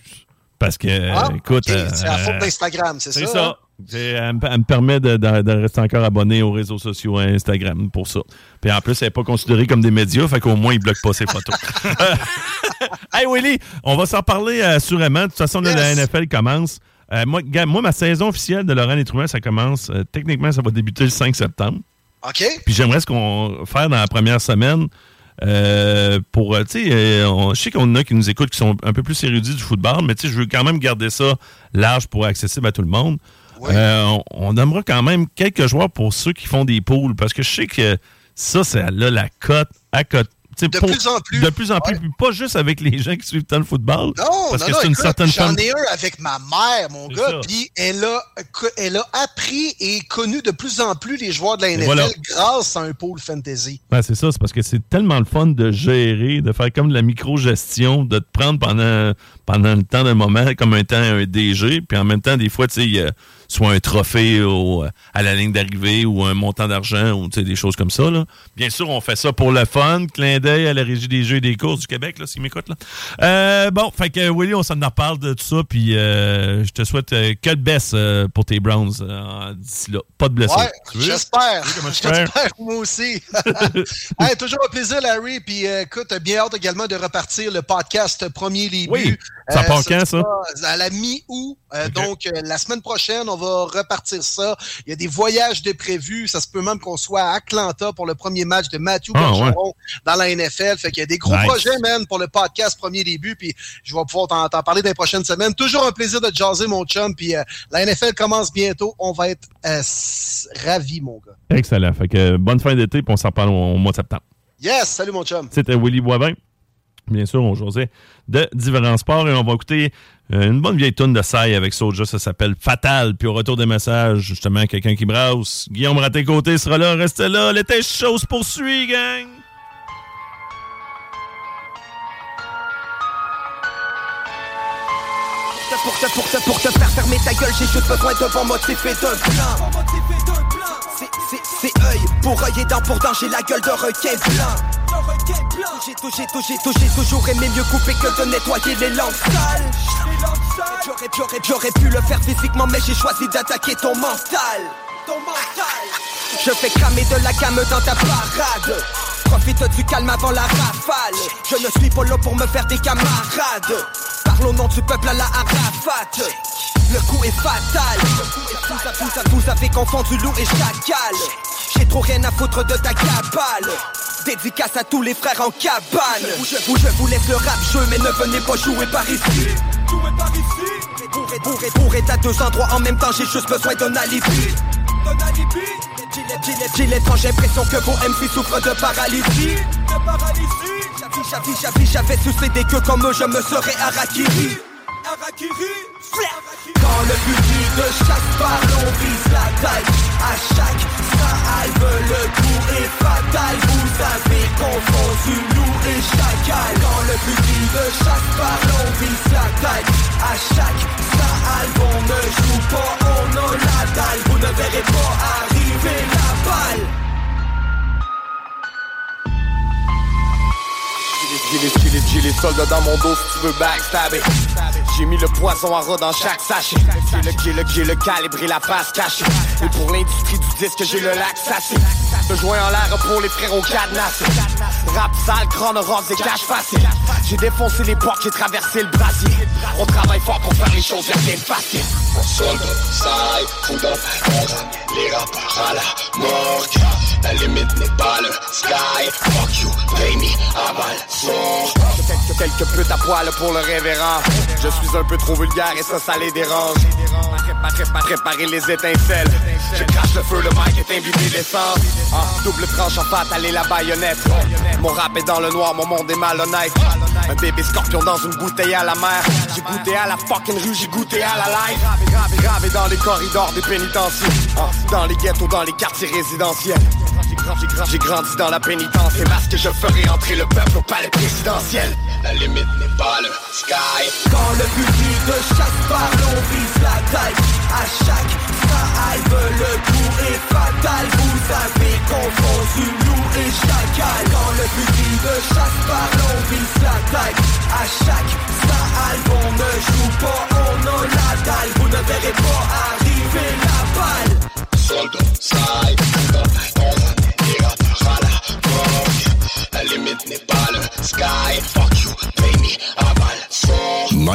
[SPEAKER 3] Parce que,
[SPEAKER 12] Ah,
[SPEAKER 3] écoute.
[SPEAKER 12] ok, c'est la
[SPEAKER 3] euh,
[SPEAKER 12] faute d'Instagram, c'est ça?
[SPEAKER 3] C'est ça.
[SPEAKER 12] hein?
[SPEAKER 3] Elle, me- elle me permet de, de- de rester encore abonné aux réseaux sociaux à Instagram pour ça. Puis en plus, elle n'est pas considérée comme des médias, fait qu'au moins, ils ne bloquent pas ses photos. (laughs) (laughs) hey Willy, on va s'en parler euh, assurément. De toute façon, là, la NFL commence. Euh, moi, ma saison officielle de Laurent Létrouin, ça commence. euh, techniquement, ça va débuter le 5 septembre.
[SPEAKER 12] OK.
[SPEAKER 3] Puis j'aimerais ce qu'on faire dans la première semaine. euh, pour, tu sais, je sais qu'on a qui nous écoutent qui sont un peu plus érudits du football, mais tu sais, je veux quand même garder ça large pour accessible à tout le monde. On, on aimera quand même quelques joueurs pour ceux qui font des poules, parce que je sais que ça, c'est là la cote à cote.
[SPEAKER 12] De
[SPEAKER 3] pour-
[SPEAKER 12] plus en plus.
[SPEAKER 3] De plus en plus, puis pas juste avec les gens qui suivent tant le football.
[SPEAKER 12] Non,
[SPEAKER 3] parce
[SPEAKER 12] non,
[SPEAKER 3] que c'est une certaine
[SPEAKER 12] J'en ai un avec ma mère, mon gars, puis elle a, elle a appris et connu de plus en plus les joueurs de la NFL
[SPEAKER 3] voilà.
[SPEAKER 12] grâce à un pôle fantasy.
[SPEAKER 3] Ben, c'est ça, c'est parce que c'est tellement le fun de gérer, de faire comme de la micro-gestion, de te prendre pendant, pendant le temps d'un moment comme un temps un DG, puis en même temps, des fois, tu sais, soit un trophée au- à la ligne d'arrivée ou un montant d'argent ou des choses comme ça. Là. Bien sûr, on fait ça pour le fun, clin d'œil à la Régie des Jeux et des courses du Québec, là, s'ils m'écoutent. Là. Euh, bon, fait que Willy, on s'en reparle de tout ça, puis euh, je te souhaite euh, que de baisse euh, pour tes Browns euh, d'ici là. Pas de blessures.
[SPEAKER 12] Ouais, j'espère. J'espère, (laughs) moi aussi. (laughs) Hey, toujours un plaisir, Larry. Puis euh, écoute, bien hâte également de repartir le podcast Premier Les
[SPEAKER 3] Oui. Ça part quand, ça?
[SPEAKER 12] À la mi-août. Euh, Donc, euh, la semaine prochaine, on va repartir ça. Il y a des voyages de prévus. Ça se peut même qu'on soit à Atlanta pour le premier match de Matthew
[SPEAKER 3] Ah,
[SPEAKER 12] Bergeron dans la NFL. Fait qu'il y a des gros
[SPEAKER 3] Nice.
[SPEAKER 12] projets, man, pour le podcast Premier Début. Puis je vais pouvoir t'en parler dans les prochaines semaines. Toujours un plaisir de jaser, mon chum. Puis euh, la NFL commence bientôt. On va être euh, ravis, mon gars.
[SPEAKER 3] Excellent. Fait que bonne fin d'été, puis on s'en parle au, au mois de septembre.
[SPEAKER 12] Yes! Salut, mon chum.
[SPEAKER 3] C'était Willy Boivin. Bien sûr, on jasait de différents sports et on va écouter euh, une bonne vieille tune de Sai avec Soulja, ça s'appelle Fatal. Puis au retour des messages, justement, quelqu'un qui brasse. Guillaume Raté-Côté sera là, restez là. L'été chaud se poursuit, gang!
[SPEAKER 14] Pour pour te, pour te faire fermer ta gueule, j'ai juste besoin de bon motif et d'un plan. C'est- œil pour œil et dent pour dent, j'ai la gueule de requin blanc. J'ai tou- j'ai tou- j'ai tou- j'ai toujours aimé mieux couper que de nettoyer les langues sales. J'aurais, j'aurais, j'aurais pu le faire physiquement, mais j'ai choisi d'attaquer ton mental. Ton mental. Je fais cramer de la gamme dans ta parade. Profite du calme avant la rafale. Je ne suis pas là pour me faire des camarades. Parle au nom du peuple à la Arafat. Le coup est fatal. Vous, vous- vous avez confondu loup et chacal. J'ai trop rien à foutre de ta cabale. Dédicace à tous les frères en cabane. Je, où je vous laisse le rap jeu, mais ne venez pas jouer par ici. Jouer par ici. Pour être à deux endroits en même temps, j'ai juste besoin. D'un alibi. J'ai l'étrange impression que vos MC souffrent de paralysie. De paralysie. J'avais, des queues comme eux, je me serais harakiri. Harakiri. Quand le fusil de chasse parle, on vise la taille. À chaque salve, le coup est fatal. Vous avez confondu loup et chacal. Quand le fusil de chasse parle, on vise la taille. À chaque salve, on ne joue pas, on a la dalle. Vous ne verrez pas arriver la balle.
[SPEAKER 15] J'ai les, j'ai les, j'ai les soldats dans mon dos si tu veux backstabber. J'ai mis le poison à rat dans chaque sachet. J'ai le, j'ai le, j'ai le calibre la face cachée. Et pour l'industrie du disque, j'ai le lac sassé. Le joint en l'air pour les frérots cadenassés. Rap sale, crâne rose et cache facile. J'ai défoncé les portes, j'ai traversé le brasier. On travaille fort pour faire les choses bien faciles.
[SPEAKER 16] Soldat, sale, foudre, on les rappeurs à la morgue. La limite n'est pas le sky. Fuck you, pay me, aval, sort.
[SPEAKER 15] Quelques, quelques putes poil pour le révérend. Je suis un peu trop vulgaire et ça, ça les dérange. Préparer, les étincelles. Je crache le feu, le mic est imbibé d'essence. Ah, double tranche en fatale et la baïonnette. Mon rap est dans le noir, mon monde est malhonnête. Un bébé scorpion dans une bouteille à la mer. J'ai goûté à la fucking rue, j'ai goûté à la life. Gravé dans les corridors des pénitenciers. Ah, dans les ghettos, dans les quartiers résidentiels. j'ai grandi dans la pénitence et masque je ferai entrer le peuple au palais
[SPEAKER 16] La limite n'est pas le sky.
[SPEAKER 14] Quand le fusil de chasse parle, on vise la taille. À chaque drive, le coup est fatal. Vous avez confondu loup et chacal. Quand le fusil de chasse parle, on vise la taille. À chaque drive, on ne joue pas,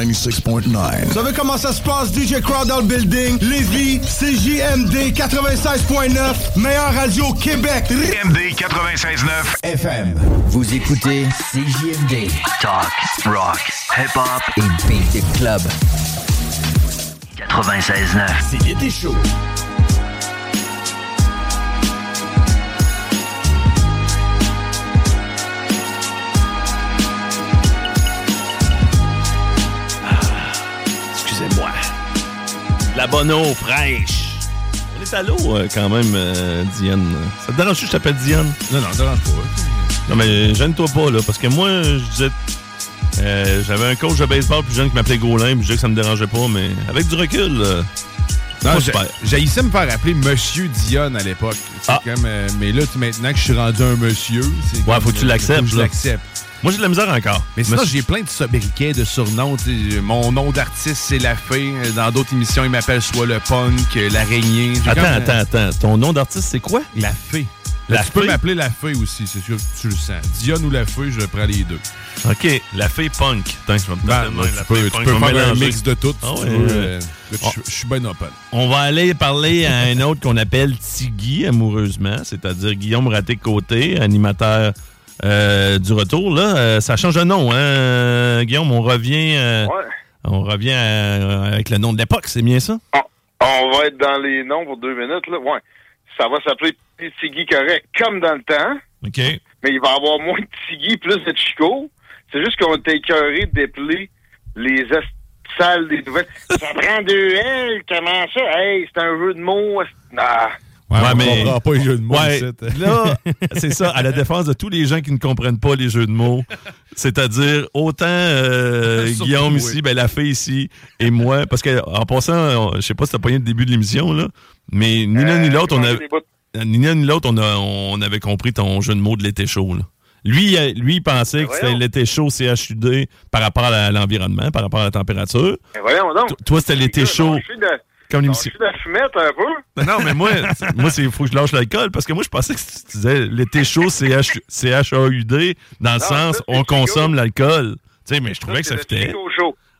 [SPEAKER 17] 96.9.
[SPEAKER 18] Vous savez comment ça se passe, DJ Crowd dans le building? Lévis, CJMD 96.9, meilleure radio au Québec.
[SPEAKER 19] CJMD 96.9 FM.
[SPEAKER 20] Vous écoutez CJMD.
[SPEAKER 2] Talk, rock, hip-hop
[SPEAKER 20] et beat club.
[SPEAKER 2] 96.9.
[SPEAKER 20] C'est l'été chaud.
[SPEAKER 3] La bonne eau fraîche. On est à l'eau euh, quand même, euh, Diane. Ça te dérange que je t'appelle Diane?
[SPEAKER 4] Non, non, dérange pas.
[SPEAKER 3] Non, mais gêne-toi pas, là, parce que moi, je disais... euh, J'avais un coach de baseball plus jeune qui m'appelait Gaulin, puis je disais que ça me dérangeait pas, mais avec du recul, euh,
[SPEAKER 4] Non, j'haïssais me faire appeler Monsieur Dionne à l'époque. Comme, euh, mais là, maintenant que je suis rendu un monsieur, c'est
[SPEAKER 3] Ouais, faut que tu
[SPEAKER 4] euh,
[SPEAKER 3] l'acceptes,
[SPEAKER 4] je l'accepte.
[SPEAKER 3] Moi, j'ai de la misère encore.
[SPEAKER 4] Mais sinon, j'ai plein de sobriquets, de surnoms. Mon nom d'artiste, c'est La Fée. Dans d'autres émissions, ils m'appellent soit le punk, euh, l'araignée.
[SPEAKER 3] Attends,
[SPEAKER 4] comme, euh,
[SPEAKER 3] attends, attends. Ton nom d'artiste, c'est quoi?
[SPEAKER 4] La Fée.
[SPEAKER 3] La
[SPEAKER 4] tu peux m'appeler La Fée aussi, c'est sûr que tu le sens. Dionne ou La Fée, je prends les deux.
[SPEAKER 3] OK, la fée punk. Je vais me
[SPEAKER 4] Ben,
[SPEAKER 3] la
[SPEAKER 4] tu
[SPEAKER 3] fée
[SPEAKER 4] peux, tu
[SPEAKER 3] punk,
[SPEAKER 4] peux faire un mix de tout.
[SPEAKER 3] Ah
[SPEAKER 4] si
[SPEAKER 3] ouais,
[SPEAKER 4] tu veux.
[SPEAKER 3] ouais.
[SPEAKER 4] Euh, écoute, Je je suis bien open.
[SPEAKER 3] On va aller parler à un autre qu'on appelle Tigui amoureusement, c'est-à-dire Guillaume Raté-Côté, animateur euh, du retour. Là, Euh, ça change de nom, hein, Guillaume? On revient, euh, on revient euh, avec le nom de l'époque, c'est bien ça?
[SPEAKER 21] On va être dans les noms pour deux minutes. Là. Ouais. Ça va s'appeler Tigui correct, comme dans le temps.
[SPEAKER 3] OK.
[SPEAKER 21] Mais il va y avoir moins de Tigui, plus de Chico. C'est juste qu'on était écœuré d'épeler les salles des nouvelles. (laughs) Ça prend deux L, comment ça? Hey, c'est un jeu de mots. Ah.
[SPEAKER 4] Ouais, on comprend pas les jeux de mots
[SPEAKER 3] Ouais, là, (laughs) c'est ça, à la défense de tous les gens qui ne comprennent pas les jeux de mots. C'est-à-dire, autant euh, Guillaume ici, ben, la fille ici, et moi. Parce que, en passant, on- je sais pas si t'as pogné le début de l'émission, là, mais ni l'un ni l'autre, on a. Ni l'un ni l'autre, on, a- on avait compris ton jeu de mots de l'été chaud. Là. Lui, lui, il pensait que c'était l'été chaud CHUD par rapport à l'environnement, par rapport à la température.
[SPEAKER 21] Mais voyons donc.
[SPEAKER 3] T- Toi, c'était l'été chaud. Comme
[SPEAKER 21] je
[SPEAKER 3] l'émission.
[SPEAKER 21] suis de la fumette un peu. (laughs)
[SPEAKER 3] Non, mais moi, moi, c'est faut que je lâche l'alcool parce que moi, je pensais que tu disais l'été chaud, CH, CHAUD, dans le
[SPEAKER 21] Non,
[SPEAKER 3] sens on consomme l'alcool. Tu sais, mais je trouvais que ça fitait.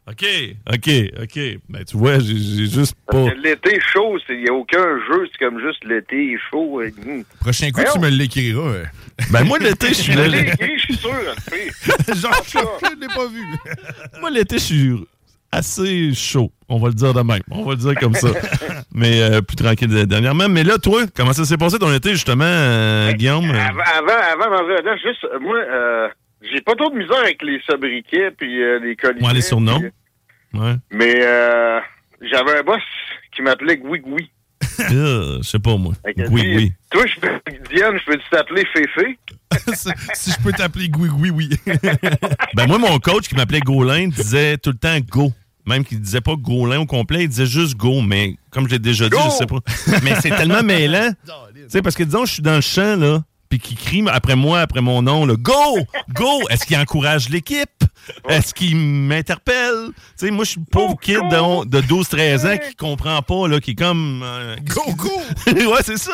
[SPEAKER 3] OK, OK, OK. Ben, tu vois, j'ai j'ai juste pas.
[SPEAKER 21] L'été chaud, il n'y a aucun jeu, c'est comme juste l'été chaud. euh, hum.
[SPEAKER 4] Prochain coup, tu
[SPEAKER 21] Voyons.
[SPEAKER 4] me l'écriras. euh. (laughs)
[SPEAKER 3] Ben, moi, l'été, je suis
[SPEAKER 21] Je
[SPEAKER 3] là.
[SPEAKER 21] l'ai écrit, je suis sûr. hein, (laughs)
[SPEAKER 4] Genre, je l'ai pas vu.
[SPEAKER 3] Moi, l'été, je suis assez chaud. On va le dire de même. On va le dire comme ça. (laughs) mais euh, plus tranquille de- dernièrement. Mais là, toi, comment ça s'est passé ton été, justement, euh, Guillaume?
[SPEAKER 21] Avant, avant, avant là-dedans, juste, moi, euh, j'ai pas trop de misère avec les sobriquets puis euh, les colliers.
[SPEAKER 3] Ouais, les surnoms. Ouais.
[SPEAKER 21] Mais euh, j'avais un boss qui m'appelait Gouigoui. (laughs)
[SPEAKER 3] Euh, je sais pas, moi. Oui,
[SPEAKER 21] dit,
[SPEAKER 3] oui.
[SPEAKER 21] Toi, je peux, Diane, je peux t'appeler Féfé? (laughs)
[SPEAKER 4] si je peux t'appeler Gui, oui, oui. (laughs)
[SPEAKER 3] Ben moi, mon coach qui m'appelait Gaulin disait tout le temps go. Même qu'il disait pas Gaulin au complet, il disait juste go. Mais comme je l'ai déjà dit,
[SPEAKER 21] Go!
[SPEAKER 3] je sais pas. Mais c'est tellement mêlant. Tu sais, parce que disons, je suis dans le champ, là, puis qu'il crie après moi, après mon nom, là, go! Go! Est-ce qu'il encourage l'équipe? Est-ce qu'il m'interpelle? Tu sais, moi, je suis le pauvre kid de, de 12-13 ans qui comprend pas, là, qui est comme. go, go! (laughs) ouais, c'est ça.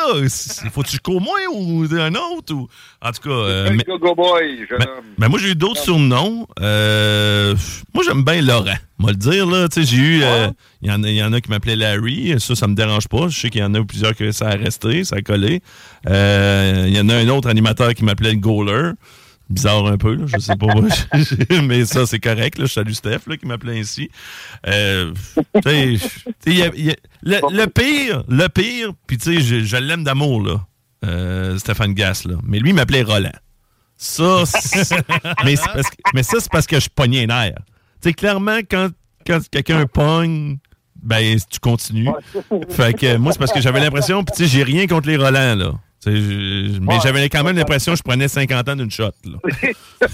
[SPEAKER 3] Faut-tu qu'au moins ou un autre? Ou... En tout cas. euh, mais-
[SPEAKER 21] Go, go boy, jeune homme.
[SPEAKER 3] ben, moi, j'ai eu d'autres surnoms. Euh, moi, j'aime bien Laurent. Moi le dire, là. Tu sais, j'ai eu. euh, Il y, en a- il y en a qui m'appelaient Larry. Ça, ça me dérange pas. Je sais qu'il y en a plusieurs que ça a resté, ça a collé. Euh, Il y en a un autre animateur qui m'appelait le Goaler. Bizarre un peu, là, je sais pas. (laughs) (laughs) mais ça, c'est correct. Là. Je salue Steph là, qui m'appelait ainsi. Euh, y a- y a- le, le pire, le pire, puis tu sais, je, je l'aime d'amour, là. euh, Stéphane Gass, là. Mais lui, il m'appelait Roland. Ça, (laughs) mais, c'est parce que- mais ça, c'est parce que je pognais nerfs. Tu sais, clairement, quand, quand quelqu'un pogne, ben, tu continues. Fait que moi, c'est parce que j'avais l'impression, puis tu sais, j'ai rien contre les Roland, là. Je- mais
[SPEAKER 21] Ouais.
[SPEAKER 3] j'avais quand même l'impression que je prenais 50 ans d'une shot. Là. (laughs)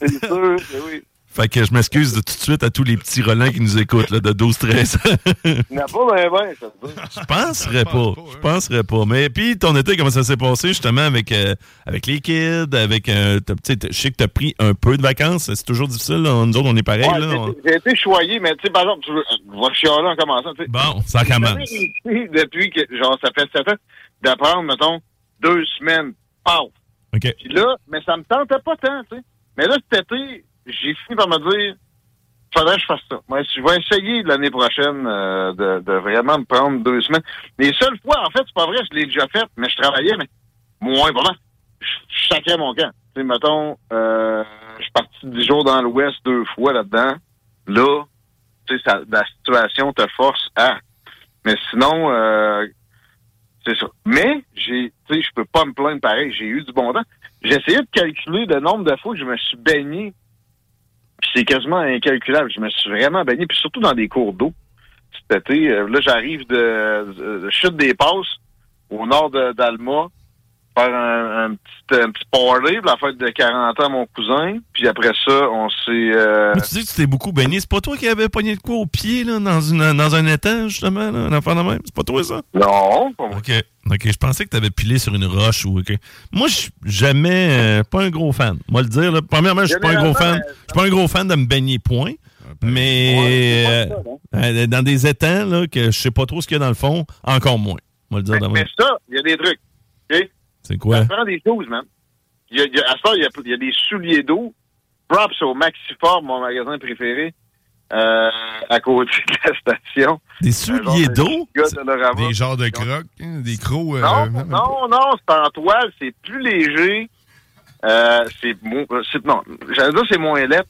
[SPEAKER 21] C'est sûr, oui.
[SPEAKER 3] Fait que je m'excuse de tout de suite à tous les petits Roland qui nous écoutent là, de 12-13 ans.
[SPEAKER 21] Pas ben ben, ça se dit.
[SPEAKER 3] Je penserais pas. Je penserais pas. Mais puis ton été, comment ça s'est passé justement avec, euh, avec les kids, avec euh, t'as- tu sais, t'as- je sais que tu as pris un peu de vacances. C'est toujours difficile. là. Nous autres, on est pareil.
[SPEAKER 21] Ouais, j'ai-
[SPEAKER 3] On-
[SPEAKER 21] J'ai été choyé, mais tu sais, par exemple, tu veux- je vais chialer en commençant. tu sais.
[SPEAKER 3] Bon, ça commence.
[SPEAKER 21] Depuis que, genre, ça fait ans, d'apprendre, mettons, deux semaines, paf.
[SPEAKER 3] OK.
[SPEAKER 21] Puis là, mais ça me tentait pas tant, tu sais. Mais là, cet été, j'ai fini par me dire, faudrait que je fasse ça. Moi, je vais essayer l'année prochaine euh, de, de vraiment me prendre deux semaines. Les seules fois, en fait, c'est pas vrai, je l'ai déjà fait, mais je travaillais, mais moins, vraiment. Je je sacrais mon camp. Tu sais, mettons, euh, je suis parti dix jours dans l'Ouest deux fois là-dedans. Là, tu sais, ça- la situation te force à. Mais sinon, euh, c'est ça. Mais, j'ai, tu sais, je peux pas me plaindre pareil. J'ai eu du bon temps. Essayé de calculer le nombre de fois que je me suis baigné. Puis c'est quasiment incalculable. Je me suis vraiment baigné, puis surtout dans des cours d'eau. Cet été, euh, là, j'arrive de, de- de Chute des Passes, au nord d'Alma, faire un, un petit, un petit party pour la fête de 40 ans à mon cousin. Puis après ça, on s'est... euh,
[SPEAKER 3] Mais tu dis que tu t'es beaucoup baigné. C'est pas toi qui avais pogné de quoi au pied là, dans, une, dans un étang, justement, là, un enfant de même? C'est pas toi, ça?
[SPEAKER 21] Non, pas moi.
[SPEAKER 3] OK. OK, je pensais que tu avais pilé sur une roche ou. OK. Moi, je suis jamais. euh, pas un gros fan. Moi, le dire, là, premièrement, je suis pas un gros fan. Je suis pas un gros fan de me baigner, point. Mais euh, dans des étangs, là, que je sais pas trop ce qu'il y a dans le fond, encore moins. Moi, le dire
[SPEAKER 21] Mais ça, il y a des trucs.
[SPEAKER 3] C'est quoi?
[SPEAKER 21] Ça prend des choses, man. Il y a, il y a- à ça, il y a, il y a des souliers d'eau. Props au Maxiform, mon magasin préféré, euh, à côté de la station.
[SPEAKER 3] Des souliers d'eau?
[SPEAKER 21] Des
[SPEAKER 4] genres de crocs, hein, des crocs. euh,
[SPEAKER 21] Non, non, non, c'est en toile, c'est plus léger. Euh, c'est non, j'allais dire c'est moins pas.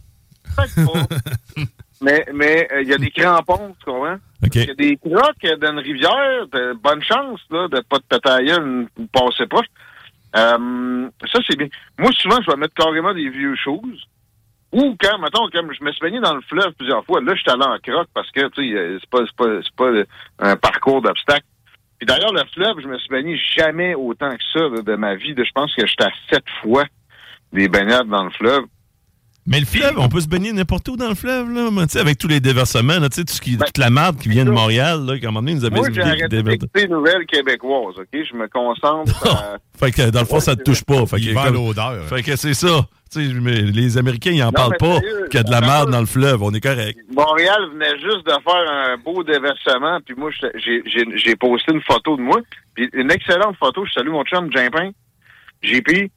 [SPEAKER 21] (laughs) mais mais euh, il y a des crampons, tu comprends? Il y a des crocs dans une rivière, de bonne chance là, de pas te péter la gueule ou passer proche. Euh, ça, c'est bien. Moi, souvent, je vais mettre carrément des vieux choses. Ou quand, mettons, comme je me suis baigné dans le fleuve plusieurs fois, là, je suis allé en croque parce que, tu sais, euh, c'est pas, pas, pas un parcours d'obstacles. Puis d'ailleurs, le fleuve, je me suis baigné jamais autant que ça de ma vie. Je pense que j'étais à sept fois des baignades dans le fleuve.
[SPEAKER 3] Mais le fleuve, on peut se baigner n'importe où dans le fleuve, là. tu sais, avec tous les déversements, là, tu sais, tout ce qui- toute la marde qui vient de Montréal, là, qu'à un moment donné, nous avait
[SPEAKER 21] Ben, Moi, j'ai les nouvelles québécoises, OK? Je me concentre (laughs) à...
[SPEAKER 3] Fait que dans le fond, ça te touche pas. Fait
[SPEAKER 4] Il
[SPEAKER 3] que, comme-
[SPEAKER 4] l'odeur.
[SPEAKER 3] Fait que c'est ça. Tu sais, mais les Américains, ils en
[SPEAKER 21] Non,
[SPEAKER 3] parlent pas qu'il y a de la merde dans le fleuve. On est correct.
[SPEAKER 21] Montréal venait juste de faire un beau déversement, puis moi, j'ai posté une photo de moi, puis une excellente photo. Je salue mon chum Jimpin, JP,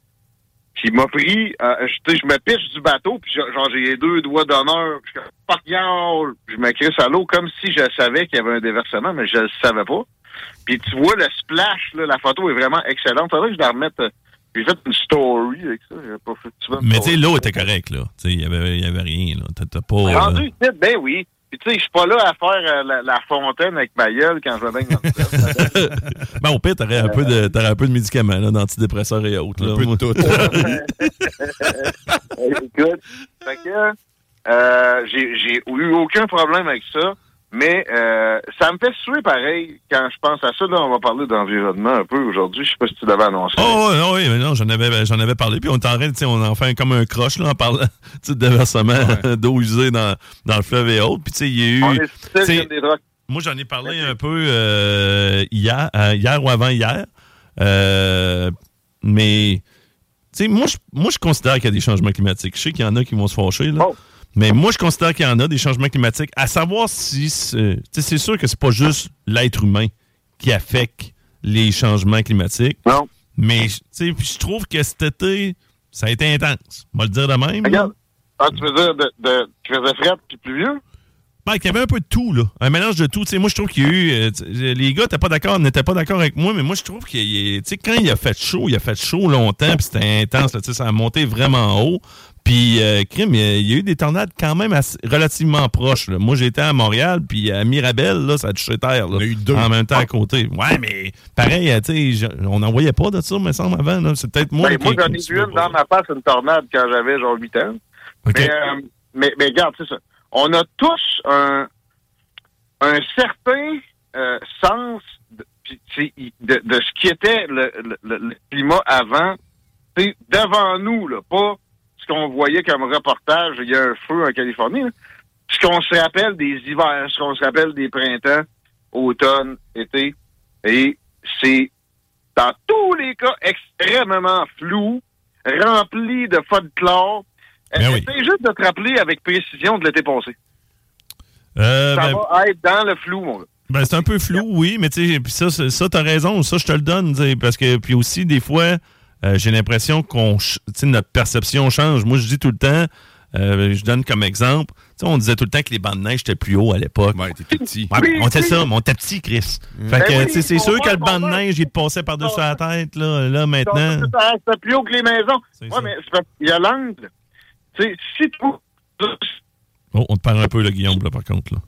[SPEAKER 21] qui m'a pris, euh, je, tu sais, je me piche du bateau, puis genre, genre, j'ai les deux doigts d'honneur, puis je je me crisse à l'eau comme si je savais qu'il y avait un déversement, mais je le savais pas. Puis tu vois le splash, là, la photo est vraiment excellente. Faudrait que je la remette. euh, J'ai fait une story avec ça. Pas fait
[SPEAKER 3] Mais tu sais, l'eau était correcte, là. Tu sais, il y avait, y avait rien, là. T'as- pas. euh,
[SPEAKER 21] Rendu ici, ben oui. Puis tu sais, je suis pas là à faire euh, la, la fontaine avec ma gueule quand je baigne dans le. (laughs)
[SPEAKER 3] Ben, au pire, t'aurais un, peu de- t'aurais un peu de médicaments, là, d'antidépresseurs et autres. Là.
[SPEAKER 4] peu de tout. (laughs) (laughs)
[SPEAKER 21] Écoute, fait que euh, j'ai j'ai eu aucun problème avec ça, mais euh, ça me fait suer pareil quand je pense à ça. Là, on va parler d'environnement un peu aujourd'hui. Je sais pas si tu l'avais annoncé.
[SPEAKER 3] Oh, oui, oui, mais non, j'en avais, j'en avais parlé. Puis on est en train, tu sais, on en fait comme un croche, là, en parlant (laughs) de déversement (laughs) d'eau usée dans, dans le fleuve et autres. Puis, tu sais, il y a eu.
[SPEAKER 21] On est des.
[SPEAKER 3] Moi, j'en ai parlé un peu euh, hier, euh, hier ou avant-hier. Euh, mais, tu sais, moi, je, moi, je considère qu'il y a des changements climatiques. Je sais qu'il y en a qui vont se fâcher, là. Mais moi, je considère qu'il y en a des changements climatiques. À savoir si. c'est- tu sais, C'est sûr que c'est pas juste l'être humain qui affecte les changements climatiques.
[SPEAKER 21] Non.
[SPEAKER 3] Mais, tu sais, puis je trouve que cet été, ça a été intense. On va le dire de même.
[SPEAKER 21] Regarde. Ah, tu veux dire de, de, qu'il faisait frais puis pluvieux?
[SPEAKER 3] Ben, qu'il y avait un peu de tout, là. Un mélange de tout. Tu sais, moi, je trouve qu'il y a eu. euh, les gars n'étaient pas d'accord, n'étaient pas d'accord avec moi, mais moi, je trouve sais, quand il a fait chaud, il a fait chaud longtemps, puis c'était intense, là, ça a monté vraiment haut. Puis, euh, crime, il y, a, il y a eu des tornades quand même assez- relativement proches. là. Moi, j'étais à Montréal, puis à Mirabel, là, ça a touché terre. Là, En même temps à côté. Ouais, mais pareil, euh, tu sais, on n'en voyait pas de ça, me semble, avant. là. C'est peut-être moi
[SPEAKER 21] Ben,
[SPEAKER 3] qui.
[SPEAKER 21] moi, j'en ai vu une dans ma face, une tornade, quand j'avais genre 8 ans. Mais, euh, mais, mais regarde, c'est ça. On a tous un, un certain euh, sens d- puis, tu sais, il- de, de ce qui était le, le- le- le climat avant, tu sais, devant nous, là, pas ce qu'on voyait comme reportage, il y a un feu en Californie, là. ce qu'on se rappelle des hivers, ce qu'on se rappelle des printemps, automne, été, et c'est dans tous les cas extrêmement flou, rempli de folklore.
[SPEAKER 3] Ben oui.
[SPEAKER 21] Essaye juste de te rappeler avec précision de l'été passé?
[SPEAKER 3] Euh,
[SPEAKER 21] Ça
[SPEAKER 3] ben,
[SPEAKER 21] va être dans le flou, mon gars.
[SPEAKER 3] Ben, c'est un peu flou, oui, mais tu sais, ça, ça, t'as raison, ça, je te le donne, parce que, puis aussi, des fois, euh, j'ai l'impression qu'on, ch- tu sais, notre perception change. Moi, je dis tout le temps, euh, je donne comme exemple, tu sais, on disait tout le temps que les bancs de neige étaient plus hauts à l'époque. Ouais,
[SPEAKER 4] t'étais petit.
[SPEAKER 3] on était ça, mais on était petit, Chris. Fait
[SPEAKER 21] Ben
[SPEAKER 3] que,
[SPEAKER 21] oui,
[SPEAKER 3] sais, c'est sûr que le banc de neige, il te passait par-dessus la tête, là, là, maintenant.
[SPEAKER 21] Ça, ça, C'est plus haut que les maisons. Ouais, mais qu'il y a l'angle. Tu sais, si tu
[SPEAKER 3] Oh, on te perd un peu, là, Guillaume, là, par contre, là.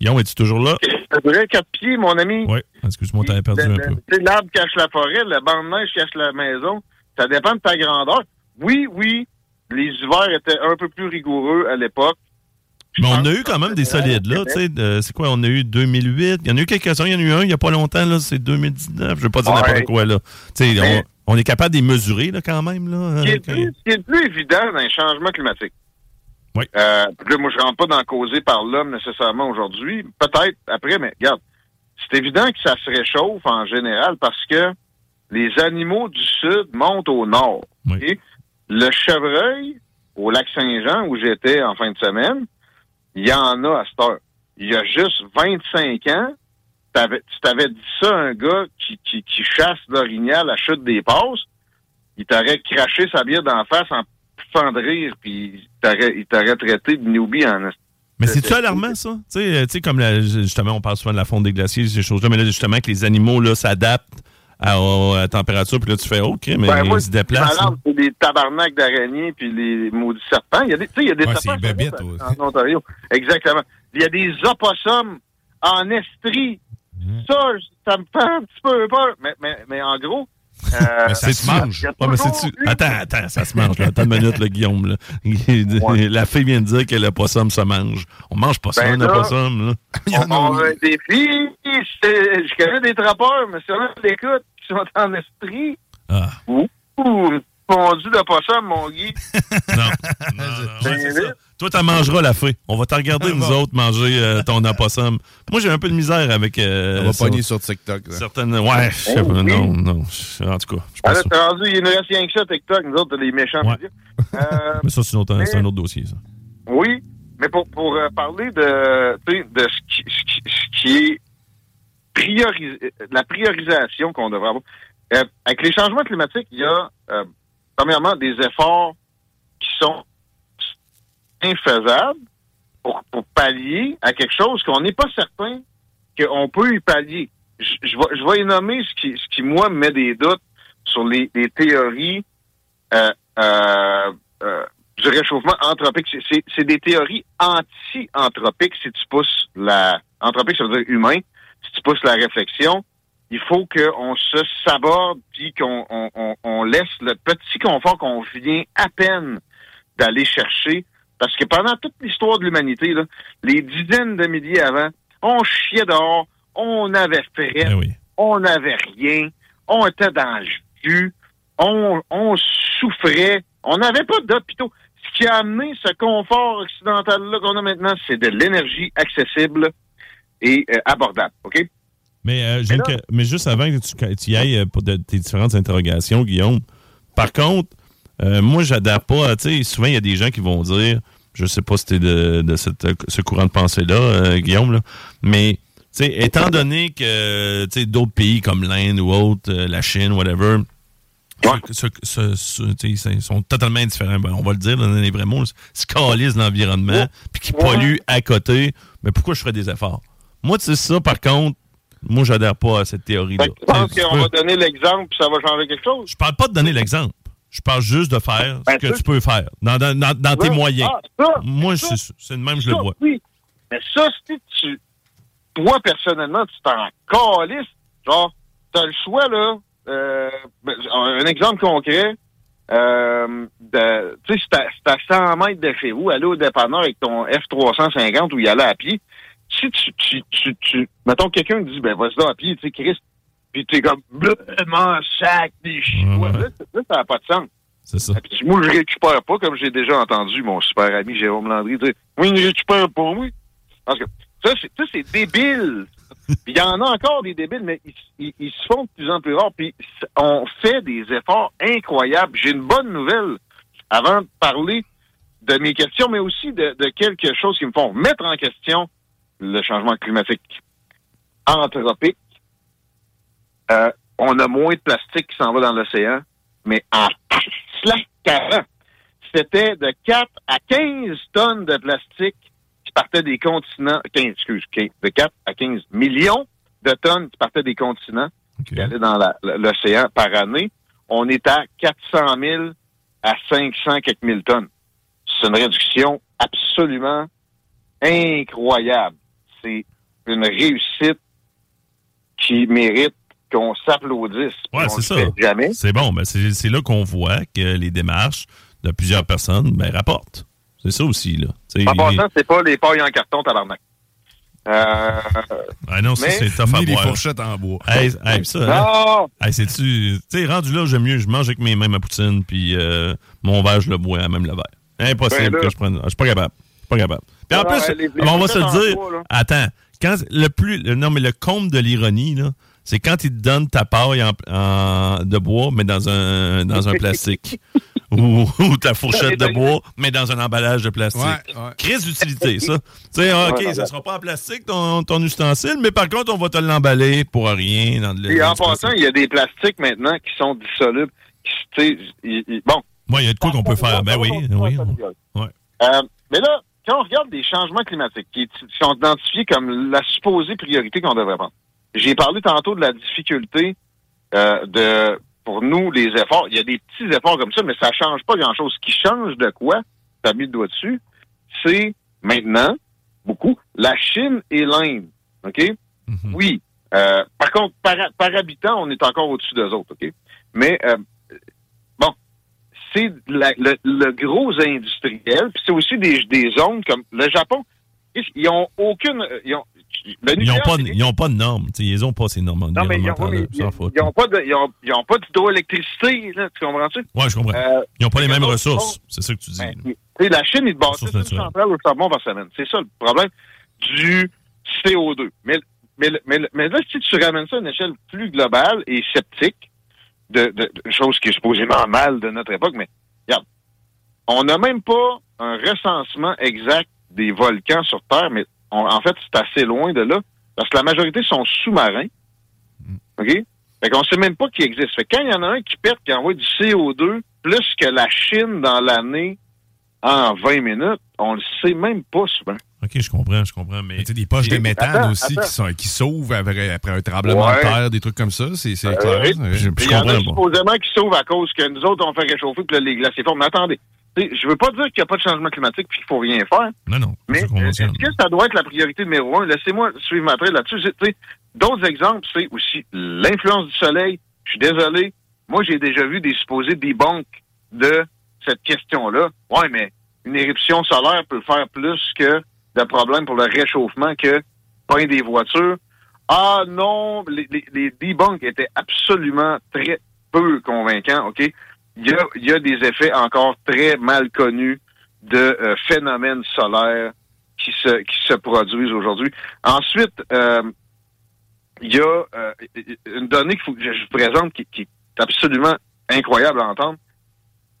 [SPEAKER 3] Guillaume, es-tu toujours là?
[SPEAKER 21] ça durait quatre pieds, mon ami.
[SPEAKER 3] Oui, excuse-moi, t'avais perdu
[SPEAKER 21] Le-
[SPEAKER 3] un
[SPEAKER 21] le-
[SPEAKER 3] peu.
[SPEAKER 21] sais, L'arbre cache la forêt, le banc de neige cache la maison. Ça dépend de ta grandeur. Oui, oui, les hivers étaient un peu plus rigoureux à l'époque.
[SPEAKER 3] Mais on a eu quand même des solides, là. de- C'est quoi? On a eu 2008. Il y en a eu quelques-uns. Il y en a eu un il n'y a pas longtemps, là. C'est 2019. Je ne veux pas dire
[SPEAKER 21] Ouais.
[SPEAKER 3] n'importe quoi, là. On, on est capable de les mesurer, là, quand même, là.
[SPEAKER 21] Ce qui est,
[SPEAKER 3] euh,
[SPEAKER 21] le plus, ce qui est plus évident dans les changements climatiques.
[SPEAKER 3] Oui.
[SPEAKER 21] Euh, puis là, moi, je rentre pas dans causé par l'homme nécessairement aujourd'hui. Peut-être après, mais regarde, c'est évident que ça se réchauffe en général parce que les animaux du sud montent au nord. OK? Le chevreuil, au lac Saint-Jean, où j'étais en fin de semaine, il y en a à cette heure. Il y a juste 25 ans, t'avais- tu t'avais dit ça à un gars qui, qui, qui chasse l'orignal à la chute des passes, il t'aurait craché sa bière d'en face en pouffant de rire, puis il t'aurait, traité de newbie en...
[SPEAKER 3] Mais c'est-tu alarmant, ça? Tu sais, euh, tu sais, comme la- justement, on parle souvent de la fonte des glaciers, ces choses-là, mais là, justement, que les animaux là, s'adaptent à, à la température, puis là, tu fais OK, mais
[SPEAKER 21] Ben, moi,
[SPEAKER 3] ils se déplacent.
[SPEAKER 21] c'est des tabarnaks d'araignées puis les maudits serpents. Il y a des, tu sais, il y a des
[SPEAKER 3] Ouais,
[SPEAKER 21] serpents en, Ontario. Exactement. Il y a des opossums en estrie.
[SPEAKER 3] Mhm.
[SPEAKER 21] Ça, ça me fait un petit peu peur. Mais, mais, mais en gros... euh,
[SPEAKER 3] Mais ça se mange. Ouais, mais
[SPEAKER 21] eu-
[SPEAKER 3] Attends, attends, ça se mange. Là. Attends une minute, là, Guillaume. là. (laughs) La fille vient de dire que le possum se mange. On mange pas ça,
[SPEAKER 21] Ben
[SPEAKER 3] un
[SPEAKER 21] là,
[SPEAKER 3] opossum. Là.
[SPEAKER 21] On, on a un défi. C'est- Je connais des trappeurs, mais si on l'écoute, qui sont en esprit.
[SPEAKER 3] Ah.
[SPEAKER 21] Ouh, fondu de possum, mon Guy.
[SPEAKER 3] Ouais, c'est ça. Toi, t'en mangeras la fée. On va te regarder, nous autres, manger euh, ton opossum. Moi, j'ai un peu de misère avec. Euh,
[SPEAKER 4] On va pogner sur TikTok. là.
[SPEAKER 3] Certaines. Ouais, je sais pas,
[SPEAKER 21] Oh, oui.
[SPEAKER 3] non, non. En tout cas, je
[SPEAKER 21] Ah,
[SPEAKER 3] pense
[SPEAKER 21] t'es rendu, il nous reste rien que ça, TikTok. Nous autres, les méchants
[SPEAKER 3] Ouais.
[SPEAKER 21] médias. Euh, (laughs)
[SPEAKER 3] Mais ça, c'est un autre- c'est un autre dossier, ça.
[SPEAKER 21] Oui, mais pour, pour euh, parler de, de ce qui, ce qui, ce qui est priorisé, la priorisation qu'on devrait avoir. Euh, avec les changements climatiques, il y a, euh, premièrement, des efforts qui sont infaisables pour, pallier à quelque chose qu'on n'est pas certain qu'on peut y pallier. Je, vais, je y nommer ce qui, moi, me met des doutes sur les, théories euh, euh, euh, du réchauffement anthropique. C'est- des théories anti-anthropiques si tu pousses la... Anthropique, ça veut dire humain. Si tu pousses la réflexion, il faut qu'on se saborde puis qu'on on, on- on laisse le petit confort qu'on vient à peine d'aller chercher. Parce que pendant toute l'histoire de l'humanité, les dizaines de milliers avant, on chiait dehors, on avait frais, on n'avait rien, on était dans le jus, on, on souffrait, on n'avait pas d'hôpitaux. Ce qui a amené ce confort occidental-là qu'on a maintenant, c'est de l'énergie accessible et euh, abordable. OK?
[SPEAKER 3] Mais, euh,
[SPEAKER 21] Mais
[SPEAKER 3] que- juste avant que tu, y ailles euh, pour de- tes différentes interrogations, Guillaume, par contre, euh, moi, j'adhère pas. Tu sais, souvent, il y a des gens qui vont dire, je sais pas si t'es de, de cette, ce courant de pensée-là, euh, Guillaume, là, mais tu sais, étant donné que tu sais, d'autres pays comme l'Inde ou autre, euh, la Chine, whatever, sont totalement différents. Ben, on va le dire dans les vrais mots, se calisent l'environnement, puis qui polluent à côté. Mais pourquoi je ferais des efforts? Moi, tu sais ça, par contre, moi, j'adhère pas à cette théorie-là.
[SPEAKER 21] Tu
[SPEAKER 3] sais, tu
[SPEAKER 21] qu'on va donner l'exemple puis ça va changer quelque chose?
[SPEAKER 3] Je parle pas de donner l'exemple. Je parle juste de faire
[SPEAKER 21] Ben,
[SPEAKER 3] ce que
[SPEAKER 21] ça-
[SPEAKER 3] tu peux faire dans, dans- dans- tes moyens.
[SPEAKER 21] Ah, ça,
[SPEAKER 3] Moi, c'est de même, je le vois.
[SPEAKER 21] Oui. Mais ça, si tu. Toi, personnellement, tu t'en calisses. Genre, t'as le choix, là. euh, ben, un exemple concret. Euh, de- tu sais, c'est à 100 mètres de chez vous, aller au dépanneur avec ton F350 ou y aller à pied. si tu, tu, tu, tu mettons, quelqu'un dit, ben, vas-y à pied, tu sais, Chris, puis t'es comme, vraiment sac des chinois. Là, ça n'a pas de sens.
[SPEAKER 3] C'est ça.
[SPEAKER 21] Puis moi, je récupère pas, comme j'ai déjà entendu mon super ami Jérôme Landry dire, oui, je récupère pas, oui. Parce que ça, c'est, ça, c'est débile. (laughs) Puis il y en a encore des débiles, mais ils, ils- ils se font de plus en plus rares. Puis on fait des efforts incroyables. J'ai une bonne nouvelle avant de parler de mes questions, mais aussi de, de quelque chose qui me font mettre en question le changement climatique anthropique. Euh, on a moins de plastique qui s'en va dans l'océan, mais en slack qu'avant, c'était de 4 à 15 tonnes de plastique qui partaient des continents, 15, excuse, 15, de 4 à 15 millions de tonnes qui partaient des continents, qui allaient dans l'océan par année. On est à 400 000 à 500 quelques mille tonnes. C'est une réduction absolument incroyable. C'est une réussite qui mérite qu'on s'applaudisse.
[SPEAKER 3] Ouais,
[SPEAKER 21] On
[SPEAKER 3] c'est ça.
[SPEAKER 21] fait Jamais.
[SPEAKER 3] C'est bon. Ben, c'est c'est là qu'on voit que les démarches de plusieurs personnes ben, rapportent. C'est ça aussi, là.
[SPEAKER 21] En
[SPEAKER 3] les-
[SPEAKER 21] passant, c'est pas les pailles en carton, tabarnak. Euh,
[SPEAKER 3] Ah non, ça,
[SPEAKER 21] mais-
[SPEAKER 3] c'est tough à
[SPEAKER 4] les fourchettes en bois.
[SPEAKER 3] Hey, hey, ça,
[SPEAKER 21] Non!
[SPEAKER 3] hein? Hey, c'est-tu... Tu sais, rendu là, j'aime mieux, je mange avec mes mains ma poutine, puis euh, mon verre, je le bois, même le verre. Impossible
[SPEAKER 21] Ben
[SPEAKER 3] que je prenne... Je suis pas capable. Je suis pas capable. Puis en
[SPEAKER 21] Non,
[SPEAKER 3] plus,
[SPEAKER 21] ouais, les- les
[SPEAKER 3] on va se le dire...
[SPEAKER 21] bois.
[SPEAKER 3] Attends, quand le plus... le- non, mais le comble de l'ironie, là, c'est quand ils te donnent ta paille en, en- de bois, mais dans un, dans un plastique. (laughs) ou, ou ta fourchette de bois, mais dans un emballage de plastique.
[SPEAKER 4] Ouais, ouais.
[SPEAKER 3] Crise d'utilité, ça. Tu sais, ah, OK,
[SPEAKER 21] Ouais,
[SPEAKER 3] ça
[SPEAKER 21] ouais.
[SPEAKER 3] sera pas en plastique, ton, ton ustensile, mais par contre, on va te l'emballer pour rien dans le
[SPEAKER 21] Et en passant, il y a des plastiques maintenant qui sont dissolubles. Qui, bon.
[SPEAKER 3] Moi, il y a de quoi qu'on peut faire. Ben oui, oui. Ouais.
[SPEAKER 21] Euh, mais là, quand on regarde des changements climatiques qui sont identifiés comme la supposée priorité qu'on devrait prendre, j'ai parlé tantôt de la difficulté euh, de, pour nous, les efforts. Il y a des petits efforts comme ça, mais ça change pas grand-chose. Ce qui change de quoi, tu as mis le doigt dessus, c'est maintenant, beaucoup, la Chine et l'Inde. OK? Oui. Euh, par contre, par, par habitant, on est encore au-dessus d'eux autres. OK? Mais, euh, bon, c'est le, le gros industriel, puis c'est aussi des, des zones comme le Japon. Ils ils ont aucune. Ils ont, le
[SPEAKER 3] Ils n'ont pas, pas de normes. Ils n'ont pas ces normes
[SPEAKER 21] non, mais ils ont,
[SPEAKER 3] environnementales.
[SPEAKER 21] oui,
[SPEAKER 3] là,
[SPEAKER 21] mais
[SPEAKER 3] s'en foutent.
[SPEAKER 21] ils ont pas pas d'hydroélectricité, tu comprends-tu?
[SPEAKER 3] Ouais, je comprends.
[SPEAKER 21] Euh,
[SPEAKER 3] Ils n'ont pas les mêmes ressources. C'est ça que tu dis.
[SPEAKER 21] Ben, la Chine, ils bâtissent une centrale au charbon par semaine. C'est ça le problème du CO2. Mais, mais, mais, mais là, si tu ramènes ça à une échelle plus globale et sceptique, de, de, de chose qui est supposément mal de notre époque, mais regarde, on n'a même pas un recensement exact des volcans sur Terre, mais on- en fait, c'est assez loin de là, parce que la majorité sont sous-marins. OK? Fait qu'on sait même pas qu'ils existent. Fait que quand il y en a un qui pète, qui envoie du CO2 plus que la Chine dans l'année en 20 minutes, on le sait même pas souvent.
[SPEAKER 3] OK, je comprends, je comprends. Mais
[SPEAKER 4] des poches de méthane
[SPEAKER 21] attends,
[SPEAKER 4] aussi
[SPEAKER 21] attends.
[SPEAKER 4] qui sont qui sauvent après, après un tremblement
[SPEAKER 21] Ouais.
[SPEAKER 4] de terre, des trucs comme ça. C'est c'est clair.
[SPEAKER 21] oui.
[SPEAKER 4] Ouais. Je,
[SPEAKER 21] Il y en a supposément qui sauvent à cause que nous autres, on fait réchauffer puis là, les glaciers fondent. Mais attendez, tu je veux pas dire qu'il n'y a pas de changement climatique puis qu'il faut rien faire.
[SPEAKER 3] Non, non.
[SPEAKER 21] Mais est-ce que ça doit être la priorité numéro un? Laissez-moi suivre ma traîne là-dessus. Tu sais, D'autres exemples, c'est aussi l'influence du soleil. Je suis désolé. Moi, j'ai déjà vu des supposés debunk de cette question-là. Ouais, mais une éruption solaire peut faire plus que de problèmes pour le réchauffement que pas des voitures. Ah non, les, les, les debunks étaient absolument très peu convaincants, OK? Il y a, y a des effets encore très mal connus de euh, phénomènes solaires qui se, qui se produisent aujourd'hui. Ensuite, euh, il y a euh, une donnée faut que je vous présente qui, qui est absolument incroyable à entendre.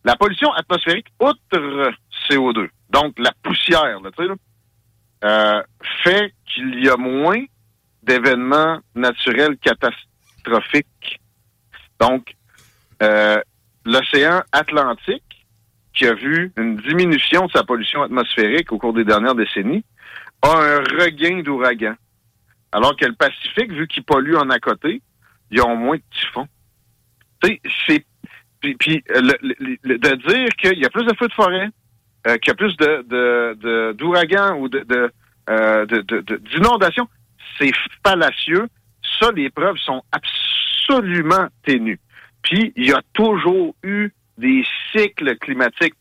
[SPEAKER 21] La pollution atmosphérique outre CO2, donc la poussière, là, là, euh, fait qu'il y a moins d'événements naturels catastrophiques. Donc, euh, l'océan Atlantique, qui a vu une diminution de sa pollution atmosphérique au cours des dernières décennies, a un regain d'ouragans. Alors que le Pacifique, vu qu'il pollue en à côté, ils ont moins de typhons. Tu c'est. Puis, puis, euh, le- de dire qu'il y a plus de feux de forêt, euh, qu'il y a plus de, de, de- d'ouragans ou de, de, euh, d'inondations, c'est fallacieux. Ça, les preuves sont absolument ténues. Puis, il y a toujours eu des cycles climatiques.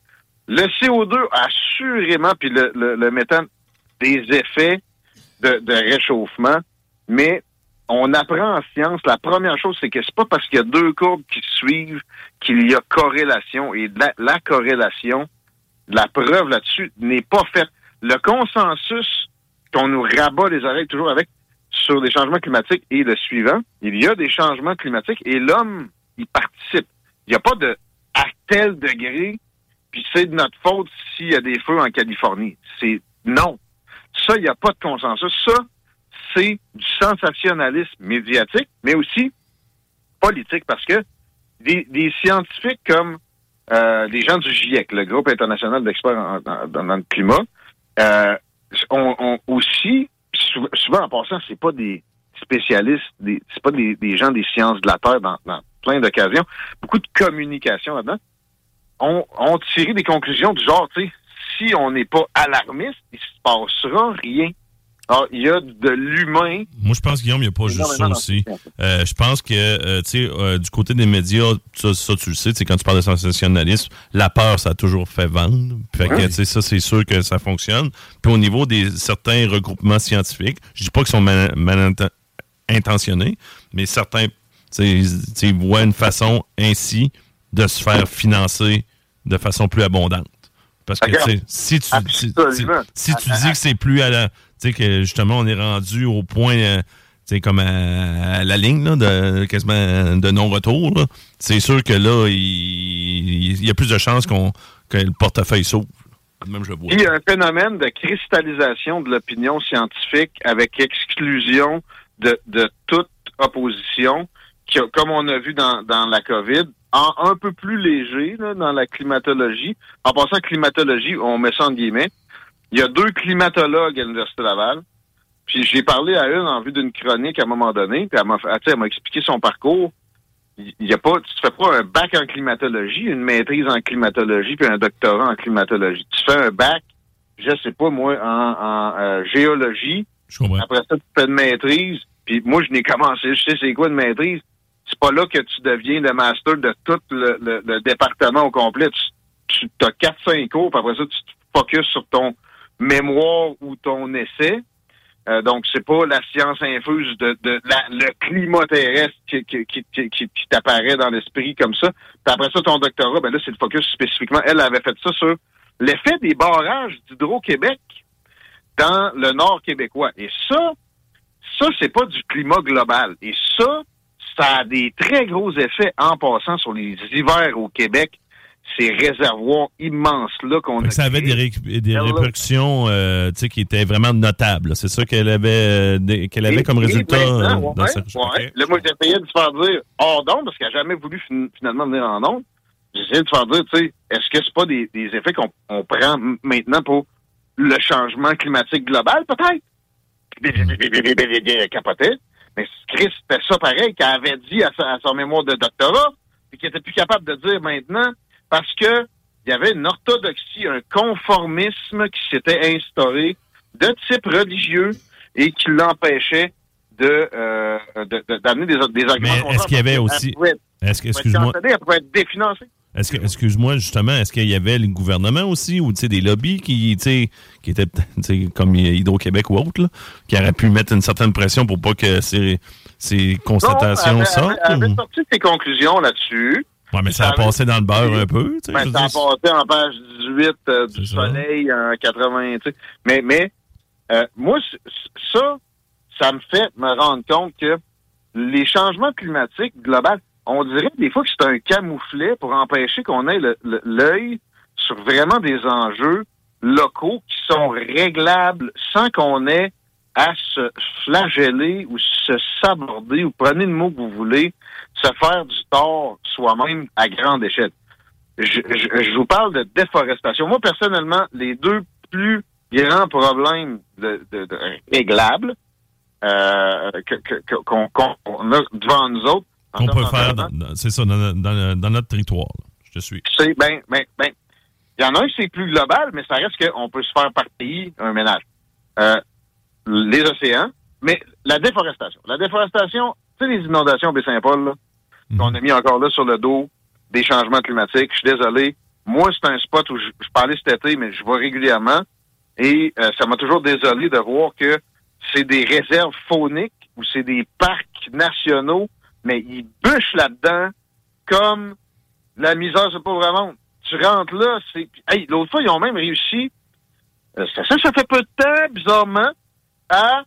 [SPEAKER 21] Le CO2, assurément, puis le, le, le méthane, des effets de, de réchauffement, mais on apprend en science, la première chose, c'est que c'est pas parce qu'il y a deux courbes qui suivent qu'il y a corrélation. Et la, la corrélation, la preuve là-dessus n'est pas faite. Le consensus qu'on nous rabat les oreilles toujours avec sur les changements climatiques est le suivant. Il y a des changements climatiques et l'homme, il participe. Il n'y a pas de à tel degré, puis c'est de notre faute s'il y a des feux en Californie. C'est non. Ça, il n'y a pas de consensus. Ça, c'est du sensationnalisme médiatique, mais aussi politique, parce que des, scientifiques comme euh, les gens du GIEC, le groupe international d'experts en- dans, le climat, euh, ont, aussi, sou- souvent en passant, c'est pas des spécialistes, des, c'est pas des, des gens des sciences de la Terre dans, dans plein d'occasions, beaucoup de communication là-dedans, ont, ont tiré des conclusions du genre, tu sais, si on n'est pas alarmiste, il se passera rien. Alors, il y a de l'humain
[SPEAKER 3] Moi, je pense, Guillaume, il n'y a pas juste ça aussi. Euh, je pense que, euh, tu sais, euh, du côté des médias, ça, ça, tu le sais, tu sais, quand tu parles de sensationnalisme, la peur, ça a toujours fait vendre. Fait que,
[SPEAKER 21] Oui.
[SPEAKER 3] tu sais, ça, c'est sûr que ça fonctionne. Puis au niveau des certains regroupements scientifiques, je dis pas qu'ils sont mal, mal inten- intentionnés, mais certains, ils- voient une façon ainsi de se faire financer de façon plus abondante. Parce que, si tu, si, si- tu dis que c'est plus à la. Tu sais, que justement, on est rendu au point, euh, tu sais, comme à, à la ligne, là, de, quasiment de non-retour, c'est sûr que là, il, il y a plus de chances qu'on, que le portefeuille s'ouvre. Même je vois.
[SPEAKER 21] Il y a un phénomène de cristallisation de l'opinion scientifique avec exclusion de, de toute opposition, qui a- comme on a vu dans, dans la COVID, en un peu plus léger là, dans la climatologie. En passant climatologie, on met ça en guillemets. Il y a deux climatologues à l'Université Laval. Puis j'ai parlé à une en vue d'une chronique à un moment donné, puis elle m'a, elle expliqué son parcours. Il il y a pas, tu fais pas un bac en climatologie, une maîtrise en climatologie, puis un doctorat en climatologie. Tu fais un bac, je sais pas moi, en, en, euh, géologie. Après ça, tu fais une maîtrise. Puis moi, je n'ai commencé, je sais c'est quoi une maîtrise. C'est pas là que tu deviens le master de tout le, le- le département au complet. Tu, tu as 4-5 cours, puis après ça, tu te focuses sur ton mémoire ou ton essai. Euh, donc, c'est pas la science infuse de, de le climat terrestre qui, qui, qui, qui- qui- qui t'apparaît dans l'esprit comme ça. Puis après ça, ton doctorat, ben là, c'est le focus spécifiquement. Elle avait fait ça sur l'effet des barrages d'Hydro-Québec dans le nord québécois. Et ça, ça, c'est pas du climat global. Et ça, ça a des très gros effets en passant sur les hivers au Québec. Ces réservoirs immenses-là qu'on a
[SPEAKER 3] ça avait des, ré- des répercussions euh, qui étaient vraiment notables. C'est ça qu'elle avait, euh, qu'elle avait
[SPEAKER 21] Et-
[SPEAKER 3] comme résultat euh, dans
[SPEAKER 21] ouais,
[SPEAKER 3] sa
[SPEAKER 21] ouais. Là, moi, j'essayais de faire dire hors d'onde, parce qu'elle n'a jamais voulu fin- finalement venir en onde. J'essayais de faire dire, tu sais, est-ce que c'est pas des, des effets qu'on on prend maintenant pour le changement climatique global, peut-être? Capotait. Mais Chris, c'était ça pareil qu'elle avait dit à, sa, à son mémoire de doctorat, puis qu'elle était plus capable de dire maintenant, parce que il y avait une orthodoxie, un conformisme qui s'était instauré de type religieux et qui l'empêchait de, euh, de- de- d'amener des, des arguments.
[SPEAKER 3] Est-ce qu'il y avait aussi-
[SPEAKER 21] être-
[SPEAKER 3] Est-ce que, excuse-moi,
[SPEAKER 21] Elle pouvait être définancée.
[SPEAKER 3] Est-ce que, excuse-moi, justement, est-ce qu'il y avait le gouvernement aussi ou des lobbies qui, tu sais, qui étaient comme Hydro-Québec ou autre, là, qui auraient pu mettre une certaine pression pour pas que ces, ces constatations
[SPEAKER 21] Non, elle,
[SPEAKER 3] sortent?
[SPEAKER 21] avait- elle avait sorti ses conclusions là-dessus.
[SPEAKER 3] Ouais, mais ça a
[SPEAKER 21] avait-
[SPEAKER 3] passé dans le beurre un peu.
[SPEAKER 21] Ben, ça a passé en page 18 euh, du Soleil en 80. tu sais. Mais, mais euh, moi, ça, ça me fait me rendre compte que les changements climatiques globaux, on dirait des fois que c'est un camouflet pour empêcher qu'on ait l'œil sur vraiment des enjeux locaux qui sont réglables sans qu'on ait à se flageller ou se saborder ou prenez le mot que vous voulez, se faire du tort soi-même à grande échelle. Je, vous parle de déforestation. Moi, personnellement, les deux plus grands problèmes réglables euh, qu'on a devant nous autres,
[SPEAKER 3] Qu'on peut faire, c'est ça, dans, dans- dans notre territoire. là. Je te suis.
[SPEAKER 21] c'est ben, ben, ben, il y en a un, c'est plus global, mais ça reste qu'on peut se faire par pays un ménage. Euh, les océans, mais la déforestation. La déforestation, tu sais, les inondations au Baie-Saint-Paul, là, qu'on a mis encore là sur le dos des changements climatiques. Je suis désolé. Moi, c'est un spot où je, je parlais cet été, mais je vais régulièrement. Et euh, ça m'a toujours désolé de voir que c'est des réserves fauniques ou c'est des parcs nationaux, mais ils bûchent là-dedans comme la misère, c'est pas vraiment. Tu rentres là, c'est. Hey, l'autre fois, ils ont même réussi. euh, ça, ça, ça fait peu de temps, bizarrement, à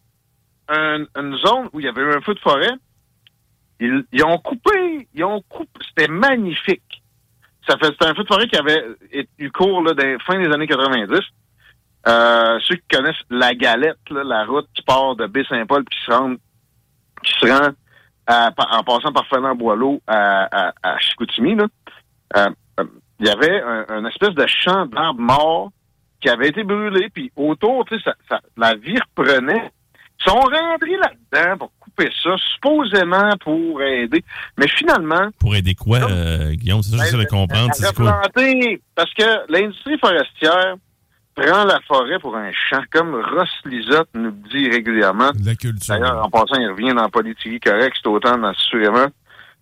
[SPEAKER 21] un- une zone où il y avait eu un feu de forêt. Ils, ils ont coupé, ils ont coupé. C'était magnifique. Ça fait, c'était un feu de forêt qui avait eu cours là, dans fin des années 90. Euh, ceux qui connaissent la galette, là, la route qui part de Baie-Saint-Paul puis qui se rend, qui se à- pa- en passant par Fernand-Boileau à, à, à Chicoutimi, là, euh, euh, il y avait un, un espèce de champ d'arbres morts qui avait été brûlé, puis autour, tu sais, ça, ça- la vie reprenait. Ils sont rentrés là-dedans pour couper ça, supposément pour aider. Mais finalement,
[SPEAKER 3] Pour aider quoi, euh, Guillaume? C'est ça que j'essaie de comprendre. C'est quoi?
[SPEAKER 21] replanter, parce que l'industrie forestière prend la forêt pour un champ, comme Ross Lisotte nous dit régulièrement.
[SPEAKER 4] La culture.
[SPEAKER 21] D'ailleurs, en passant, il revient dans Politique Correct, c'est autant assurément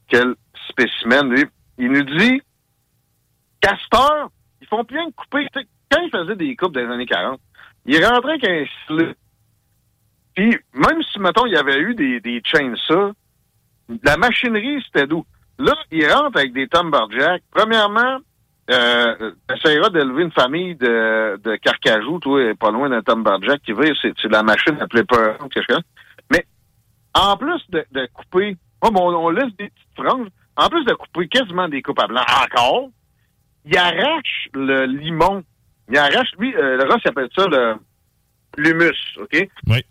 [SPEAKER 21] quel spécimen. Lui, il nous dit, Castor, ils font rien que couper. Quand ils faisaient des coupes dans les années 40, ils rentraient avec un slip. Puis, même si, mettons, il y avait eu des, des chainsaws, la machinerie, c'était d'où? Là, ils rentrent avec des Timberjacks. Premièrement, euh, d'élever une famille de, de carcajou, toi, pas loin d'un Timberjack qui vire, c'est la machine la plus peur, quelque chose. Mais, en plus de, de couper, oh, bon, on laisse des petites franges, en plus de couper quasiment des coupes à blanc, encore, il arrache le limon. Il arrache, lui, euh, le Ross il appelle ça le l'humus, OK?
[SPEAKER 3] Oui.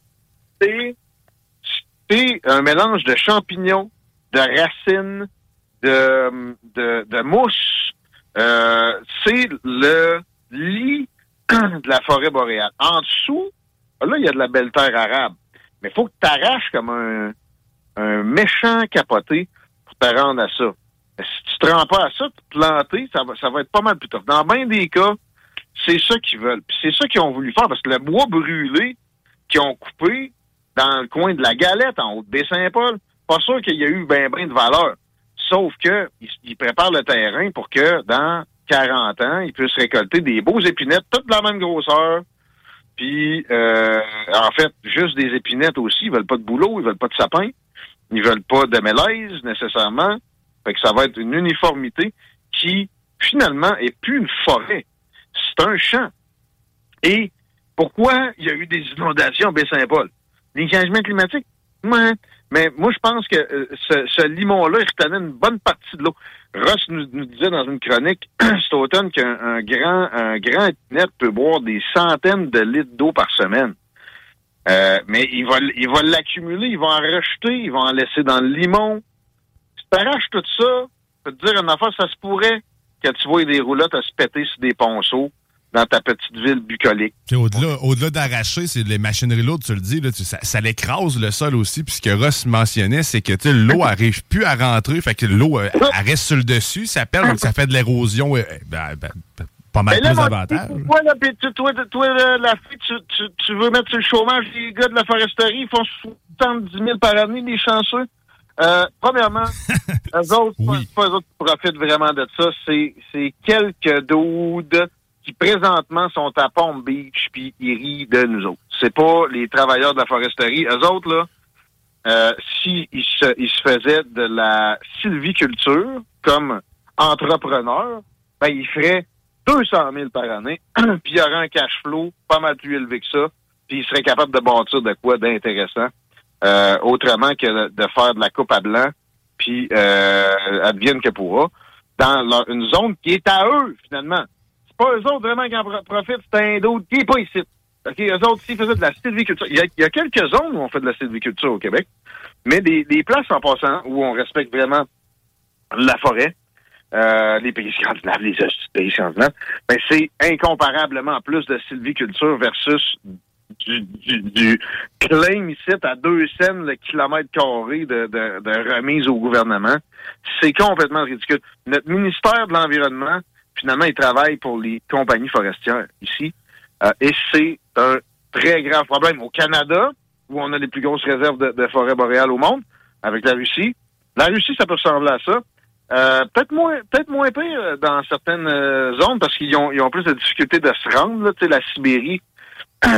[SPEAKER 21] C'est c'est un mélange de champignons, de racines, de, de, de mousse. Euh, c'est le lit (clears throat) de la forêt boréale. En dessous, là, il y a de la belle terre arabe. Mais il faut que tu arraches comme un, méchant capoté pour te rendre à ça. Si tu te rends pas à ça, te planter, ça va, ça va être pas mal plus tough. Dans bien des cas, c'est ça qu'ils veulent. Puis c'est ça qu'ils ont voulu faire parce que le bois brûlé qu'ils ont coupé dans le coin de la galette en haut de Baie-Saint-Paul, pas sûr qu'il y a eu ben ben de valeur. Sauf que ils, ils préparent le terrain pour que dans 40 ans, ils puissent récolter des beaux épinettes, toutes de la même grosseur. Puis, euh, en fait, juste des épinettes aussi. Ils veulent pas de boulot, ils veulent pas de sapin. Ils veulent pas de mélèze, nécessairement. Fait que ça va être une uniformité qui, finalement, est plus une forêt. C'est un champ. Et pourquoi il y a eu des inondations à Baie-Saint-Paul? Les changements climatiques? Ouais. Mais moi, je pense que euh, ce, ce limon-là, il retenait une bonne partie de l'eau. Ross nous, nous disait dans une chronique (clears throat) cet automne qu'un un grand, un grand épinette peut boire des centaines de litres d'eau par semaine. Euh, mais il va, il va l'accumuler, il va en rejeter, il va en laisser dans le limon. Si tu arraches tout ça, je peux te dire une affaire, ça se pourrait que tu vois des roulottes à se péter sur des ponceaux dans ta petite ville bucolique.
[SPEAKER 4] Au-delà au-delà d'arracher, c'est les machineries lourdes, tu le dis, là, tu- ça, ça l'écrase le sol aussi. Puis ce que Ross mentionnait, c'est que l'eau n'arrive plus à rentrer. Fait que l'eau euh, elle reste sur le dessus, ça perd, donc ça fait de l'érosion. euh, ben, ben, ben, pas mal
[SPEAKER 21] là,
[SPEAKER 4] plus d'avantages.
[SPEAKER 21] Toi, là, pis tu- toi, toi, là, la fille, tu, tu, tu veux mettre sur le chômage les gars de la foresterie, ils font 70 000 par année, les chanceux. Euh, premièrement, (laughs) eux autres, c'est pas eux autres qui profitent vraiment de ça, c'est, c'est quelques doudes qui présentement sont à Palm Beach puis ils rient de nous autres. C'est pas les travailleurs de la foresterie. Eux autres, là, euh, s'ils se, ils se faisaient de la sylviculture comme entrepreneurs, ben, ils feraient 200 000 par année, (clears throat) puis il y aurait un cash flow pas mal plus élevé que ça, puis ils seraient capables de bâtir de quoi d'intéressant, euh, autrement que de, faire de la coupe à blanc, puis euh, advienne que pourra, dans une zone qui est à eux, finalement. Pas eux autres vraiment qui en pro- profitent, c'est un d'autre qui est pas ici. OK, eux autres, s'ils faisaient de la sylviculture, il y, a, quelques zones où on fait de la sylviculture au Québec, mais des, places en passant où on respecte vraiment la forêt, euh, les pays scandinaves, les pays scandinaves, ben c'est incomparablement plus de sylviculture versus du, du, claim ici à deux cents le kilomètre carré de remise au gouvernement. C'est complètement ridicule. Notre ministère de l'Environnement, finalement, il travaille pour les compagnies forestières ici. Euh, et c'est un très grave problème. Au Canada, où on a les plus grosses réserves de, forêts boréales au monde, avec la Russie, la Russie, ça peut ressembler à ça. Euh, peut-être moins peut-être moins pire dans certaines euh, zones parce qu'ils ont, ils plus de difficultés de se rendre. Là, Tu sais, la Sibérie, (clears throat) c'est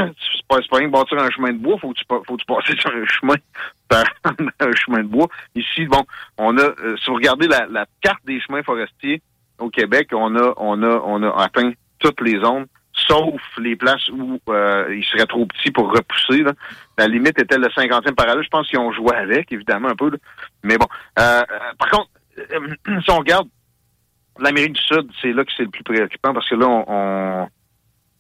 [SPEAKER 21] pas, rien de bâtir un chemin de bois, faut que tu, faut que tu (laughs) sur un chemin, par (laughs) un chemin de bois. Ici, bon, on a, si vous regardez la carte des chemins forestiers au Québec, on a, on a, on a atteint toutes les zones, sauf les places où euh, ils seraient trop petits pour repousser. La limite était le 50e parallèle. Je pense qu'ils ont joué avec, évidemment, un peu. Mais bon. Euh, euh, par contre, (clears throat) si on regarde l'Amérique du Sud, c'est là que c'est le plus préoccupant parce que là, on,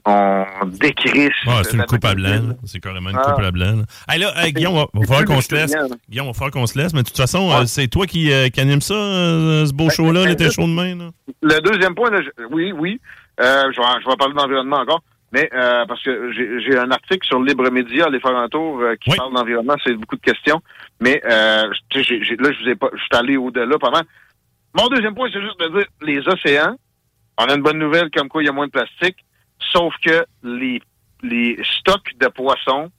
[SPEAKER 21] on décrisse.
[SPEAKER 3] Ouais, c'est une coupe à blanc. C'est carrément une
[SPEAKER 21] Ah.
[SPEAKER 3] coupe à blanc. Hey, là, hey, Guillaume, va, va falloir qu'on se laisse. Guillaume, va falloir qu'on se laisse. Mais de toute façon, euh, c'est toi qui, euh, qui anime ça, euh, ce beau show-là,
[SPEAKER 21] ben,
[SPEAKER 3] l'été
[SPEAKER 21] là-
[SPEAKER 3] chaud de main. Là?
[SPEAKER 21] Le deuxième point, là, je- oui, oui, euh, je, vais, je vais parler d'environnement encore, mais euh, parce que j'ai un article sur Libre Média, les faire un tour, euh, qui parle d'environnement, c'est beaucoup de questions, mais euh, là, je vous ai pas, je suis allé au-delà pas mal. Mon deuxième point, c'est juste de dire, les océans, on a une bonne nouvelle comme quoi il y a moins de plastique, sauf que les, les stocks de poissons,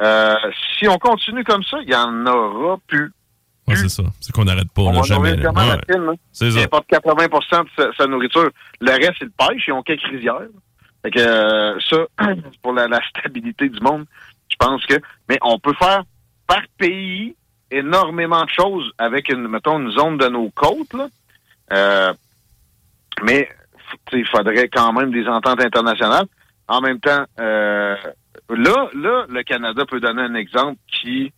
[SPEAKER 21] euh, si on continue comme ça, il y en aura plus.
[SPEAKER 3] Ouais, c'est ça. C'est qu'on n'arrête pas,
[SPEAKER 21] On
[SPEAKER 3] là, jamais. Ouais.
[SPEAKER 21] Hein?
[SPEAKER 3] C'est ça.
[SPEAKER 21] Il importe 80 de sa, sa nourriture. Le reste, c'est le pêche. Ils ont quelques rizières. Fait que euh, ça, (clears throat) pour la, la stabilité du monde, je pense que... Mais on peut faire par pays énormément de choses avec, une, mettons, une zone de nos côtes. Là. Euh, mais il faudrait quand même des ententes internationales. En même temps, euh, là, là, le Canada peut donner un exemple qui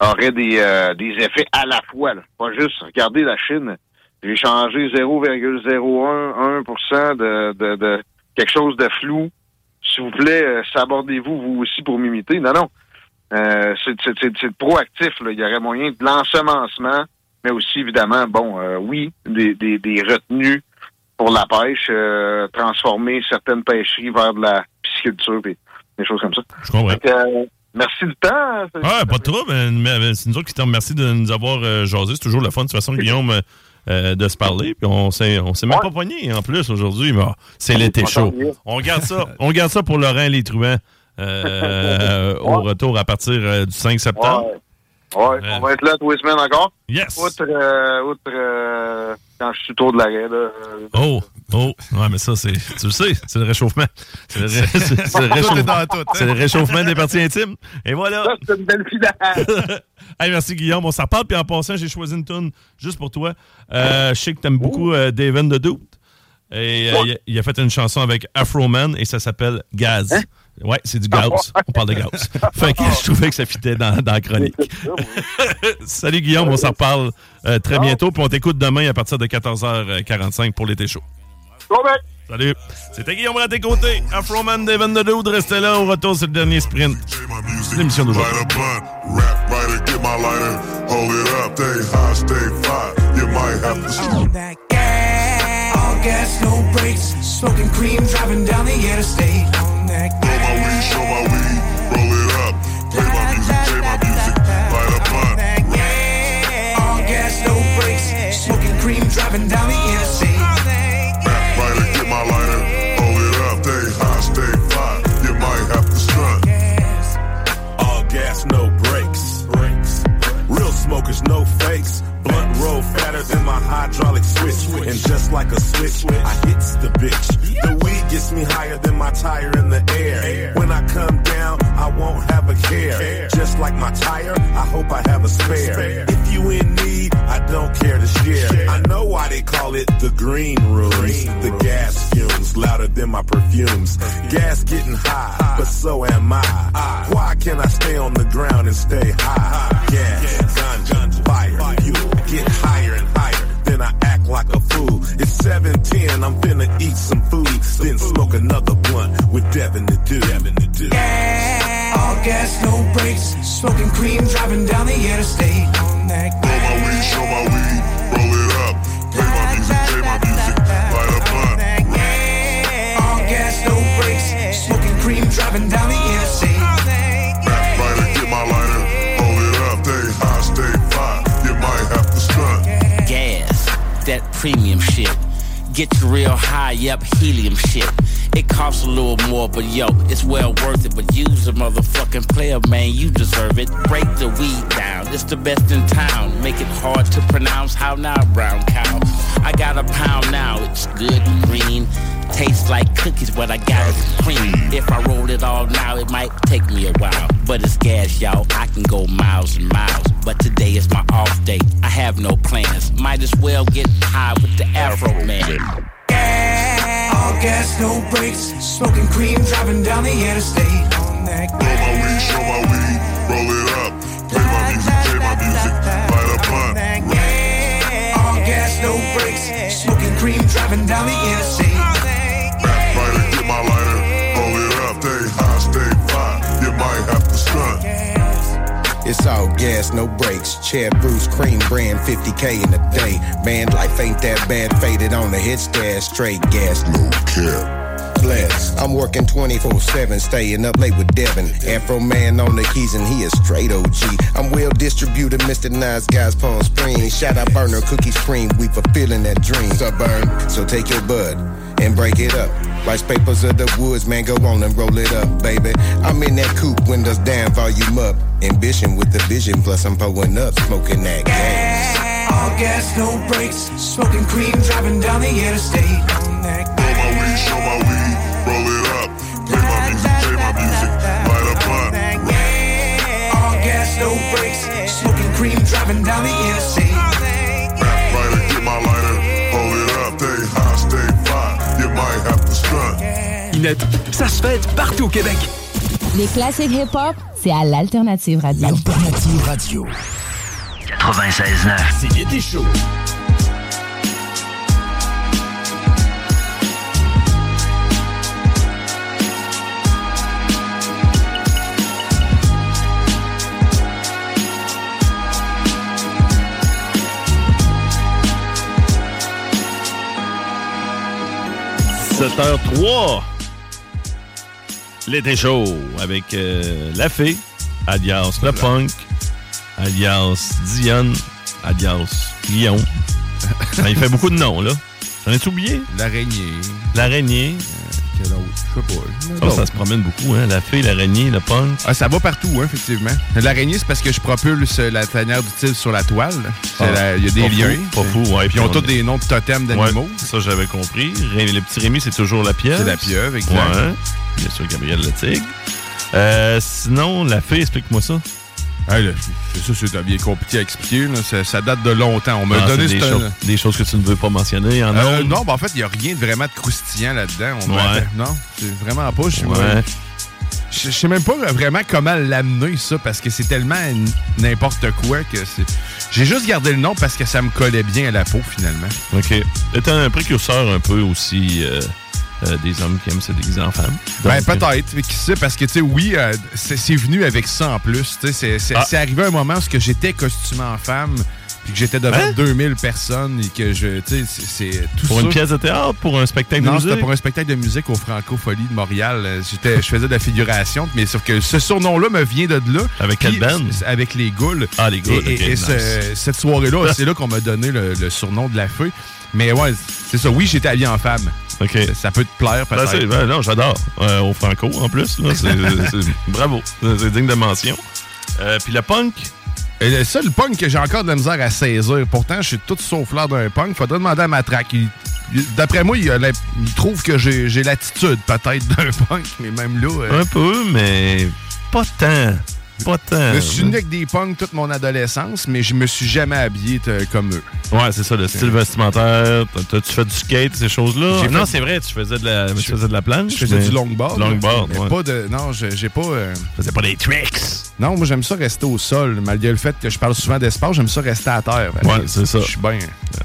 [SPEAKER 21] aurait des, euh, des effets à la fois. Là. Pas juste, regardez la Chine, j'ai changé 0,011% de, de, de quelque chose de flou. S'il vous plaît, euh, sabordez-vous vous aussi pour m'imiter. Non, non. Euh, c'est proactif. Là. Il y aurait moyen de l'ensemencement, mais aussi, évidemment, bon, euh, oui, des, des, des retenues pour la pêche, euh, transformer certaines pêcheries vers de la pisciculture et des choses comme ça.
[SPEAKER 3] Je comprends.
[SPEAKER 21] Euh, merci du temps.
[SPEAKER 3] Ah, pas de trouble. mais, C'est nous autres qui te remercie de nous avoir euh, jasé. C'est toujours le fun, de toute façon, Guillaume, euh, de se parler. Puis on s'est, on s'est même pas pogné en plus aujourd'hui. Mais ah, c'est l'été chaud. On garde ça. on garde ça pour Laurent les truands euh, (laughs) au retour à partir euh, du 5 septembre.
[SPEAKER 21] Ouais, on va être là tous les semaines encore.
[SPEAKER 3] Yes.
[SPEAKER 21] Outre, outre quand je suis autour de l'arrêt. euh,
[SPEAKER 3] Oh, oh, ouais, mais ça, c'est, tu le sais, c'est le réchauffement. C'est le, ré- (laughs) réchauffement.
[SPEAKER 21] hein.
[SPEAKER 3] Le des parties intimes. Et voilà.
[SPEAKER 21] Ça, c'est une belle finale. (laughs)
[SPEAKER 3] Hey, merci Guillaume, on s'en parle. Puis en passant, j'ai choisi une tune juste pour toi. Euh, je sais que t'aimes beaucoup euh, Daven the Dude. Et euh, il, a, il a fait une chanson avec Afro Man et ça s'appelle Gaz. Ouais, c'est du gaz. (laughs) On parle de gaz. fait que (laughs) je trouvais que ça fitait dans, dans la chronique. (laughs) Salut Guillaume, on s'en reparle euh, très bientôt. Puis on t'écoute demain à partir de 14h45 pour l'été chaud. Salut. C'était Guillaume à tes côtés. Afro Man, Daven the Dude. Restez là. Au retour, c'est le dernier sprint. L'émission d'aujourd'hui.
[SPEAKER 22] Rap writer, get my lighter, hold it up, stay high, stay fly. You might have to.
[SPEAKER 14] All gas, no brakes. Smoking cream, driving down the interstate. On that
[SPEAKER 22] Roll my weed, show my weed, roll it up. Play my music, play my music, light a blunt.
[SPEAKER 14] All gas, no brakes. Smoking cream, driving down the interstate.
[SPEAKER 22] Rap writer, get my lighter, hold it up, stay high, stay fly. You might have to stunt.
[SPEAKER 8] All gas, no brakes. Brakes. Real smokers, no fakes. Roll fatter than my hydraulic switch. And just like a switch, I hits the bitch. The weed gets me higher than my tire in the air. When I come down, I won't have a care. Just like my tire, I hope I have a spare. If you in need, I don't care to share. I know why they call it the green rooms. The gas fumes louder than my perfumes. Gas getting high, but so am I. Why can't I stay on the ground and stay high? Gas, ganja, fire, fuel. Get higher and higher, then I act like a fool. It's 710, I'm finna eat some food, then smoke another blunt with Devin the Dude. Devin the Dude.
[SPEAKER 14] All gas, no brakes. Smoking cream, driving down the interstate. On that
[SPEAKER 22] Roll my weed, show my weed, roll it up. Play my music, play my music, light a blunt.
[SPEAKER 14] All gas, no brakes. Smoking cream, driving down the interstate.
[SPEAKER 17] Premium shit. Get you real high up helium shit. It costs a little more, but yo, it's well worth it. But use a motherfucking player, man, you deserve it. Break the weed down, it's the best in town. Make it hard to pronounce how now, brown cow. I got a pound now, it's good and green. Tastes like cookies, what I got is cream. If I roll it all now, it might take me a while. But it's gas, y'all. I can go miles and miles. But today is my off day. I have no plans. Might as well get high with the Afro Man.
[SPEAKER 23] All gas, no brakes. Smoking cream, driving down the interstate. On that
[SPEAKER 22] Roll my weed, show my weed, roll it up. Play my music, play my music, light a blunt.
[SPEAKER 23] All gas, no brakes. Smoking cream, driving down the interstate.
[SPEAKER 22] Lighter, get my lighter, roll it up. Stay high, stay fly, you might have to stunt.
[SPEAKER 24] It's all gas, no brakes. Chad Bruce, cream brand, 50k in a day. Man, life ain't that bad. Faded on the stash, straight gas, no care. Bless. I'm working 24 7, staying up late with Devin. Afro man on the keys, and he is straight OG. I'm well distributed, Mr. Nice Guys, Palm Springs. Shout out Burner, Cookies Cream, we fulfilling that dream. Suburb, so take your bud and break it up. Rice papers of the woods, man, go on and roll it up, baby. I'm in that coupe, windows down, volume up. Ambition with the vision, plus I'm pulling up, smoking that gas.
[SPEAKER 23] All gas, no brakes. Smoking cream, driving down the interstate. On
[SPEAKER 22] Roll my weed, show my weed, roll it up. Play my music, play my music, light a blunt.
[SPEAKER 23] All gas, no brakes. Smoking cream, driving down the interstate.
[SPEAKER 10] Ça se fait partout au Québec.
[SPEAKER 25] Les classiques hip-hop, c'est à l'Alternative Radio.
[SPEAKER 20] Alternative Radio.
[SPEAKER 2] 96.9.
[SPEAKER 20] C'est l'été chaud.
[SPEAKER 3] – 7h03. L'été chaud avec euh, la fée, alias le punk, alias Diane, alias Guillaume. (laughs) Ah, il fait beaucoup de noms, là. J'en ai oublié?
[SPEAKER 4] L'araignée.
[SPEAKER 3] L'araignée.
[SPEAKER 4] Je sais pas.
[SPEAKER 3] Ça, ça se promène beaucoup, hein? La fée, l'araignée, le punk.
[SPEAKER 4] Ah, ça va partout, hein, effectivement. L'araignée, c'est parce que je propulse la tanière d'utile sur la toile.
[SPEAKER 3] Ah,
[SPEAKER 4] Il y a des liens.
[SPEAKER 3] pas fou, ouais.
[SPEAKER 4] Puis ils ont
[SPEAKER 3] on-
[SPEAKER 4] tous des noms de totems d'animaux.
[SPEAKER 3] Ouais, ça, j'avais compris. Le petit Rémi, c'est toujours la pieuvre.
[SPEAKER 4] C'est la pieuvre, exact.
[SPEAKER 3] Ouais. Bien sûr, Gabriel le tigre. Euh, sinon, la fée, explique-moi ça.
[SPEAKER 4] Là, c'est ça, c'est bien compliqué à expliquer. là. Ça, ça date de longtemps. On m'a donné
[SPEAKER 3] des, choses, des choses que tu ne veux pas mentionner en
[SPEAKER 4] Euh, non, ben en fait, il n'y a rien de vraiment de croustillant là-dedans.
[SPEAKER 3] Ouais.
[SPEAKER 4] Non, c'est vraiment pas. Je
[SPEAKER 3] Ouais.
[SPEAKER 4] je- je sais même pas vraiment comment l'amener, ça, parce que c'est tellement n'importe quoi que c'est. J'ai juste gardé le nom parce que ça me collait bien à la peau, finalement.
[SPEAKER 3] OK. C'est un précurseur un peu aussi euh, euh, des hommes qui aiment se déguiser en femmes.
[SPEAKER 4] Ben,
[SPEAKER 3] Donc,
[SPEAKER 4] peut-être, mais qui sait, parce que, tu sais, oui, euh, c'est venu avec ça en plus. C'est-
[SPEAKER 3] Ah.
[SPEAKER 4] c'est arrivé un moment où j'étais costumé en femme, puis que j'étais devant
[SPEAKER 3] Hein?
[SPEAKER 4] 2000 personnes, et que je, tu sais, c'est- tout
[SPEAKER 3] Pour
[SPEAKER 4] ça.
[SPEAKER 3] une pièce de théâtre, pour un spectacle de
[SPEAKER 4] Non,
[SPEAKER 3] musique?
[SPEAKER 4] c'était pour un spectacle de musique au Francofolie de Montréal. Euh, j'étais- Je faisais de la figuration, mais sauf que ce surnom-là me vient de là.
[SPEAKER 3] Avec quelle band?
[SPEAKER 4] Avec les Goules.
[SPEAKER 3] Ah, les Goules,
[SPEAKER 4] Et,
[SPEAKER 3] ok,
[SPEAKER 4] et- et
[SPEAKER 3] nice.
[SPEAKER 4] ce- cette soirée-là, (laughs) c'est là qu'on m'a donné le, le surnom de la feu. Mais ouais, c'est ça. Oui, j'étais habillé en femme.
[SPEAKER 3] OK.
[SPEAKER 4] Ça peut te plaire,
[SPEAKER 3] Ben,
[SPEAKER 4] peut-être.
[SPEAKER 3] c'est- ben, non, j'adore. Euh, au Franco, en plus. là, (laughs) bravo. C'est digne de mention. Euh, Puis le punk?
[SPEAKER 4] Et le seul punk que j'ai encore de la misère à saisir. Pourtant, je suis tout sauf l'air d'un punk. Faudrait demander à Matraque. D'après moi, il, a la- il trouve que j'ai j'ai l'attitude peut-être d'un (laughs) punk, mais même là. euh,
[SPEAKER 3] Un peu, mais pas tant. Pas tant.
[SPEAKER 4] Je suis né avec des punks toute mon adolescence, mais je me suis jamais habillé comme eux.
[SPEAKER 3] Ouais, c'est ça, le style vestimentaire. T'as- T'as-tu fait du skate, ces choses-là? Non, c'est vrai, tu faisais de la, faisais de la planche.
[SPEAKER 4] Je faisais
[SPEAKER 3] mais-
[SPEAKER 4] du longboard.
[SPEAKER 3] Longboard,
[SPEAKER 4] mais
[SPEAKER 3] ouais.
[SPEAKER 4] pas de. Non, j'ai pas. euh,
[SPEAKER 3] faisais pas des tricks.
[SPEAKER 4] Non, moi j'aime ça rester au sol. Malgré le fait que je parle souvent d'espace, j'aime ça rester à terre.
[SPEAKER 3] Ouais, c'est ça.
[SPEAKER 4] Je suis bien.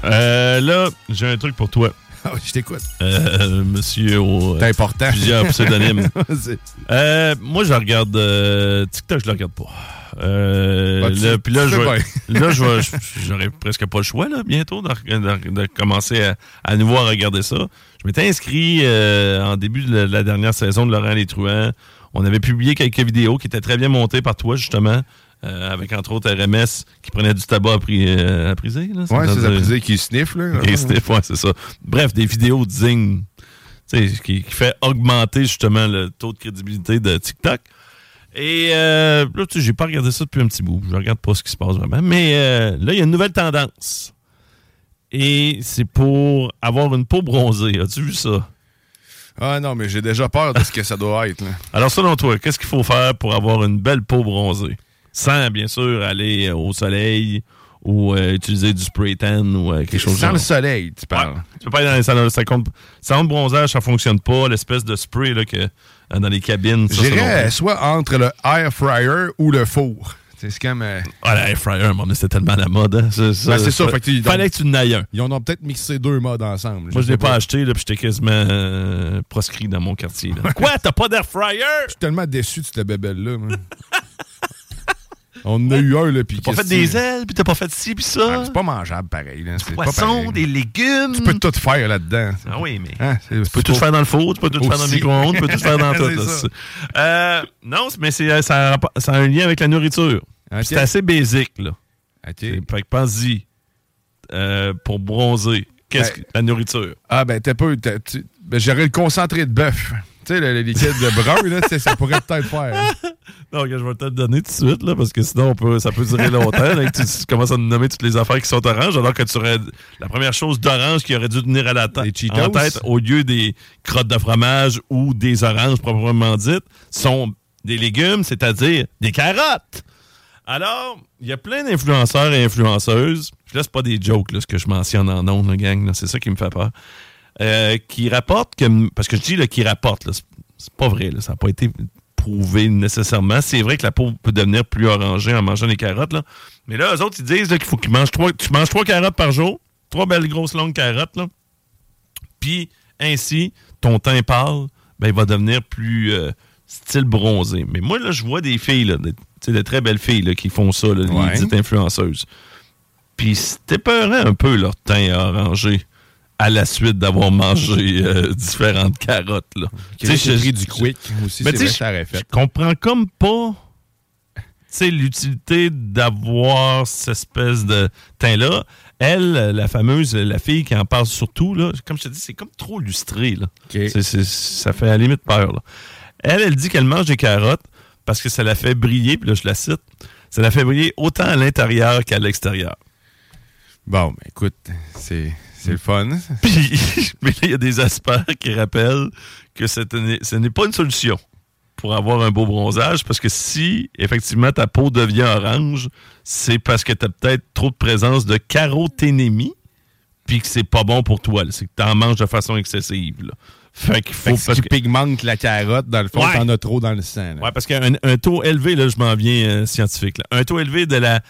[SPEAKER 3] Euh, là, j'ai un truc pour toi.
[SPEAKER 4] Ah je t'écoute.
[SPEAKER 3] Euh, monsieur au.
[SPEAKER 4] C'est important.
[SPEAKER 3] Plusieurs pseudonymes. (laughs) Euh, moi, je regarde euh, TikTok, je le regarde pas. Euh,
[SPEAKER 4] Bah, tu-
[SPEAKER 3] là, puis là, je vais- là, j'aurais presque pas le choix là, bientôt de, de- de commencer à, à nouveau à regarder ça. Je m'étais inscrit euh, en début de la, la dernière saison de Laurent Les Truands. On avait publié quelques vidéos qui étaient très bien montées par toi, justement, euh, avec entre autres RMS qui prenait du tabac à, pri- euh, à priser. Là,
[SPEAKER 4] Ouais, c'est à priser qui sniffent, là.
[SPEAKER 3] Qui ouais, c'est ça. Bref, des vidéos dignes, qui, qui fait augmenter justement le taux de crédibilité de TikTok. Et euh, là, tu sais, j'ai pas regardé ça depuis un petit bout. Je regarde pas ce qui se passe vraiment. Mais euh, là, il y a une nouvelle tendance. Et c'est pour avoir une peau bronzée. As-tu vu ça?
[SPEAKER 4] Ah non, mais j'ai déjà peur de ce que ça doit être. Là. (laughs)
[SPEAKER 3] Alors, selon toi, qu'est-ce qu'il faut faire pour avoir une belle peau bronzée? Sans, bien sûr, aller euh, au soleil ou euh, utiliser du spray tan ou euh, quelque chose
[SPEAKER 4] Sans
[SPEAKER 3] genre.
[SPEAKER 4] le soleil, tu parles.
[SPEAKER 3] Tu peux pas aller dans les salons, ça compte. Salon de bronzage, ça fonctionne pas. L'espèce de spray là, que, dans les cabines.
[SPEAKER 4] J'irais soit entre le air fryer ou le four. C'est comme. euh,
[SPEAKER 3] Ah, l'air fryer, donné, c'était tellement la mode. Hein. Ça,
[SPEAKER 4] Ben, c'est ça. fait que tu-
[SPEAKER 3] fallait que tu en ailles un.
[SPEAKER 4] Ils en ont peut-être mixé deux modes ensemble.
[SPEAKER 3] Moi, je l'ai pas acheté, là, puis j'étais quasiment euh, proscrit dans mon quartier. là. (laughs) Quoi? T'as pas d'air fryer?
[SPEAKER 4] Je suis tellement déçu de cette bébelle-là. (laughs) On en a eu un, là,
[SPEAKER 3] T'as pas fait des ailes, puis t'as pas fait ci, puis ça?
[SPEAKER 4] Ah, c'est pas mangeable pareil. Pas
[SPEAKER 3] Poisson, des légumes.
[SPEAKER 4] Tu peux tout faire là-dedans.
[SPEAKER 3] Ah oui, mais.
[SPEAKER 4] Hein,
[SPEAKER 3] Tu peux tout faire dans le four, tu peux tout faire dans le micro-ondes, tu peux tout faire dans (laughs) tout. Non, mais c'est, ça, a, un lien avec la nourriture. C'est assez basique, là. Fait que pense-y. Euh, pour bronzer, qu'est-ce
[SPEAKER 4] Ben-
[SPEAKER 3] que la nourriture?
[SPEAKER 4] Ah, ben, t'as tu- ben, J'aurais le concentré de bœuf. Tu sais, le, le liquide de brun, là, ça pourrait peut-être faire. hein. (laughs)
[SPEAKER 3] Non, je vais te le donner tout de suite, là, parce que sinon, on peut, ça peut durer longtemps. là, que tu, tu commences à nous nommer toutes les affaires qui sont oranges, alors que tu aurais la première chose d'orange qui aurait dû tenir à la tête,
[SPEAKER 4] Cheetos?
[SPEAKER 3] en tête, au lieu des crottes de fromage ou des oranges proprement dites, sont des légumes, c'est-à-dire des carottes. Alors, il y a plein d'influenceurs et influenceuses. Là, c'est pas des jokes, là, ce que je mentionne en nom, gang. C'est ça qui me fait peur. Euh, qui rapportent que. Parce que je dis là, qui rapportent, là, c'est- pas vrai. là, ça n'a pas été prouvé nécessairement. C'est vrai que la peau peut devenir plus orangée en mangeant des carottes. Là. Mais là, eux autres, ils disent qu'il faut qu'ils mangent trois, tu manges trois carottes par jour. Trois belles grosses longues carottes. Là. Puis, ainsi, ton teint pâle, ben, il va devenir plus euh, style bronzé. Mais moi, là, je vois des filles, là, de, tu sais, de très belles filles là, qui font ça, là,
[SPEAKER 4] Ouais.
[SPEAKER 3] les dites influenceuses. Puis c'était peurant un peu leur teint orangé à la suite d'avoir mangé (laughs) euh, différentes carottes. Là.
[SPEAKER 4] Qui aurait pris du quick aussi,
[SPEAKER 3] Mais tu sais,
[SPEAKER 4] vrai, ça
[SPEAKER 3] je-
[SPEAKER 4] fait.
[SPEAKER 3] Je comprends comme pas tu sais, l'utilité d'avoir cette espèce de teint-là. Elle, la fameuse, la fille qui en parle surtout, là, comme je te dis, c'est comme trop lustré. Là. Ça fait à la limite peur. là. Elle, elle dit qu'elle mange des carottes parce que ça la fait briller, puis là, je la cite, ça la fait briller autant à l'intérieur qu'à l'extérieur.
[SPEAKER 4] Bon, ben, écoute, c'est c'est le fun. (laughs)
[SPEAKER 3] Puis, mais là, il y a des experts qui rappellent que une- ce n'est pas une solution pour avoir un beau bronzage, parce que si, effectivement, ta peau devient orange, c'est parce que tu as peut-être trop de présence de caroténémie, puis que c'est pas bon pour toi. C'est que tu en manges de façon excessive. là. Fait qu'il
[SPEAKER 4] Fait
[SPEAKER 3] faut...
[SPEAKER 4] que
[SPEAKER 3] parce
[SPEAKER 4] qui
[SPEAKER 3] que-
[SPEAKER 4] pigmente la carotte, dans le fond,
[SPEAKER 3] Ouais.
[SPEAKER 4] t'en as trop dans le sang. là.
[SPEAKER 3] Ouais, parce qu'un un taux élevé, là, je m'en viens euh, scientifique, là. un taux élevé de la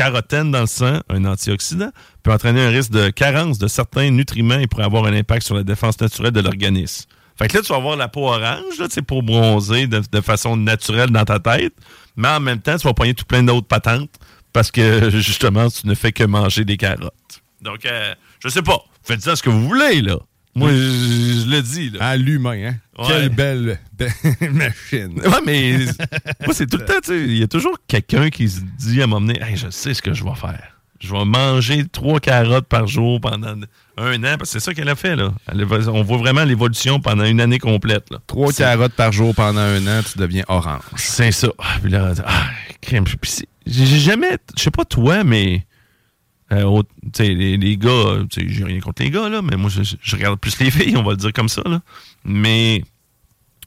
[SPEAKER 3] bêta-carotène dans le sang, un antioxydant, peut entraîner un risque de carence de certains nutriments et pourrait avoir un impact sur la défense naturelle de l'organisme. Fait que là, tu vas avoir la peau orange, là, pour bronzer de, de façon naturelle dans ta tête, mais en même temps, tu vas poigner tout plein d'autres patentes parce que, (laughs) justement, tu ne fais que manger des carottes. Donc, euh, je sais pas. Faites ça ce que vous voulez, là. Moi, je, je le dis, là.
[SPEAKER 4] À l'humain, hein?
[SPEAKER 3] Ouais.
[SPEAKER 4] Quelle belle, belle (laughs) machine.
[SPEAKER 3] Ouais, mais moi, c'est tout le temps, tu sais, il y a toujours quelqu'un qui se dit à m'emmener, hey, je sais ce que je vais faire. Je vais manger trois carottes par jour pendant un an, parce que c'est ça qu'elle a fait, là. Elle on voit vraiment l'évolution pendant une année complète, là.
[SPEAKER 4] Trois carottes par jour pendant un an, tu deviens orange.
[SPEAKER 3] C'est ça. Ah, puis là, ah, j'ai jamais, je sais pas toi, mais euh, au- les, les gars, j'ai rien contre les gars, là, mais moi, je, je regarde plus les (laughs) filles, on va le dire comme ça, là. Mais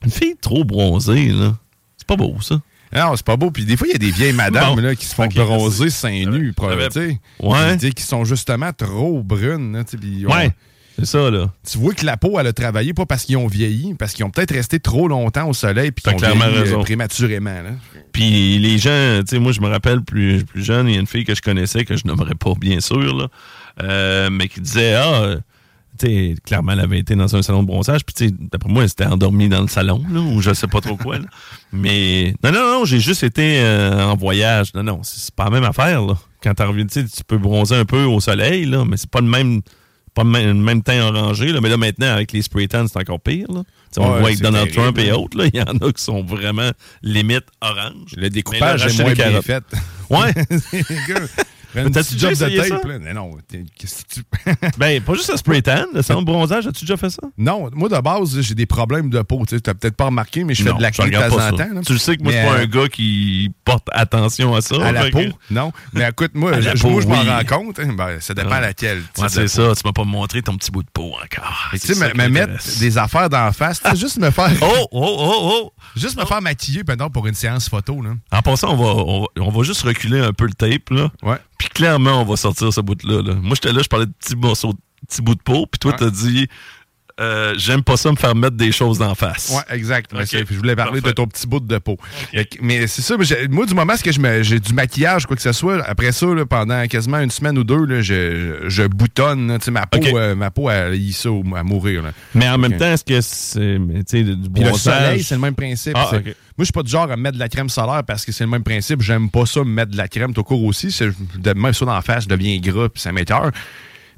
[SPEAKER 3] une fille trop bronzée, là, c'est pas beau, ça.
[SPEAKER 4] Non, c'est pas beau. Puis des fois, il y a des vieilles madames
[SPEAKER 3] Bon.
[SPEAKER 4] là, qui se font bronzer seins nus, tu sais.
[SPEAKER 3] Ouais.
[SPEAKER 4] Qui sont justement trop brunes. là, puis
[SPEAKER 3] Ouais, c'est ça, là.
[SPEAKER 4] Tu vois que la peau, elle a travaillé, pas parce qu'ils ont vieilli, parce qu'ils ont peut-être resté trop longtemps au soleil, puis qu'ils ont
[SPEAKER 3] clairement
[SPEAKER 4] vieilli euh, prématurément. Là.
[SPEAKER 3] Puis les gens, tu sais, moi, je me rappelle plus, plus jeune, il y a une fille que je connaissais, que je nommerais pas, bien sûr, là, euh, mais qui disait, ah, tu sais, clairement, elle avait été dans un salon de bronzage, puis tu sais, d'après moi, elle s'était endormie dans le salon, là, ou je sais pas trop quoi, là. Mais, non, non, non, j'ai juste été euh, en voyage. Non, non, c'est pas la même affaire, là. Quand t'as sais, tu peux bronzer un peu au soleil, là, mais c'est pas le même, pas le même, teint orangé, là. Mais là, maintenant, avec les spray tans, c'est encore pire, là. Tu sais, on
[SPEAKER 4] Ouais,
[SPEAKER 3] voit avec Donald
[SPEAKER 4] terrible,
[SPEAKER 3] Trump et autres, là, il y en a qui sont vraiment limite orange.
[SPEAKER 4] Le découpage est moins bien fait.
[SPEAKER 3] Ouais. (laughs) (laughs) T'as-tu déjà
[SPEAKER 4] job de
[SPEAKER 3] essayé ça?
[SPEAKER 4] tape, là. Mais non, t'es- qu'est-ce que tu. (laughs)
[SPEAKER 3] Ben, pas juste le spray tan, le de bronzage. As-tu déjà fait ça?
[SPEAKER 4] Non, moi de base, j'ai des problèmes de peau. Tu as peut-être pas remarqué, mais je fais
[SPEAKER 3] Non,
[SPEAKER 4] de la de temps en temps. là.
[SPEAKER 3] Tu le sais que moi, je suis pas
[SPEAKER 4] euh,
[SPEAKER 3] un gars qui porte attention à ça.
[SPEAKER 4] À la peau,
[SPEAKER 3] que-
[SPEAKER 4] non. Mais écoute, moi, (laughs) je, je m'en
[SPEAKER 3] oui.
[SPEAKER 4] rends compte. hein. Ben, ça dépend à laquelle.
[SPEAKER 3] Ouais, c'est ça. Tu m'as pas montré ton petit bout de peau encore.
[SPEAKER 4] Tu sais, me, mettre des affaires d'en face, tu sais, juste me faire. (laughs)
[SPEAKER 3] Oh, oh, oh, oh!
[SPEAKER 4] Juste me faire maquiller, pendant pour une séance photo, là.
[SPEAKER 3] En passant, on va, on, va, on va juste reculer un peu le tape, là.
[SPEAKER 4] Ouais.
[SPEAKER 3] Puis clairement, on va sortir ce bout-là. Là. Moi, j'étais là, je parlais de petits morceaux, de petits bouts de peau. Puis toi,
[SPEAKER 4] Ouais.
[SPEAKER 3] t'as dit, euh, j'aime pas ça me faire mettre des choses d'en face.
[SPEAKER 4] Ouais, exact. Mais Je voulais parler
[SPEAKER 3] Parfait.
[SPEAKER 4] de ton petit bout de peau. Mais c'est ça, moi, du moment que j'ai du maquillage, quoi que ce soit, après ça, là, pendant quasiment une semaine ou deux, là, je, je boutonne. là, tu sais, ma peau, euh, ma peau elle y ça à mourir.
[SPEAKER 3] Mais en même temps, est-ce que c'est du
[SPEAKER 4] Puis le
[SPEAKER 3] bronzage-
[SPEAKER 4] soleil, c'est le même principe.
[SPEAKER 3] Ah.
[SPEAKER 4] Moi, je suis pas du genre à mettre de la crème solaire parce que c'est le même principe. J'aime pas ça, me mettre de la crème tout court aussi. Même ça dans la face, je deviens gras puis ça m'écœure.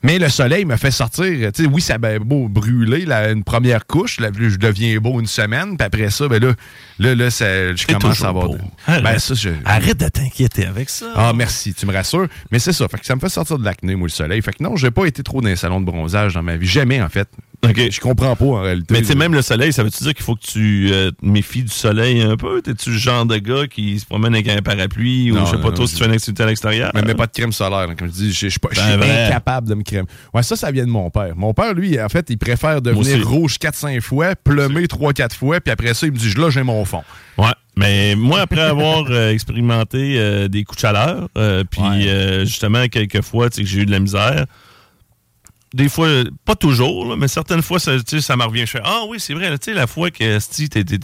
[SPEAKER 4] Mais le soleil me fait sortir. Tu sais, oui, ça a beau brûler la- une première couche. Là, je deviens beau une semaine. Puis après ça, ben là, là, là ça- je commence à avoir. de-
[SPEAKER 3] Arrête.
[SPEAKER 4] Ben, ça, je-
[SPEAKER 3] Arrête de t'inquiéter avec ça.
[SPEAKER 4] ah, merci, tu me rassures. Mais c'est ça, fait que ça me fait sortir de l'acné, moi, le soleil. Fait que non, j'ai pas été trop dans les salons de bronzage dans ma vie. Jamais, en fait. Je comprends pas, en réalité.
[SPEAKER 3] Mais tu sais, même le soleil, ça veut-tu dire qu'il faut que tu euh, te méfies du soleil un peu? T'es-tu le genre de gars qui se promène avec un parapluie ou
[SPEAKER 4] Non,
[SPEAKER 3] je sais pas
[SPEAKER 4] non,
[SPEAKER 3] trop si tu fais une activité à l'extérieur?
[SPEAKER 4] Mais mets pas de crème solaire. Comme je dis, je suis
[SPEAKER 3] Ben
[SPEAKER 4] incapable de me crème. Ouais, ça, ça vient de mon père. Mon père, lui, en fait, il préfère devenir rouge 4-5 fois, plumé 3-4 fois, puis après ça, il me dit, là, j'ai mon fond.
[SPEAKER 3] Ouais, mais moi, après avoir (laughs) euh, expérimenté euh, des coups de chaleur, puis justement, quelques fois, tu sais, que j'ai eu de la misère, des fois, pas toujours, mais certaines fois, ça, tu ça me revient. Je fais, ah oui, c'est vrai, tu la fois que t'étais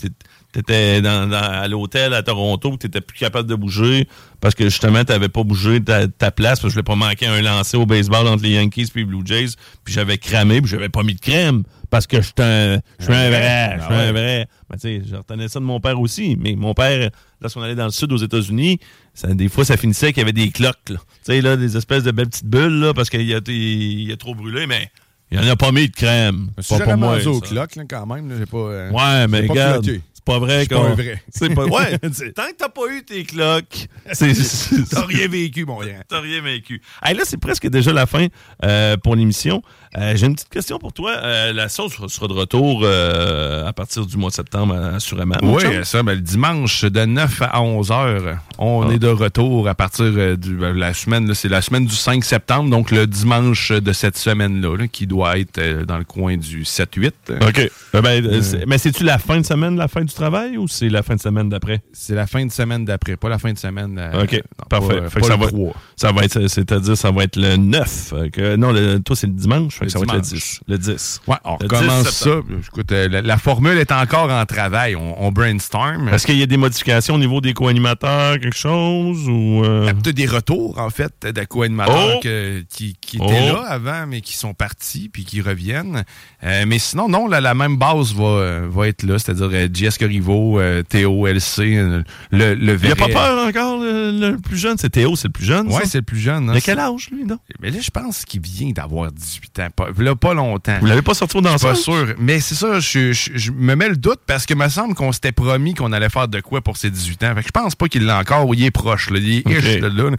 [SPEAKER 3] t'étais dans, à l'hôtel à Toronto, que t'étais plus capable de bouger parce que justement, t'avais pas bougé ta, ta place, parce que je voulais pas manquer un lancer au baseball entre les Yankees et les Blue Jays, puis j'avais cramé, puis j'avais pas mis de crème parce que je suis un, je suis un vrai, je suis un vrai. Ben, tu sais, je retenais ça de mon père aussi, mais mon père, lorsqu'on allait dans le sud aux États-Unis, ça, des fois, ça finissait qu'il y avait des cloques, là. Tu sais, là, des espèces de belles petites bulles, là, parce qu'il a, été- il a trop brûlé, mais il en a pas mis de crème.
[SPEAKER 4] Si
[SPEAKER 3] Pas
[SPEAKER 4] j'ai
[SPEAKER 3] pour moi,
[SPEAKER 4] rendu au
[SPEAKER 3] ça.
[SPEAKER 4] clock, là, quand même, là, pas. euh,
[SPEAKER 3] Ouais, mais
[SPEAKER 4] pas
[SPEAKER 3] regarde,
[SPEAKER 4] cloqué.
[SPEAKER 3] C'est pas vrai
[SPEAKER 4] pas un vrai. (laughs)
[SPEAKER 3] C'est pas ouais. (laughs) Tant que t'as pas eu tes cloques, (laughs) c'est c'est-
[SPEAKER 4] T'as rien vécu, mon gars.
[SPEAKER 3] T'as rien vécu. Hey, là, c'est presque déjà la fin euh, pour l'émission. Euh, J'ai une petite question pour toi. Euh, la sauce sera de retour euh, à partir du mois de septembre, assurément.
[SPEAKER 4] Oui, ça, ben, le dimanche de 9 à 11 heures, on
[SPEAKER 3] Ah.
[SPEAKER 4] est de retour à partir de la semaine, là, c'est la semaine du 5 septembre, donc le dimanche de cette semaine-là, là, qui doit être euh, dans le coin du 7-8.
[SPEAKER 3] OK. Euh, ben,
[SPEAKER 4] Euh,
[SPEAKER 3] c'est- Mais c'est-tu la fin de semaine, la fin du travail, ou c'est la fin de semaine d'après?
[SPEAKER 4] C'est la fin de semaine d'après, pas la fin de semaine. euh,
[SPEAKER 3] OK,
[SPEAKER 4] non,
[SPEAKER 3] parfait.
[SPEAKER 4] pas-
[SPEAKER 3] Fait que
[SPEAKER 4] pas
[SPEAKER 3] ça,
[SPEAKER 4] le
[SPEAKER 3] va,
[SPEAKER 4] 3.
[SPEAKER 3] ça va être, c'est-à-dire, ça va être le 9. Fait que- non, le, toi, c'est le dimanche. Fait que
[SPEAKER 4] Le
[SPEAKER 3] ça va être le
[SPEAKER 4] dimanche.
[SPEAKER 3] 10. Le 10.
[SPEAKER 4] Ouais, on recommence
[SPEAKER 3] 10
[SPEAKER 4] ça. Écoute, euh, la, la formule est encore en travail. On, on brainstorm.
[SPEAKER 3] Est-ce qu'il y a des modifications au niveau des co-animateurs, quelque chose? Ou, euh,
[SPEAKER 4] peut-être des retours, en fait, de co-animateurs
[SPEAKER 3] Oh!
[SPEAKER 4] que- qui, qui
[SPEAKER 3] Oh!
[SPEAKER 4] étaient là avant, mais qui sont partis puis qui reviennent. Euh, mais sinon, non, la, la même base va, euh, va être là, c'est-à-dire euh, JS Corriveau, euh, Théo, LC, euh, le, le
[SPEAKER 3] Il
[SPEAKER 4] vrai...
[SPEAKER 3] a pas peur encore, le, le plus jeune? C'est Théo, c'est le plus jeune? Ça?
[SPEAKER 4] c'est le plus jeune. hein.
[SPEAKER 3] A quel âge, lui, non?
[SPEAKER 4] Mais là, je pense qu'il vient d'avoir 18 ans. Pas, là, pas longtemps.
[SPEAKER 3] Vous l'avez pas sorti au danseur?
[SPEAKER 4] pas sûr. Mais c'est ça, je, je- je me mets le doute parce que me semble qu'on s'était promis qu'on allait faire de quoi pour ses 18 ans. Fait que je pense pas qu'il l'a encore ou il est proche. Là. Il est
[SPEAKER 3] Ok.
[SPEAKER 4] ish, là, là.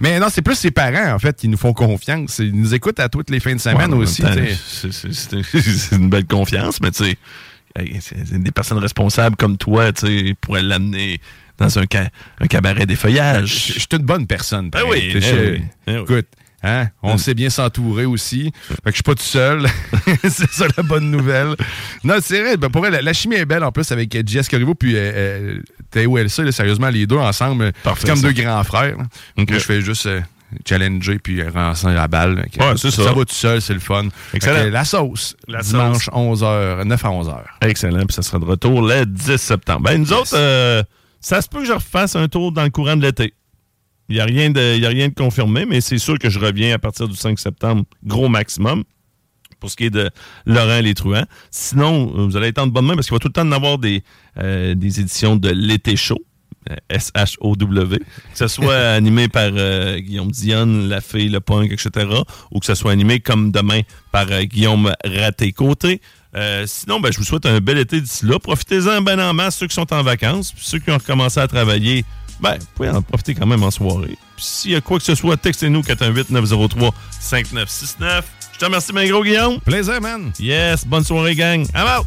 [SPEAKER 4] Mais non, c'est plus ses parents, en fait, qui nous font confiance. Ils nous écoutent à toutes les fins de semaine
[SPEAKER 3] Ouais,
[SPEAKER 4] aussi.
[SPEAKER 3] c'est- une belle confiance, mais tu sais, des personnes responsables comme toi, tu sais, pourraient l'amener dans un, ca- un cabaret des
[SPEAKER 4] Je
[SPEAKER 3] feuillages.
[SPEAKER 4] je suis une bonne personne.
[SPEAKER 3] Ben oui,
[SPEAKER 4] Je-
[SPEAKER 3] oui, ben oui.
[SPEAKER 4] Écoute, hein, on sait bien s'entourer aussi. Fait que je suis pas tout seul. (laughs) c'est ça la bonne nouvelle. Non, c'est vrai. Ben, pour vrai, la, la chimie est belle en plus avec euh, JS Corriveau puis euh, euh, Théo Elsa. Sérieusement, les deux ensemble,
[SPEAKER 3] Parfait,
[SPEAKER 4] c'est comme
[SPEAKER 3] ça.
[SPEAKER 4] deux grands frères. Moi, je fais juste euh, challenger puis lancer la balle.
[SPEAKER 3] Ouais, ça.
[SPEAKER 4] Ça va tout seul, c'est le fun.
[SPEAKER 3] Excellent.
[SPEAKER 4] La sauce.
[SPEAKER 3] La
[SPEAKER 4] dimanche
[SPEAKER 3] sauce.
[SPEAKER 4] 11h, 9 à 11h.
[SPEAKER 3] Excellent, puis ça sera de retour le 10 septembre. Ben, nous autres, euh, ça se peut que je refasse un tour dans le courant de l'été. Il n'y a, rien de- y a rien de confirmé, mais c'est sûr que je reviens à partir du 5 septembre, gros maximum, pour ce qui est de Laurent Les Truands. Sinon, euh, vous allez être en bonne main parce qu'il va tout le temps en avoir des, euh, des éditions de l'été chaud. Euh, S-H-O-W, que ce soit (laughs) animé par euh, Guillaume Dionne, La Fille, Le Punk, etc., ou que ce soit animé comme demain par euh, Guillaume Raté-Côté. Euh, sinon, ben, je vous souhaite un bel été d'ici là. Profitez-en ben en masse, ceux qui sont en vacances. Puis ceux qui ont recommencé à travailler, ben, vous pouvez en profiter quand même en soirée. Puis s'il y a quoi que ce soit, textez-nous 418-903-5969. Je te remercie, mon gros Guillaume.
[SPEAKER 4] Plaisir, man.
[SPEAKER 3] Yes, bonne soirée, gang. I'm out.